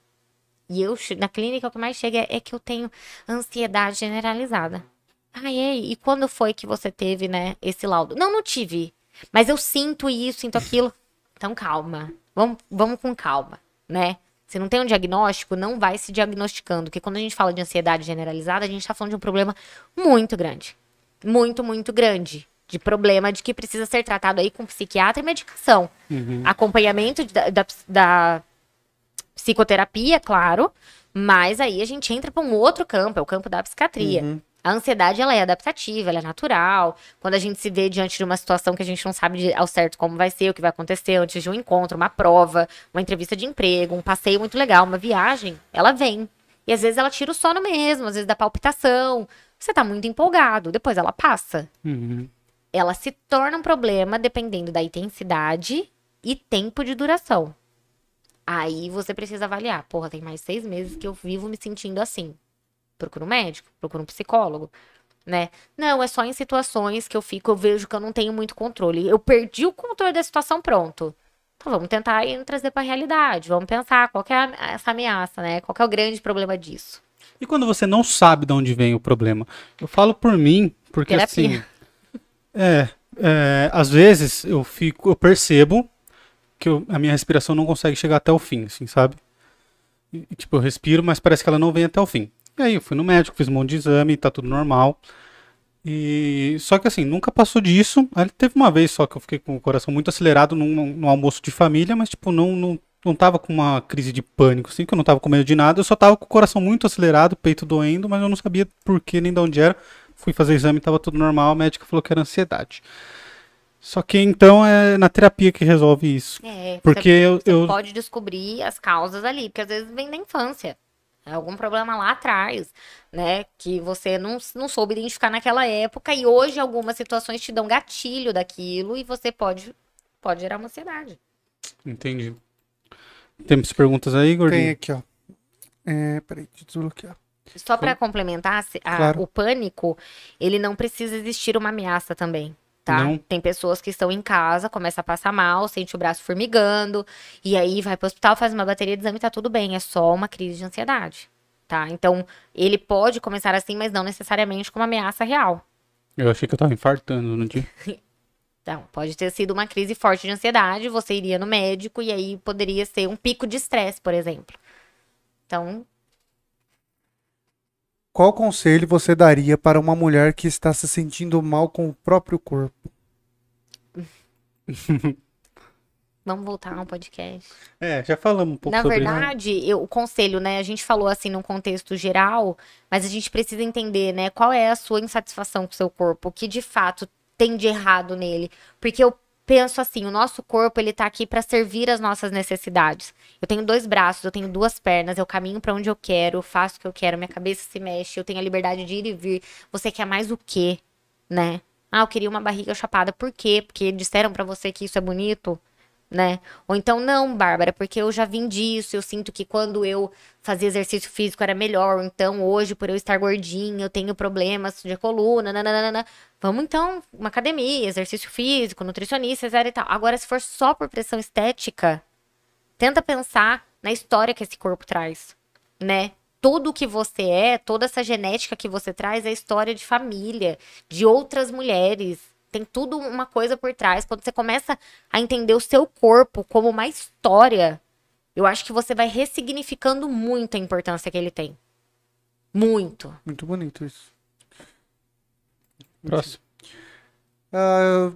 E eu, na clínica, o que mais chega é, é que eu tenho ansiedade generalizada. Ah, é? E quando foi que você teve, né, esse laudo? Não, não tive. Mas eu sinto isso, sinto aquilo. Então, calma. Vamos, vamos com calma, né? Se não tem um diagnóstico, não vai se diagnosticando. Porque quando a gente fala de ansiedade generalizada, a gente tá falando de um problema muito grande. Muito, muito grande. De problema de que precisa ser tratado aí com psiquiatra e medicação. Acompanhamento de- da, da, da psicoterapia, claro. Mas aí a gente entra para um outro campo, é o campo da psiquiatria. A ansiedade, ela é adaptativa, ela é natural. Quando a gente se vê diante de uma situação que a gente não sabe de- ao certo como vai ser, o que vai acontecer antes de um encontro, uma prova, uma entrevista de emprego, um passeio muito legal, uma viagem, ela vem. E às vezes ela tira o sono mesmo, às vezes dá palpitação. Você tá muito empolgado, depois ela passa. Uhum. Ela se torna um problema dependendo da intensidade e tempo de duração. Aí você precisa avaliar. Porra, tem mais seis meses que eu vivo me sentindo assim. Procura um médico, procura um psicólogo, né? Não, é só em situações que eu fico, eu vejo que eu não tenho muito controle. Eu perdi o controle da situação, pronto. Então vamos tentar aí trazer pra realidade. Vamos pensar qual é a- essa ameaça, né? Qual é o grande problema disso. E quando você não sabe de onde vem o problema? Eu falo por mim, porque Terapia. assim. É, é, às vezes eu fico, eu percebo que eu- a minha respiração não consegue chegar até o fim, assim, sabe? E, tipo, eu respiro, mas parece que ela não vem até o fim. E aí eu fui no médico, fiz um monte de exame, tá tudo normal. E só que assim, nunca passou disso. Aí teve uma vez só que eu fiquei com o coração muito acelerado num, num almoço de família, mas tipo, não, não, não tava com uma crise de pânico, assim, que eu não tava com medo de nada, eu só tava com o coração muito acelerado, peito doendo, mas eu não sabia por que nem de onde era. Fui fazer exame, tava tudo normal, a médica falou que era ansiedade. Só que então é na terapia que resolve isso. É, Porque você, eu, você eu pode descobrir as causas ali, porque às vezes vem da infância. Algum problema lá atrás, né? Que você não, não soube identificar naquela época e hoje algumas situações te dão gatilho daquilo e você pode, pode gerar uma ansiedade. entendi. Temos perguntas aí, Tem gordinho? aqui, ó. É, peraí, deixa eu desbloquear. Só para complementar, se- a- Claro. o pânico, ele não precisa existir uma ameaça também. Tá? Não? Tem pessoas que estão em casa, começa a passar mal, sente o braço formigando, e aí vai pro hospital, faz uma bateria de exame e tá tudo bem. É só uma crise de ansiedade. Tá? Então, ele pode começar assim, mas não necessariamente com uma ameaça real. Eu achei que eu tava infartando no dia. *laughs* Então, pode ter sido uma crise forte de ansiedade, você iria no médico e aí poderia ser um pico de estresse, por exemplo. Então, Qual conselho você daria para uma mulher que está se sentindo mal com o próprio corpo? *laughs* Vamos voltar ao podcast. É, já falamos um pouco Na sobre verdade, eu- o conselho, né? A gente falou assim num contexto geral, mas a gente precisa entender, né? Qual é a sua insatisfação com o seu corpo, o que de fato tem de errado nele. Porque eu penso assim, o nosso corpo, ele tá aqui para servir as nossas necessidades. Eu tenho dois braços, eu tenho duas pernas, eu caminho para onde eu quero, eu faço o que eu quero, minha cabeça se mexe, eu tenho a liberdade de ir e vir. Você quer mais o quê, né? Ah, eu queria uma barriga chapada. Por quê? Porque disseram pra você que isso é bonito? Né? Ou então, não, Bárbara, porque eu já vim disso, eu sinto que quando eu fazia exercício físico era melhor, então hoje, por eu estar gordinha, eu tenho problemas de coluna, nananana. Vamos então, uma academia, exercício físico, nutricionista, etc e tal. Agora, se for só por pressão estética, tenta pensar na história que esse corpo traz, né? Tudo que você é, toda essa genética que você traz é história de família, de outras mulheres, tem tudo uma coisa por trás. Quando você começa a entender o seu corpo como uma história, eu acho que você vai ressignificando muito a importância que ele tem. Muito. Muito bonito isso. Próximo. Ah,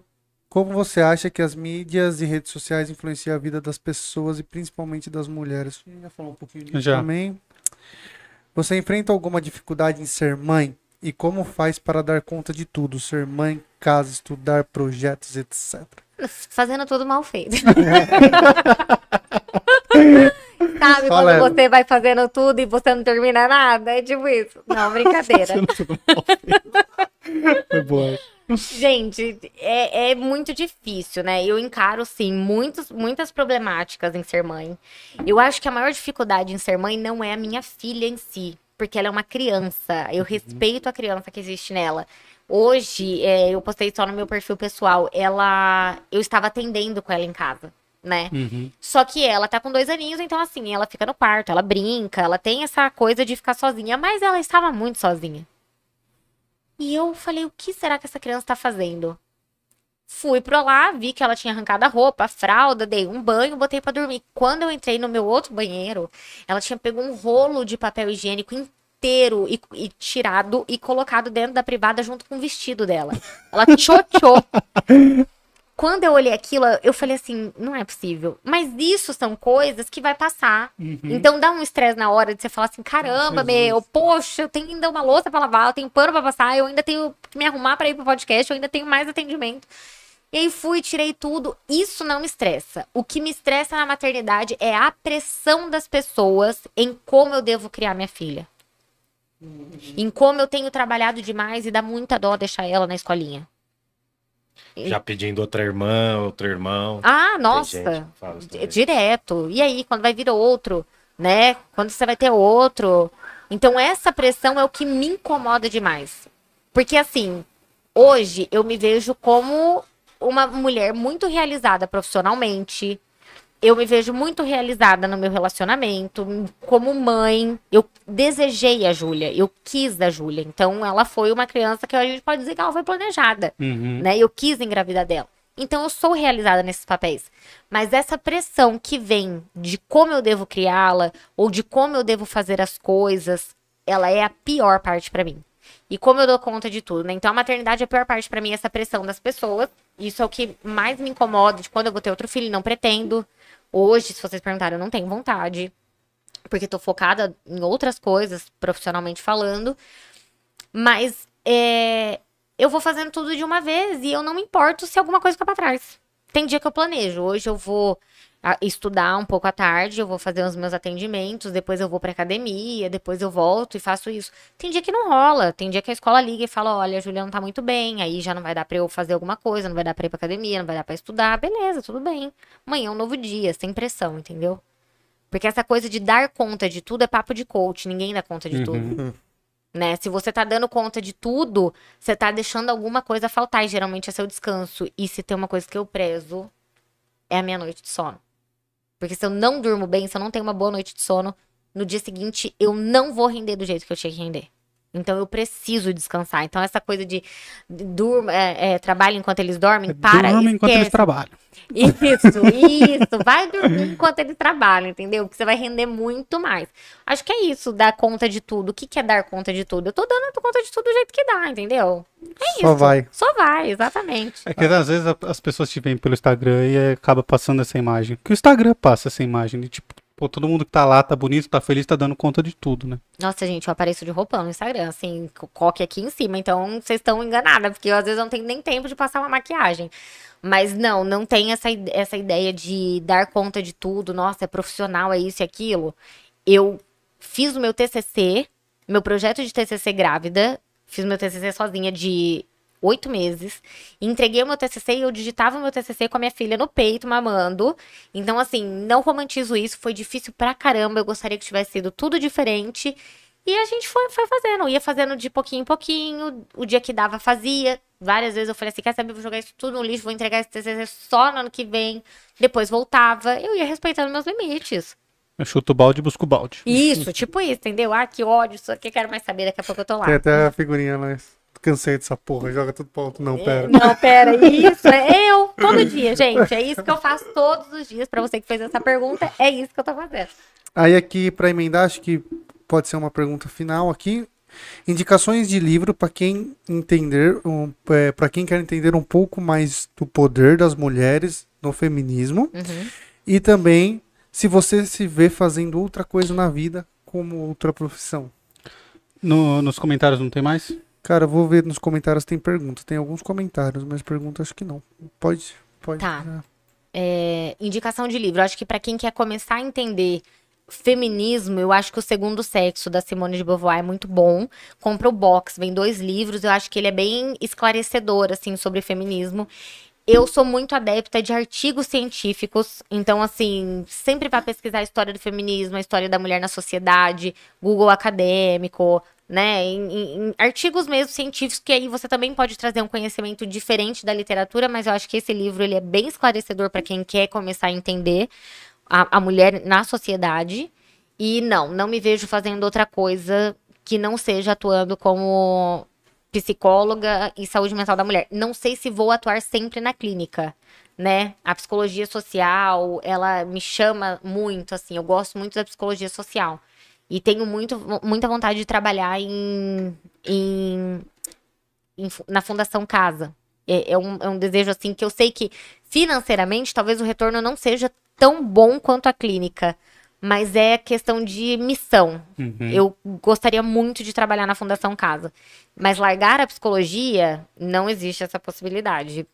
como você acha que as mídias e redes sociais influenciam a vida das pessoas e principalmente das mulheres? A gente já falou um pouquinho disso Já. também. Você enfrenta alguma dificuldade em ser mãe? E como faz para dar conta de tudo? Ser mãe, casa, estudar, projetos, etc. Fazendo tudo mal feito. *laughs* Sabe Fala, quando você vai fazendo tudo e você não termina nada? É tipo isso. Não, brincadeira. Foi boa. Gente, é, é muito difícil, né? Eu encaro, sim, muitos, muitas problemáticas em ser mãe. Eu acho que a maior dificuldade em ser mãe não é a minha filha em si, porque ela é uma criança. Eu respeito a criança que existe nela. Hoje, é, eu postei só no meu perfil pessoal. Ela. Eu estava atendendo com ela em casa, né? Uhum. Só que ela tá com dois aninhos, então assim, ela fica no quarto, ela brinca, ela tem essa coisa de ficar sozinha, mas ela estava muito sozinha. E eu falei, o que será que essa criança tá fazendo? Fui pra lá, vi que ela tinha arrancado a roupa, a fralda, dei um banho, botei pra dormir. Quando eu entrei no meu outro banheiro, ela tinha pego um rolo de papel higiênico inteiro e, e tirado e colocado dentro da privada junto com o vestido dela. Ela *laughs* tchotchou. Quando eu olhei aquilo, eu falei assim, não é possível. Mas isso são coisas que vai passar. Então dá um estresse na hora de você falar assim, caramba, meu, poxa, eu tenho ainda uma louça pra lavar, eu tenho pano pra passar, eu ainda tenho que me arrumar pra ir pro podcast, eu ainda tenho mais atendimento. E aí fui, tirei tudo. Isso não me estressa. O que me estressa na maternidade é a pressão das pessoas em como eu devo criar minha filha. Em como eu tenho trabalhado demais e dá muita dó deixar ela na escolinha. Já pedindo outra irmã, outro irmão. Ah, nossa. Direto. E aí, quando vai vir outro, né? Quando você vai ter outro. Então, essa pressão é o que me incomoda demais. Porque, assim, hoje eu me vejo como uma mulher muito realizada profissionalmente. Eu me vejo muito realizada no meu relacionamento, como mãe. Eu desejei a Júlia, eu quis a Júlia. Então, ela foi uma criança que a gente pode dizer que ela foi planejada Uhum. né? Eu quis engravidar dela. Então eu sou realizada nesses papéis. Mas essa pressão que vem de como eu devo criá-la ou de como eu devo fazer as coisas, ela é a pior parte pra mim. E como eu dou conta de tudo, né? Então a maternidade é a pior parte pra mim, essa pressão das pessoas. Isso é o que mais me incomoda de quando eu vou ter outro filho, não pretendo. Hoje, se vocês perguntarem, eu não tenho vontade. Porque tô focada em outras coisas, profissionalmente falando. Mas é, eu vou fazendo tudo de uma vez e eu não me importo se alguma coisa fica pra trás. Tem dia que eu planejo. Hoje eu vou estudar um pouco à tarde, eu vou fazer os meus atendimentos, depois eu vou pra academia, depois eu volto e faço isso. Tem dia que não rola, tem dia que a escola liga e fala: olha, a Juliana não tá muito bem, aí já não vai dar pra eu fazer alguma coisa, não vai dar pra ir pra academia, não vai dar pra estudar. Beleza, tudo bem. Amanhã é um novo dia, sem pressão, entendeu? Porque essa coisa de dar conta de tudo é papo de coach, ninguém dá conta de tudo *laughs* né? Se você tá dando conta de tudo, você tá deixando alguma coisa faltar, e geralmente é seu descanso. E se tem uma coisa que eu prezo, é a minha noite de sono. Porque se eu não durmo bem, se eu não tenho uma boa noite de sono, no dia seguinte eu não vou render do jeito que eu tinha que render. Então eu preciso descansar. Então essa coisa de, durma, é, é, trabalho enquanto eles dormem, para. Dorme enquanto eles trabalham. Isso, isso. Vai dormir enquanto ele trabalha, entendeu? Porque você vai render muito mais. Acho que é isso, dar conta de tudo. O que, que é dar conta de tudo? Eu tô dando conta de tudo do jeito que dá, entendeu? É Só isso. vai. Só vai, exatamente. É que às vezes as pessoas te veem pelo Instagram e é, acaba passando essa imagem. Que o Instagram passa essa imagem de tipo, pô, todo mundo que tá lá, tá bonito, tá feliz, tá dando conta de tudo, né? Nossa, gente, eu apareço de roupão no Instagram, assim, co- coque aqui em cima. Então, vocês estão enganadas, porque eu, às vezes eu não tenho nem tempo de passar uma maquiagem. Mas não, não tem essa, essa ideia de dar conta de tudo. Nossa, é profissional, é isso e aquilo. Eu fiz o meu TCC, meu projeto de TCC grávida. Fiz meu TCC sozinha de oito meses. Entreguei o meu TCC e eu digitava o meu TCC com a minha filha no peito, mamando. Então, assim, não romantizo isso. Foi difícil pra caramba. Eu gostaria que tivesse sido tudo diferente. E a gente foi, foi fazendo. Ia fazendo de pouquinho em pouquinho. O dia que dava, fazia. Várias vezes eu falei assim: quer saber? Vou jogar isso tudo no lixo, vou entregar esse TCC só no ano que vem. Depois voltava. Eu ia respeitando meus limites. Eu chuto o balde e busco o balde. Isso, tipo isso, entendeu? Ah, que ódio, isso aqui, quero mais saber. Daqui a pouco eu tô lá. Tem até a figurinha, mas cansei dessa porra, joga tudo pro alto. Não, pera. Não, pera, *laughs* isso é eu todo dia, gente. É isso que eu faço todos os dias. Pra você que fez essa pergunta, é isso que eu tô fazendo. Aí aqui, pra emendar, acho que pode ser uma pergunta final aqui. Indicações de livro para quem entender, um, é, para quem quer entender um pouco mais do poder das mulheres no feminismo Uhum. e também se você se vê fazendo outra coisa na vida como outra profissão. No- nos comentários não tem mais? Cara, vou ver nos comentários tem perguntas, tem alguns comentários, mas perguntas acho que não. Pode, pode. Tá. né? É, indicação de livro. Acho que pra quem quer começar a entender feminismo, eu acho que o Segundo Sexo da Simone de Beauvoir é muito bom. Compra o box, vem dois livros. Eu acho que ele é bem esclarecedor assim sobre feminismo. Eu sou muito adepta de artigos científicos, então assim, sempre vai pesquisar a história do feminismo, a história da mulher na sociedade, Google acadêmico, né, em, em- artigos mesmo científicos que aí você também pode trazer um conhecimento diferente da literatura, mas eu acho que esse livro ele é bem esclarecedor para quem quer começar a entender a, a mulher na sociedade. E não, não me vejo fazendo outra coisa que não seja atuando como psicóloga e saúde mental da mulher. Não sei se vou atuar sempre na clínica, né? A psicologia social, ela me chama muito, assim, eu gosto muito da psicologia social. E tenho muito, muita vontade de trabalhar em, em, em na Fundação Casa. É, é um, é um desejo, assim, que eu sei que financeiramente talvez o retorno não seja tão bom quanto a clínica. Mas é questão de missão. Uhum. Eu gostaria muito de trabalhar na Fundação Casa. Mas largar a psicologia, não existe essa possibilidade.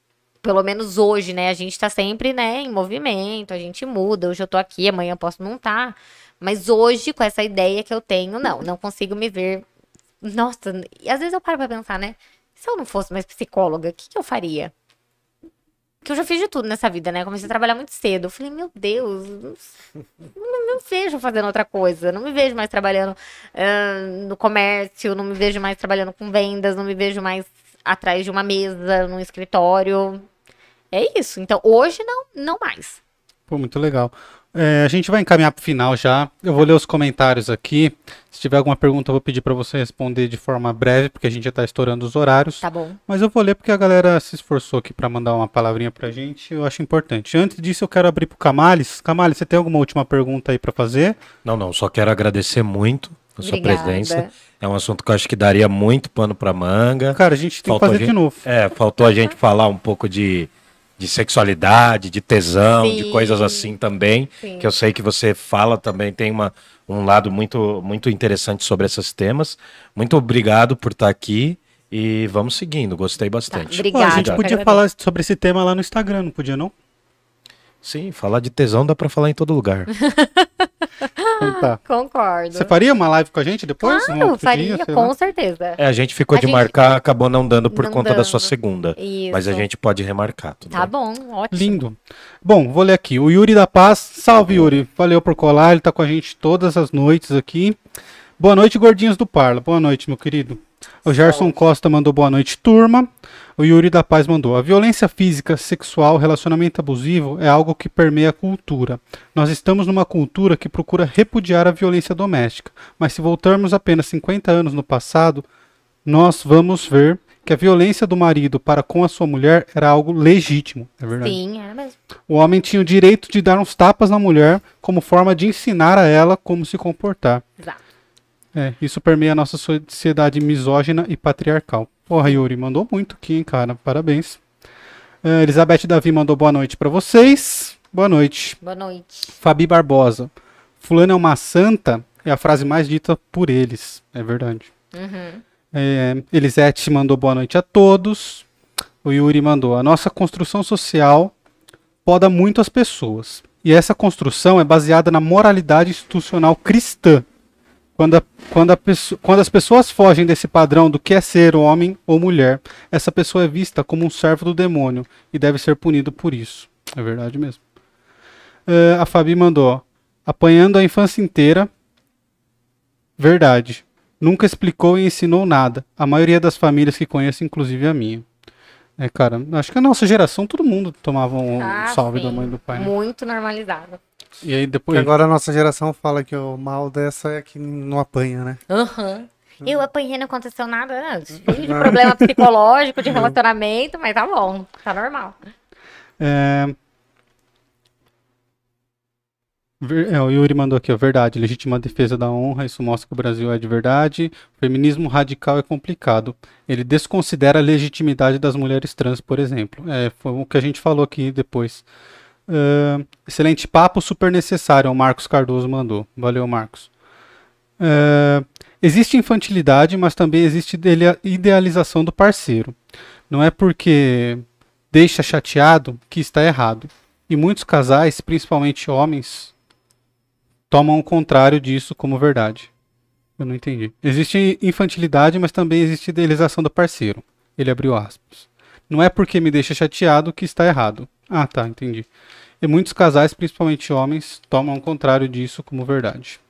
Pelo menos hoje, né? A gente tá sempre, né, em movimento, a gente muda. Hoje eu tô aqui, amanhã eu posso não estar. Mas hoje, com essa ideia que eu tenho, não, não consigo me ver. Nossa, e às vezes eu paro pra pensar, né? Se eu não fosse mais psicóloga, o que, que eu faria? Porque eu já fiz de tudo nessa vida, né? Comecei a trabalhar muito cedo. Eu falei, meu Deus, não, me vejo fazendo outra coisa. Não me vejo mais trabalhando ah, no comércio, não me vejo mais trabalhando com vendas, não me vejo mais atrás de uma mesa, num escritório. É isso. Então, hoje não, não mais. Pô, muito legal. É, a gente vai encaminhar pro final já. Eu vou ler os comentários aqui. Se tiver alguma pergunta, eu vou pedir para você responder de forma breve, porque a gente já tá estourando os horários. Tá bom? Mas eu vou ler porque a galera se esforçou aqui para mandar uma palavrinha pra gente. Eu acho importante. Antes disso, eu quero abrir pro Camales. Camales, você tem alguma última pergunta aí para fazer? Não, não, só quero agradecer muito a sua Obrigada. presença. É um assunto que eu acho que daria muito pano pra manga. Cara, a gente tem Faltou que fazer a de gente- novo. É, faltou a gente falar um pouco de, de sexualidade, de tesão, de Sim. coisas assim também. Sim. Que eu sei que você fala também, tem uma, um lado muito, muito interessante sobre esses temas. Muito obrigado por estar aqui e vamos seguindo, gostei bastante. Tá, Pô, a gente Obrigada. podia falar sobre esse tema lá no Instagram, não podia não? Sim, falar de tesão dá pra falar em todo lugar. *laughs* Então tá. *laughs* Concordo. Você faria uma live com a gente depois? Um Claro, outro faria, dia, com lá? certeza. É, a gente ficou A de gente- marcar, acabou não dando por Não conta da sua dando. segunda. Isso. Mas a gente pode remarcar. Tudo Tá bem? bom, ótimo. Lindo. Bom, vou ler aqui. O Yuri da Paz. Salve, Yuri. Valeu por colar. Ele tá com a gente todas as noites aqui. Boa noite, gordinhos do Parla. Boa noite, meu querido. O Gerson Costa mandou boa noite, turma. O Yuri da Paz mandou: A violência física, sexual, relacionamento abusivo é algo que permeia a cultura. Nós estamos numa cultura que procura repudiar a violência doméstica, mas se voltarmos apenas 50 anos no passado, nós vamos ver que a violência do marido para com a sua mulher era algo legítimo. É verdade. Sim, era mesmo. O homem tinha o direito de dar uns tapas na mulher como forma de ensinar a ela como se comportar. Exato. É, isso permeia a nossa sociedade misógina e patriarcal. Porra, Yuri, mandou muito aqui, hein, cara. Parabéns. É, Elizabeth Davi mandou boa noite pra vocês. Boa noite. Boa noite. Fabi Barbosa. Fulano é uma santa é a frase mais dita por eles. É verdade. Uhum. É, Elisete mandou boa noite a todos. O Yuri mandou: A nossa construção social poda muito as pessoas. E essa construção é baseada na moralidade institucional cristã. Quando, a- quando, a quando as pessoas fogem desse padrão do que é ser homem ou mulher, essa pessoa é vista como um servo do demônio e deve ser punido por isso. É verdade mesmo. É, a Fabi mandou: Apanhando a infância inteira. Verdade. Nunca explicou e ensinou nada. A maioria das famílias que conheço, inclusive a minha. É, cara, acho que a nossa geração, todo mundo tomava um Ah, salve sim. da mãe e do pai. né? Muito normalizado. E aí Porque depois. agora a nossa geração fala que o mal dessa é que não apanha, né? Aham. Eu apanhei, não aconteceu nada. *laughs* Filho de problema psicológico, de relacionamento, mas tá bom. Tá normal. É... É, o Yuri mandou aqui, ó, verdade, legítima defesa da honra, isso mostra que o Brasil é de verdade. Feminismo radical é complicado. Ele desconsidera a legitimidade das mulheres trans, por exemplo. É, foi o que a gente falou aqui depois. É, excelente papo, super necessário, o Marcos Cardoso mandou. Valeu, Marcos. É, existe infantilidade, mas também existe idea- idealização do parceiro. Não é porque deixa chateado que está errado. E muitos casais, principalmente homens, tomam o contrário disso como verdade. Eu não entendi. Existe infantilidade, mas também existe idealização do parceiro. Ele abriu aspas. Não é porque me deixa chateado que está errado. Ah, tá, entendi. E muitos casais, principalmente homens, tomam o contrário disso como verdade.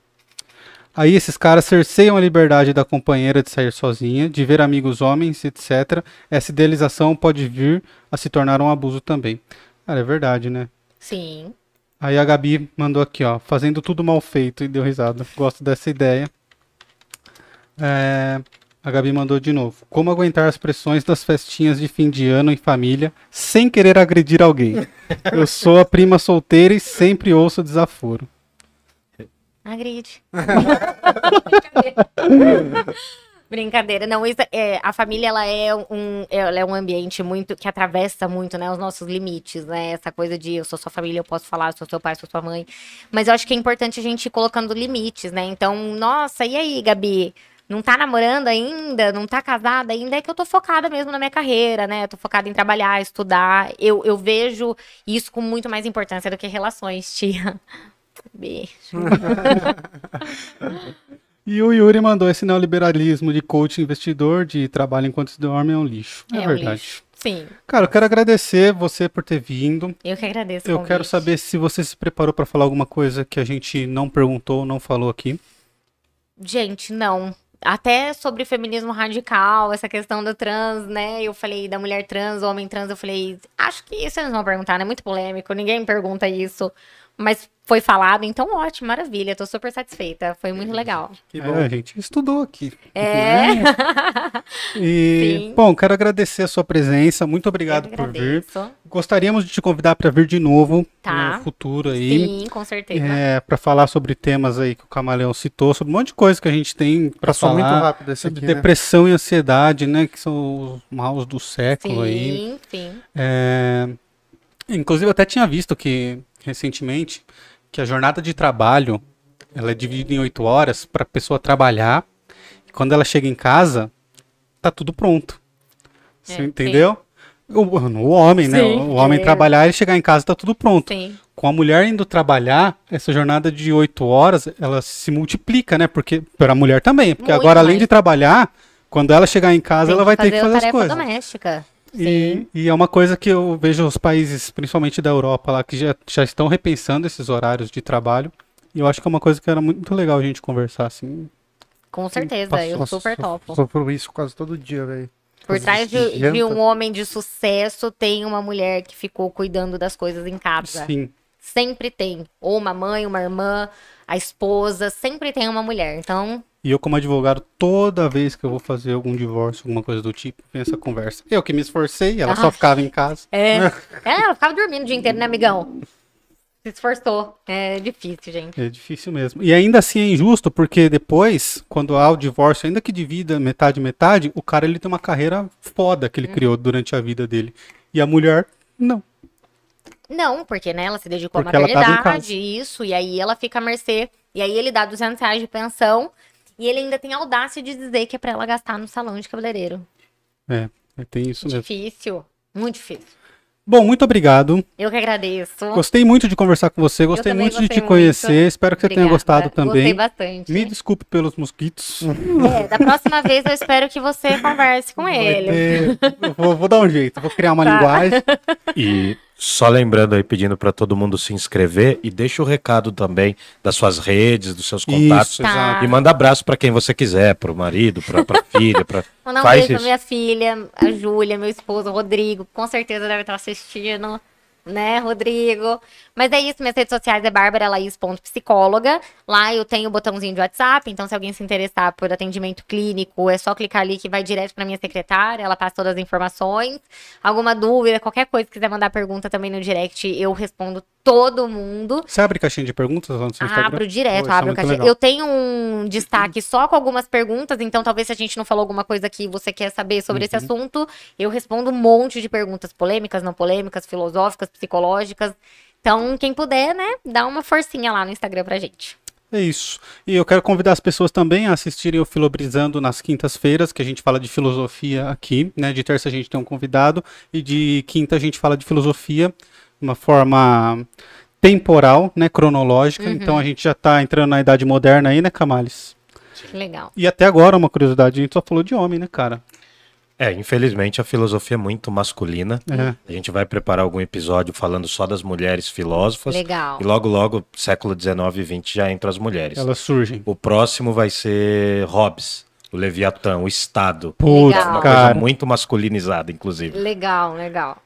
Aí esses caras cerceiam a liberdade da companheira de sair sozinha, de ver amigos homens, etc. Essa idealização pode vir a se tornar um abuso também. Cara, é verdade, né? Sim. Aí a Gabi mandou aqui, ó, fazendo tudo mal feito e deu risada. Gosto dessa ideia. É, a Gabi mandou de novo. Como aguentar as pressões das festinhas de fim de ano em família sem querer agredir alguém? Eu sou a prima solteira e sempre ouço desaforo. Agride. *laughs* Brincadeira. Não, isso é, a família ela é um, ela é um ambiente muito que atravessa muito, né, os nossos limites, né? Essa coisa de eu sou sua família, eu posso falar, eu sou seu pai, eu sou sua mãe. Mas eu acho que é importante a gente ir colocando limites, né? Então, nossa, e aí, Gabi? Não tá namorando ainda? Não tá casada ainda? É que eu tô focada mesmo na minha carreira, né? Eu tô focada em trabalhar, estudar. Eu, eu vejo isso com muito mais importância do que relações, *laughs* tia. Beijo. *laughs* E o Yuri mandou esse neoliberalismo de coach investidor de trabalho enquanto se dorme é um lixo. É, É um verdade. lixo. Sim, Cara, eu quero agradecer você por ter vindo. eu que agradeço. Eu quero saber se você se preparou para falar alguma coisa que a gente não perguntou, não falou aqui. Gente, não. Até sobre feminismo radical, essa questão do trans, né? Eu falei da mulher trans, homem trans, eu falei, acho que isso eles vão perguntar, né? Muito polêmico, ninguém pergunta isso. Mas foi falado, então ótimo, maravilha, tô super satisfeita. Foi muito legal. Que bom. É, a gente estudou aqui. É. *laughs* E, Sim. bom, quero agradecer a sua presença. Muito obrigado por vir. Gostaríamos de te convidar para vir de novo Tá. no futuro aí. Sim, com certeza. É, para falar sobre temas aí que o Camaleão citou, sobre um monte de coisa que a gente tem para Passou muito falar. rápido esse Sobre aqui, né? depressão e ansiedade, né? Que são os maus do século aí. Sim, sim. É, Inclusive, eu até tinha visto que, recentemente, que a jornada de trabalho, ela é dividida em oito horas para a pessoa trabalhar. E quando ela chega em casa, tá tudo pronto. Você É, sim. entendeu? O, o homem, né? Sim, O homem é. trabalhar e chegar em casa tá tudo pronto. Sim. Com a mulher indo trabalhar, essa jornada de oito horas, ela se multiplica, né? Porque para a mulher também, porque Muito agora além mais. de trabalhar, quando ela chegar em casa, Tem ela vai ter que a fazer as tarefa coisas. doméstica. E, e é uma coisa que eu vejo os países, principalmente da Europa, lá, que já, já estão repensando esses horários de trabalho. E eu acho que é uma coisa que era muito legal a gente conversar, assim. Com certeza, Passou- eu super topo. Sofro isso quase todo dia, velho. Por trás de, de um homem de sucesso tem uma mulher que ficou cuidando das coisas em casa. Sim. Sempre tem. Ou uma mãe, uma irmã, a esposa, sempre tem uma mulher. Então, E eu, como advogado, toda vez que eu vou fazer algum divórcio, alguma coisa do tipo, vem essa conversa. Eu que me esforcei, ela só Ah. ficava em casa. é. *laughs* é, ela ficava dormindo o dia inteiro, né, amigão? Se esforçou. É difícil, gente. É difícil mesmo. E ainda assim é injusto, porque depois, quando há o divórcio, ainda que divida metade metade, o cara ele tem uma carreira foda que ele criou durante a vida dele. E a mulher, não. Não, porque né, ela se dedicou Porque à maternidade, isso, e aí ela fica à mercê. E aí ele dá 200 reais de pensão. E ele ainda tem a audácia de dizer que é pra ela gastar no salão de cabeleireiro. É, tem isso mesmo. Difícil. Muito difícil. Bom, muito obrigado. Eu que agradeço. Gostei muito de conversar com você, gostei muito de gostei te muito. conhecer. Espero que você tenha Obrigada. gostado Gostei também. bastante. Me desculpe pelos mosquitos. *laughs* É, da próxima vez eu espero que você converse com ele. É, eu vou, vou dar um jeito, vou criar uma Tá. linguagem. *laughs* E só lembrando aí, pedindo para todo mundo se inscrever e deixa o recado também das suas redes, dos seus contatos. Isso, Tá. E manda abraço para quem você quiser, pro marido, pra, pra *laughs* filha, pra... Mandar um Faz beijo pra minha filha, a Júlia, meu esposo, o Rodrigo. Com certeza deve estar assistindo. Né, Rodrigo? Mas é isso, minhas redes sociais é barbara.laís.psicóloga. Lá eu tenho o botãozinho de WhatsApp, então se alguém se interessar por atendimento clínico, é só clicar ali que vai direto pra minha secretária, ela passa todas as informações. Alguma dúvida, qualquer coisa, quiser mandar pergunta também no direct, eu respondo todo mundo. Você abre caixinha de perguntas lá no seu Instagram? Abro direto, Pô, é abro muito caixinha. legal. Eu tenho um destaque só com algumas perguntas, então talvez se a gente não falou alguma coisa que você quer saber sobre Uhum. esse assunto, eu respondo um monte de perguntas polêmicas, não polêmicas, filosóficas, psicológicas. Então, quem puder, né, dá uma forcinha lá no Instagram pra gente. É isso. E eu quero convidar as pessoas também a assistirem o Filobrizando nas quintas-feiras, que a gente fala de filosofia aqui, né? De terça a gente tem um convidado e de quinta a gente fala de filosofia, uma forma temporal, né, cronológica. Uhum. Então a gente já tá entrando na idade moderna aí, né, Camales? Legal. E até agora, uma curiosidade, a gente só falou de homem, né, cara? É, infelizmente a filosofia é muito masculina. É. A gente vai preparar algum episódio falando só das mulheres filósofas. Legal. E logo, logo, século XIX e XX já entram as mulheres. Elas surgem. O próximo vai ser Hobbes, o Leviatã, o Estado. Putz, Legal. Uma cara. coisa muito masculinizada, inclusive. Legal, legal.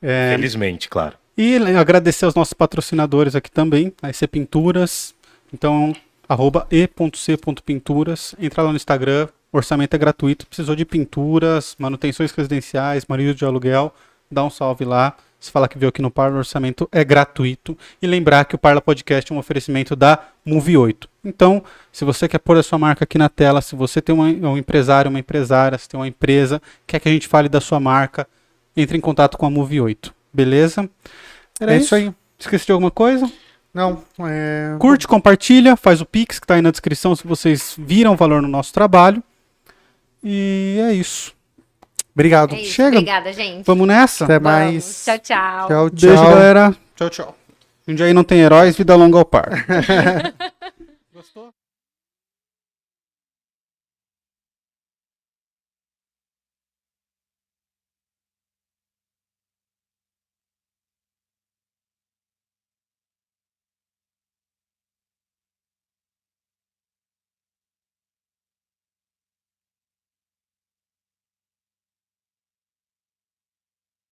É, Felizmente, claro. E agradecer aos nossos patrocinadores aqui também, a EC Pinturas. Então, arroba e.c.pinturas. Entra lá no Instagram, o orçamento é gratuito. Precisou de pinturas, manutenções residenciais, marido de aluguel, dá um salve lá. Se falar que veio aqui no Parla, o orçamento é gratuito. E lembrar que o Parla Podcast é um oferecimento da Move 8. Então, se você quer pôr a sua marca aqui na tela, se você tem uma- um empresário, uma empresária, se tem uma empresa, quer que a gente fale da sua marca, entre em contato com a Move 8. Beleza? Era É isso isso aí. Esqueci de alguma coisa? Não, é. Curte, compartilha, faz o Pix que tá aí na descrição se vocês viram valor no nosso trabalho. E é isso. Obrigado. É isso. Chega. Obrigada, gente. Vamos nessa? Até Vamos. mais. Tchau, tchau. Tchau, tchau. Beijo, galera. Tchau, tchau. Um dia aí não tem heróis, vida longa ao par. *laughs*